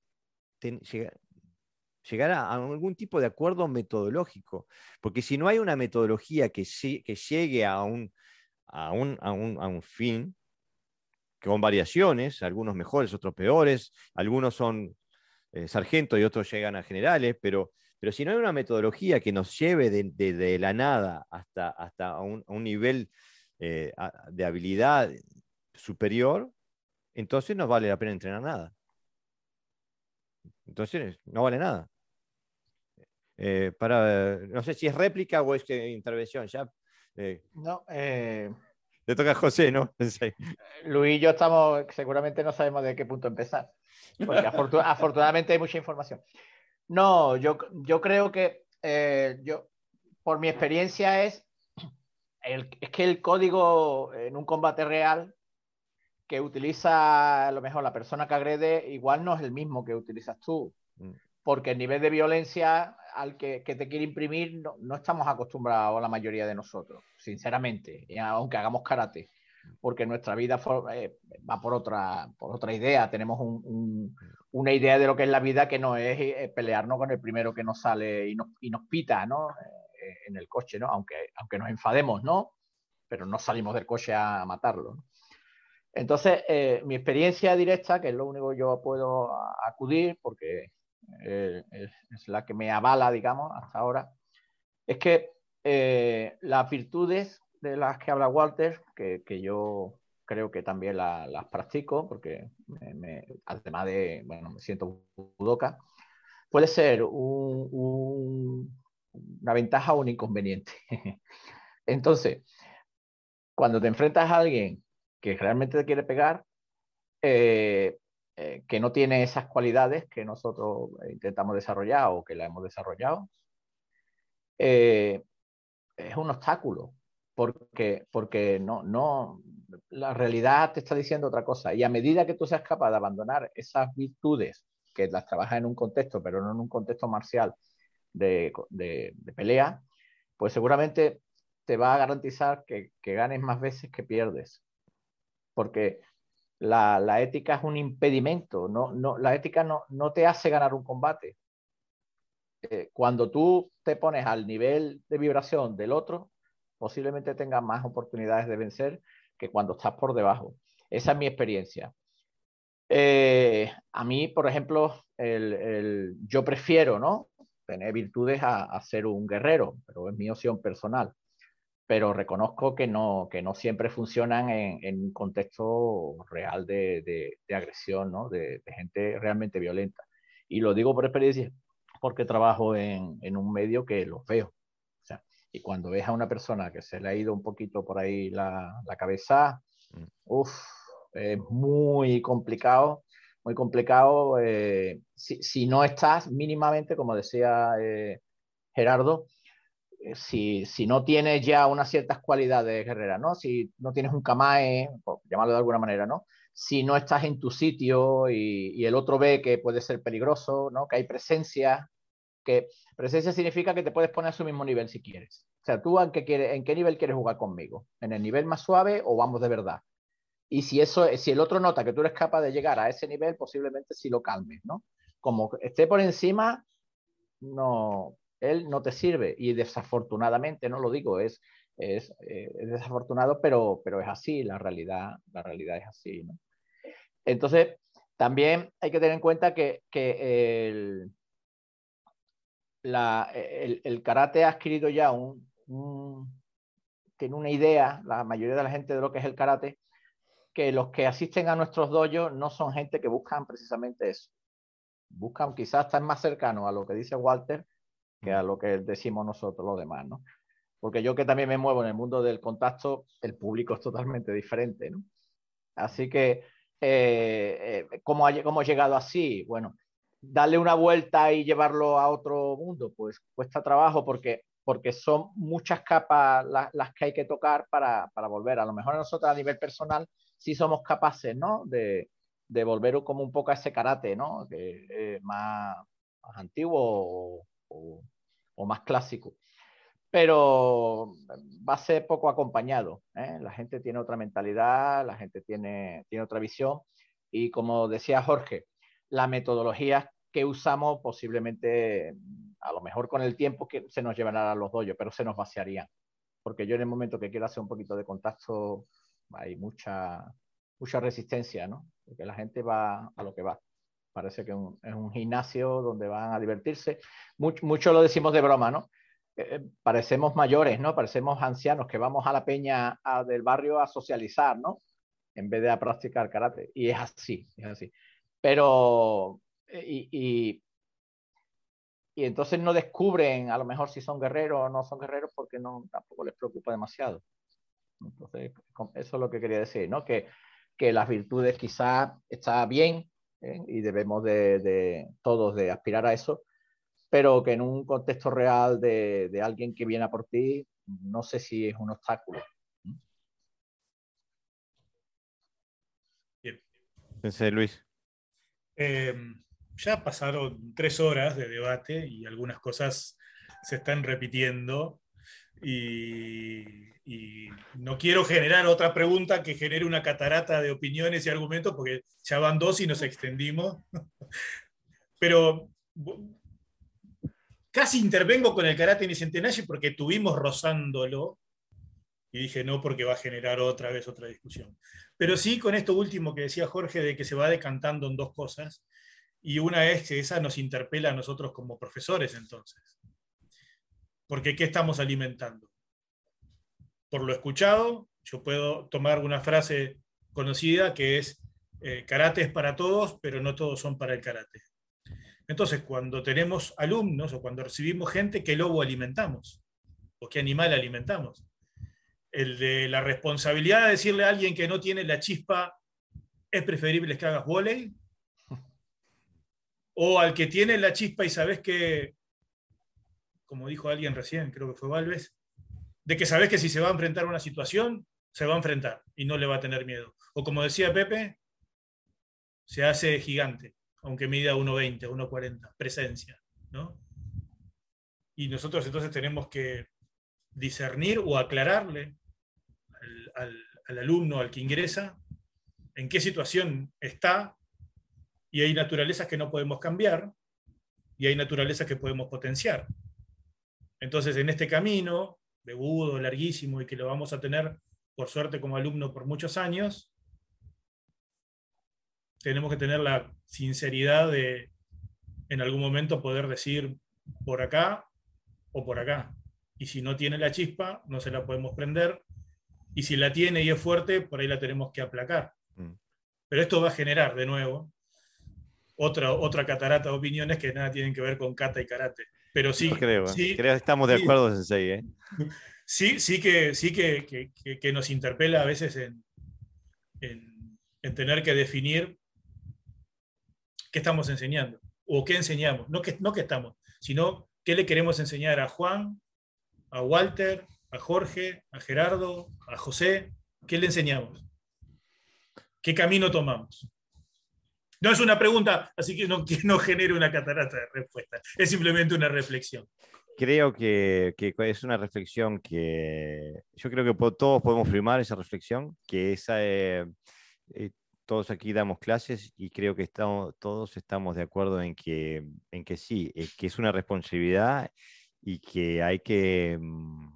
llegar, a, algún tipo de acuerdo metodológico, porque si no hay una metodología que, que llegue a un, a, un, a, un, a un fin, con variaciones, algunos mejores, otros peores, algunos son eh, sargentos y otros llegan a generales, pero, pero si no hay una metodología que nos lleve de, de- de la nada hasta, hasta a un, un nivel eh, de habilidad superior, entonces no vale la pena entrenar nada. Entonces no vale nada. Eh, para, no sé si es réplica o es que intervención. Ya eh, No, eh, le toca a José, ¿no? Sí. Luis y yo estamos, seguramente no sabemos de qué punto empezar, porque afortunadamente hay mucha información. No, yo, yo creo que eh, yo, por mi experiencia es, el, es que el código en un combate real que utiliza a lo mejor la persona que agrede igual no es el mismo que utilizas tú, Mm. porque el nivel de violencia al que, que te quiere imprimir no, no estamos acostumbrados la mayoría de nosotros, sinceramente, aunque hagamos karate porque nuestra vida eh, va por otra, por otra idea. Tenemos un- un- una idea de lo que es la vida que no es eh, pelearnos con el primero que nos sale y nos, pita, ¿no? Eh, en el coche, ¿no? Aunque, aunque nos enfademos, ¿no? Pero no salimos del coche a matarlo. Entonces, mi experiencia directa, que es lo único que yo puedo acudir, porque es, la que me avala, digamos, hasta ahora, es que las virtudes de las que habla Walter, que, que yo creo que también la- las practico, porque me- me- de, bueno, me siento budoka, puede ser un- un- una ventaja o un inconveniente. Entonces, cuando te enfrentas a alguien que realmente te quiere pegar, eh, eh, que no tiene esas cualidades que nosotros intentamos desarrollar o que la hemos desarrollado, eh, es un obstáculo, porque, porque no, no, la realidad te está diciendo otra cosa. Y a medida que tú seas capaz de abandonar esas virtudes que las trabajas en un contexto, pero no en un contexto marcial de, de, pelea, pues seguramente te va a garantizar que, que ganes más veces que pierdes. Porque la, la, ética es un impedimento, no, no, la ética no, no te hace ganar un combate. Eh, cuando tú te pones al nivel de vibración del otro, posiblemente tengas más oportunidades de vencer que cuando estás por debajo. Esa es mi experiencia. Eh, a mí, por ejemplo, el, el, yo prefiero ¿no? tener virtudes a, a, ser un guerrero, pero es mi opción personal. Pero reconozco que no, que no siempre funcionan en, un contexto real de, de, agresión, ¿no? de, de, gente realmente violenta. Y lo digo por experiencia, porque trabajo en, en un medio que los veo. Y cuando ves a una persona que se le ha ido un poquito por ahí la, la cabeza, uff, es muy complicado, muy complicado. Eh, si, si, no estás mínimamente, como decía eh, Gerardo, si, si, no tienes ya unas ciertas cualidades guerreras, ¿no? Si no tienes un kamae, por llamarlo de alguna manera, ¿no? Si no estás en tu sitio y, y, el otro ve que puede ser peligroso, ¿no? Que hay presencia, que presencia significa que te puedes poner a su mismo nivel si quieres. O sea, tú en qué, nivel quieres jugar conmigo, en el nivel más suave o vamos de verdad. Y si eso, si el otro nota que tú eres capaz de llegar a ese nivel, posiblemente sí lo calmes, ¿no? Como esté por encima, no, él no te sirve. Y desafortunadamente, no lo digo, es, es, eh, es desafortunado, pero, pero es así, la realidad, la realidad es así. Entonces, también hay que tener en cuenta que, que el, la, el, el, karate ha adquirido ya un, un, tiene una idea, la mayoría de la gente de lo que es el karate, que los que asisten a nuestros dojos no son gente que buscan precisamente eso. Buscan quizás estar más cercanos a lo que dice Walter que a lo que decimos nosotros los demás, ¿no? Porque yo que también me muevo en el mundo del contacto, el público es totalmente diferente, ¿no? Así que, eh, eh, ¿cómo, ha, ¿cómo ha llegado así? Bueno, darle una vuelta y llevarlo a otro mundo, pues cuesta trabajo porque porque son muchas capas las, las que hay que tocar para, para, volver. A lo mejor nosotros a nivel personal sí somos capaces, ¿no? De, de volver como un poco a ese karate, ¿no? Que, eh, más, antiguo o, o, o, más clásico. Pero va a ser poco acompañado. ¿eh? La gente tiene otra mentalidad, la gente tiene, tiene otra visión. Y como decía Jorge, la metodología que usamos posiblemente a lo mejor con el tiempo que se nos llevarán a los doyos, pero se nos vaciarían. Porque yo en el momento que quiero hacer un poquito de contacto, hay mucha, mucha resistencia, ¿no? Porque la gente va a lo que va. Parece que un, es un gimnasio donde van a divertirse. Mucho, mucho lo decimos de broma, ¿no? Eh, parecemos mayores, ¿no? Parecemos ancianos que vamos a la peña a, del barrio a socializar, ¿no? En vez de a practicar karate. Y es así, es así. Pero, y, y, y entonces no descubren a lo mejor si son guerreros o no son guerreros porque no, tampoco les preocupa demasiado. Entonces, eso es lo que quería decir, ¿no? Que, que las virtudes quizás está bien ¿eh? y debemos de, de, todos de aspirar a eso, pero que en un contexto real de, de, alguien que viene a por ti, no sé si es un obstáculo. Bien. Pensé, Luis. Eh, ya pasaron tres horas de debate y algunas cosas se están repitiendo y, y, no quiero generar otra pregunta que genere una catarata de opiniones y argumentos porque ya van dos y nos extendimos. Pero casi intervengo con el karate Nicentenashi porque tuvimos rozándolo y dije no porque va a generar otra vez otra discusión. Pero sí con esto último que decía Jorge de que se va decantando en dos cosas y una es que esa nos interpela a nosotros como profesores entonces. Porque ¿qué estamos alimentando? Por lo escuchado, yo puedo tomar una frase conocida que es, eh, karate es para todos, pero no todos son para el karate. Entonces, cuando tenemos alumnos o cuando recibimos gente, ¿qué lobo alimentamos? ¿O qué animal alimentamos? El de la responsabilidad de decirle a alguien que no tiene la chispa, es preferible que hagas volei, o al que tiene la chispa y sabes que, como dijo alguien recién, creo que fue Valves, de que sabes que si se va a enfrentar a una situación, se va a enfrentar y no le va a tener miedo. O como decía Pepe, se hace gigante, aunque mida 1,20, 1,40, presencia. ¿no? Y nosotros entonces tenemos que discernir o aclararle al, al, al alumno, al que ingresa, en qué situación está y hay naturalezas que no podemos cambiar y hay naturalezas que podemos potenciar. Entonces, en este camino, de budo, larguísimo y que lo vamos a tener, por suerte, como alumno por muchos años, tenemos que tener la sinceridad de, en algún momento, poder decir por acá o por acá. Y si no tiene la chispa, no se la podemos prender. Y si la tiene y es fuerte, por ahí la tenemos que aplacar. Mm. Pero esto va a generar, de nuevo, otra, otra catarata de opiniones que nada tienen que ver con kata y karate. Pero sí, no creo, sí, creo estamos de acuerdo, sí, Sensei. ¿eh? Sí, sí, que, sí que, que, que, nos interpela a veces en, en, en, tener que definir qué estamos enseñando o qué enseñamos. No que, no que estamos, sino qué le queremos enseñar a Juan, a Walter, a Jorge, a Gerardo, a José? ¿Qué le enseñamos? ¿Qué camino tomamos? No es una pregunta, así que no, que no genere una catarata de respuesta. Es simplemente una reflexión. Creo que, que es una reflexión que yo creo que todos podemos firmar esa reflexión, que esa, eh, eh, todos aquí damos clases y creo que estamos, todos estamos de acuerdo en que, en que sí, que es una responsabilidad y que hay que, mm,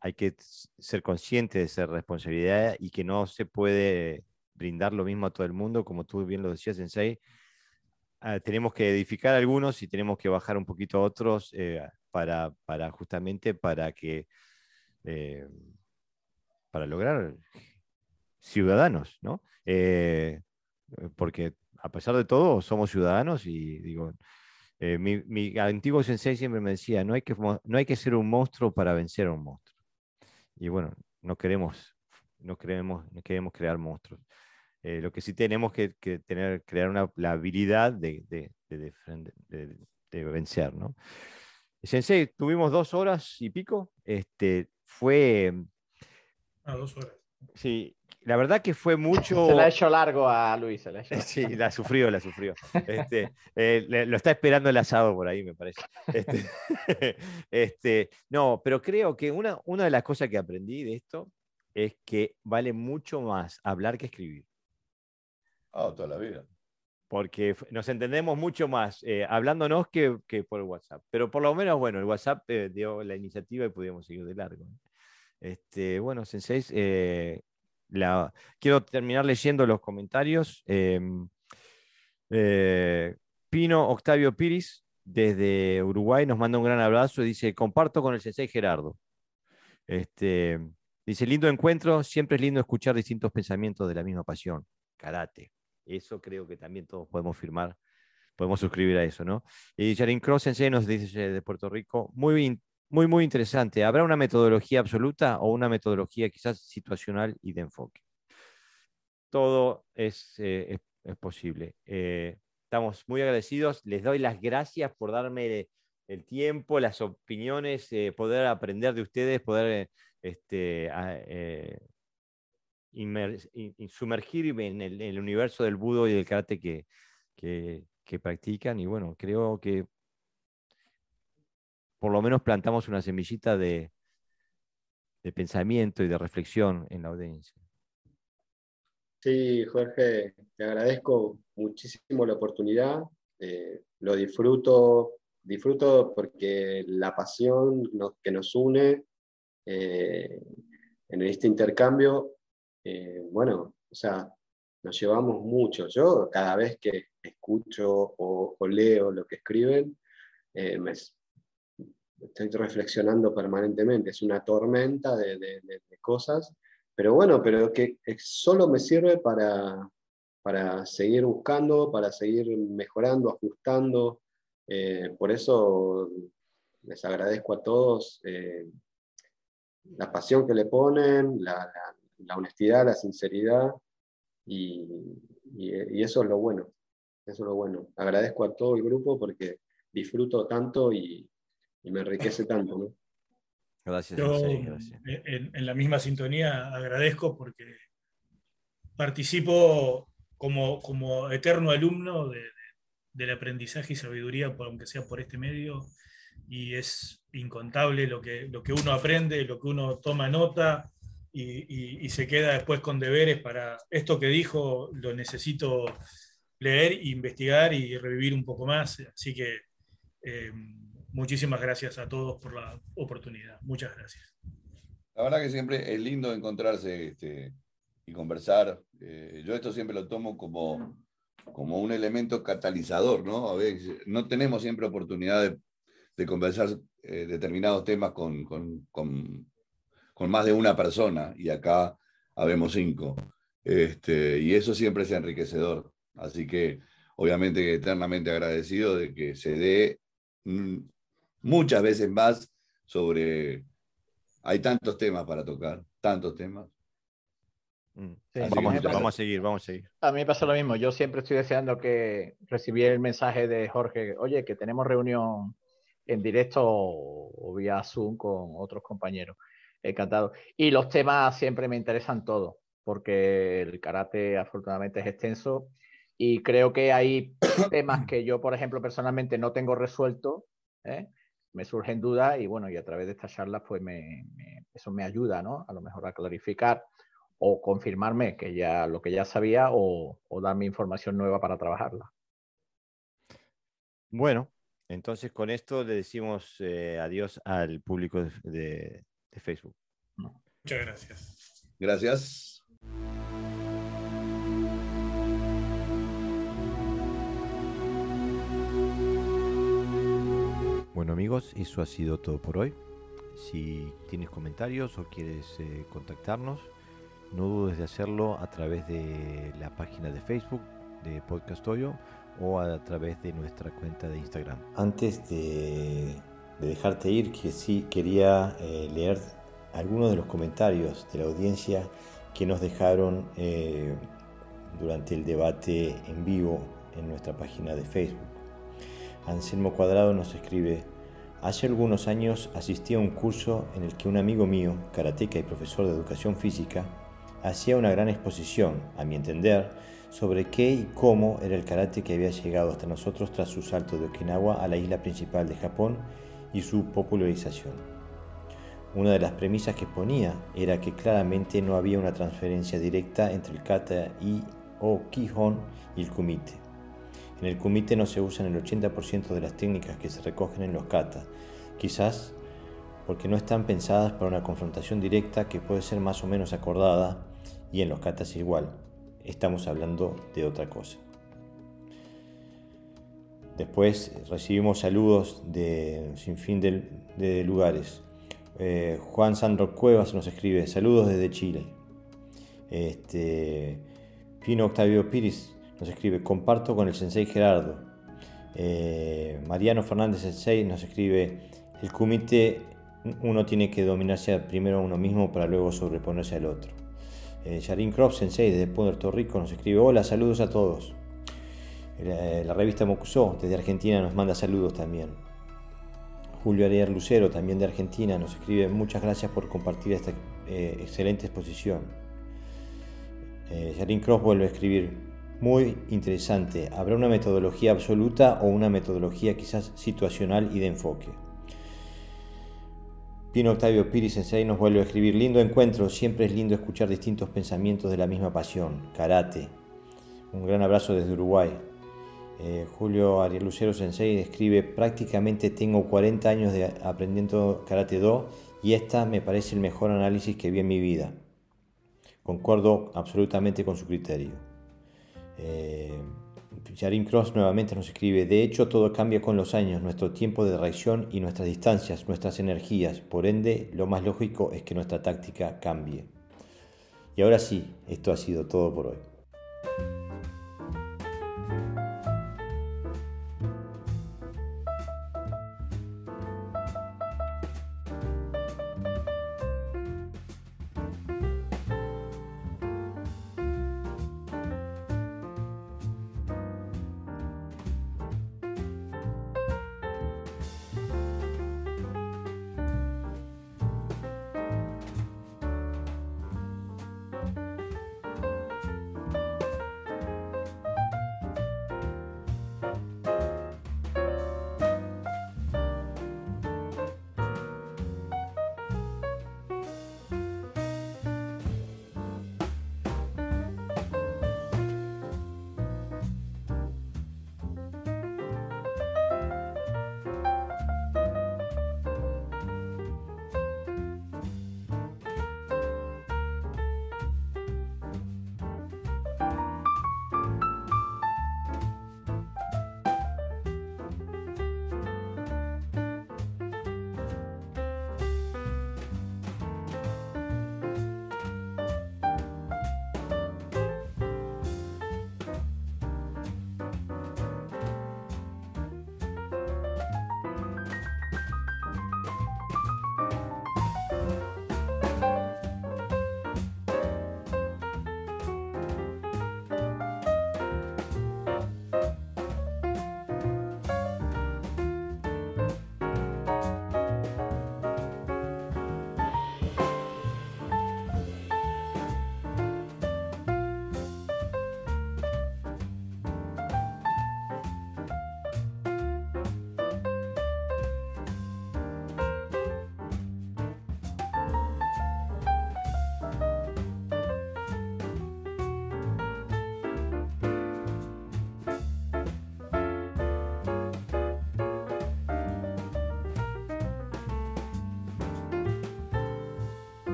hay que ser consciente de esa responsabilidad y que no se puede brindar lo mismo a todo el mundo, como tú bien lo decías, Sensei. Ah, tenemos que edificar algunos y tenemos que bajar un poquito a otros eh, para, para, justamente para que eh, para lograr ciudadanos, ¿no? Eh, porque a pesar de todo somos ciudadanos y digo, mi, mi, antiguo sensei siempre me decía, no hay, que, no hay que ser un monstruo para vencer a un monstruo. Y bueno, no queremos, no queremos, no queremos crear monstruos. Eh, lo que sí tenemos que, tener, crear una, la habilidad de, de, de, vencer, ¿no? Sensei, tuvimos dos horas y pico. Este, fue. Ah, dos horas. Sí, la verdad que fue mucho. Se la ha hecho largo a Luis. La sí, la sufrió, la sufrió. Este, eh, lo está esperando el asado por ahí, me parece. Este, este, no, pero creo que una, una de las cosas que aprendí de esto es que vale mucho más hablar que escribir. Ah, toda la vida. Porque nos entendemos mucho más eh, hablándonos que, que, por WhatsApp. Pero por lo menos, bueno, el WhatsApp eh, dio la iniciativa y pudimos seguir de largo. Este, bueno, Sensei, eh, quiero terminar leyendo los comentarios. Em, Pino Octavio Piris, desde Uruguay, nos manda un gran abrazo y dice, comparto con el Sensei Gerardo. Este, dice, lindo encuentro, siempre es lindo escuchar distintos pensamientos de la misma pasión, karate. Eso creo que también todos podemos firmar, podemos suscribir a eso, ¿no? Y Jarin Cross nos dice de Puerto Rico, muy, muy, muy interesante. ¿Habrá una metodología absoluta o una metodología quizás situacional y de enfoque? Todo es, eh, es, posible. Eh, estamos muy agradecidos. Les doy las gracias por darme el tiempo, las opiniones, eh, poder aprender de ustedes, poder este, sumergirme en el, universo del budo y del karate que, que, practican. Y bueno, creo que por lo menos plantamos una semillita de, de pensamiento y de reflexión en la audiencia. Sí, Jorge, te agradezco muchísimo la oportunidad. Eh, lo disfruto, disfruto porque la pasión que nos une eh, en este intercambio eh, bueno, o sea, nos llevamos mucho. Yo cada vez que escucho o, leo lo que escriben, eh, me, estoy reflexionando permanentemente. Es una tormenta de, cosas, pero bueno, pero que solo me sirve para, para seguir buscando, para seguir mejorando, ajustando. Eh, por eso les agradezco a todos la pasión que le ponen, la, la honestidad, la sinceridad, y, eso es lo bueno. Eso es lo bueno. Agradezco a todo el grupo porque disfruto tanto y, me enriquece tanto. ¿no? Gracias, Yo, En, la misma sintonía agradezco porque participo como, como eterno alumno del aprendizaje y sabiduría, aunque sea por este medio, y es incontable lo que, lo que uno aprende, lo que uno toma nota, y, se queda después con deberes para esto que dijo, lo necesito leer, investigar y revivir un poco más. Así que eh, muchísimas gracias a todos por la oportunidad. Muchas gracias. La verdad que siempre es lindo encontrarse este, y conversar. Eh, yo esto siempre lo tomo como, como un elemento catalizador, ¿no? A veces no tenemos siempre oportunidad de, conversar eh, determinados temas con con más de una persona y acá habemos cinco. Este, y eso siempre es enriquecedor. Así que obviamente eternamente agradecido de que se dé mm, muchas veces más sobre... Hay tantos temas para tocar, tantos temas. Mm. vamos, vamos, a seguir, vamos a seguir. A mí me pasa lo mismo. Yo siempre estoy deseando que recibí el mensaje de Jorge, oye, que tenemos reunión en directo o, vía Zoom con otros compañeros. Encantado. Y los temas siempre me interesan todos, porque el karate afortunadamente es extenso y creo que hay temas que yo, por ejemplo, personalmente no tengo resuelto, ¿eh? me surgen dudas y bueno, y a través de estas charlas, pues me, eso me ayuda, ¿no? A lo mejor a clarificar o confirmarme que ya lo que ya sabía o, darme información nueva para trabajarla. Bueno, entonces con esto le decimos eh, adiós al público de Facebook. Muchas gracias. Gracias. Bueno amigos, eso ha sido todo por hoy. Si tienes comentarios o quieres eh, contactarnos, no dudes de hacerlo a través de la página de Facebook de Podcast Hoyo o a través de nuestra cuenta de Instagram. Antes de, dejarte ir, que sí quería eh, leer algunos de los comentarios de la audiencia que nos dejaron eh, durante el debate en vivo en nuestra página de Facebook. Anselmo Cuadrado nos escribe, hace algunos años asistí a un curso en el que un amigo mío, karateca y profesor de educación física, hacía una gran exposición, a mi entender, sobre qué y cómo era el karate que había llegado hasta nosotros tras su salto de Okinawa a la isla principal de Japón y su popularización. Una de las premisas que ponía era que claramente no había una transferencia directa entre el kata y o kihon y el kumite. En el kumite no se usan el 80% de las técnicas que se recogen en los kata, quizás porque no están pensadas para una confrontación directa que puede ser más o menos acordada y en los katas igual. Estamos hablando de otra cosa. Después recibimos saludos de sin fin de, lugares. Eh, Juan Sandro Cuevas nos escribe, saludos desde Chile. Este, Pino Octavio Piris nos escribe, comparto con el sensei Gerardo. Eh, Mariano Fernández Sensei nos escribe, el kumite uno tiene que dominarse primero a uno mismo para luego sobreponerse al otro. Eh, Yarin Sensei desde Puerto Rico nos escribe, hola, saludos a todos. La, revista Mokusó desde Argentina nos manda saludos también. Julio Ariel Lucero, también de Argentina, nos escribe muchas gracias por compartir esta eh, excelente exposición. Eh, Cross vuelve a escribir, muy interesante. ¿Habrá una metodología absoluta o una metodología quizás situacional y de enfoque? Pino Octavio Piri Sensei nos vuelve a escribir, lindo encuentro, siempre es lindo escuchar distintos pensamientos de la misma pasión, karate. Un gran abrazo desde Uruguay. Eh, Julio Ariel Lucero Sensei escribe, prácticamente tengo 40 años de aprendiendo karate do y esta me parece el mejor análisis que vi en mi vida. Concuerdo absolutamente con su criterio. Eh, Cross nuevamente nos escribe, de hecho todo cambia con los años, nuestro tiempo de reacción y nuestras distancias, nuestras energías, por ende lo más lógico es que nuestra táctica cambie. Y ahora sí, esto ha sido todo por hoy.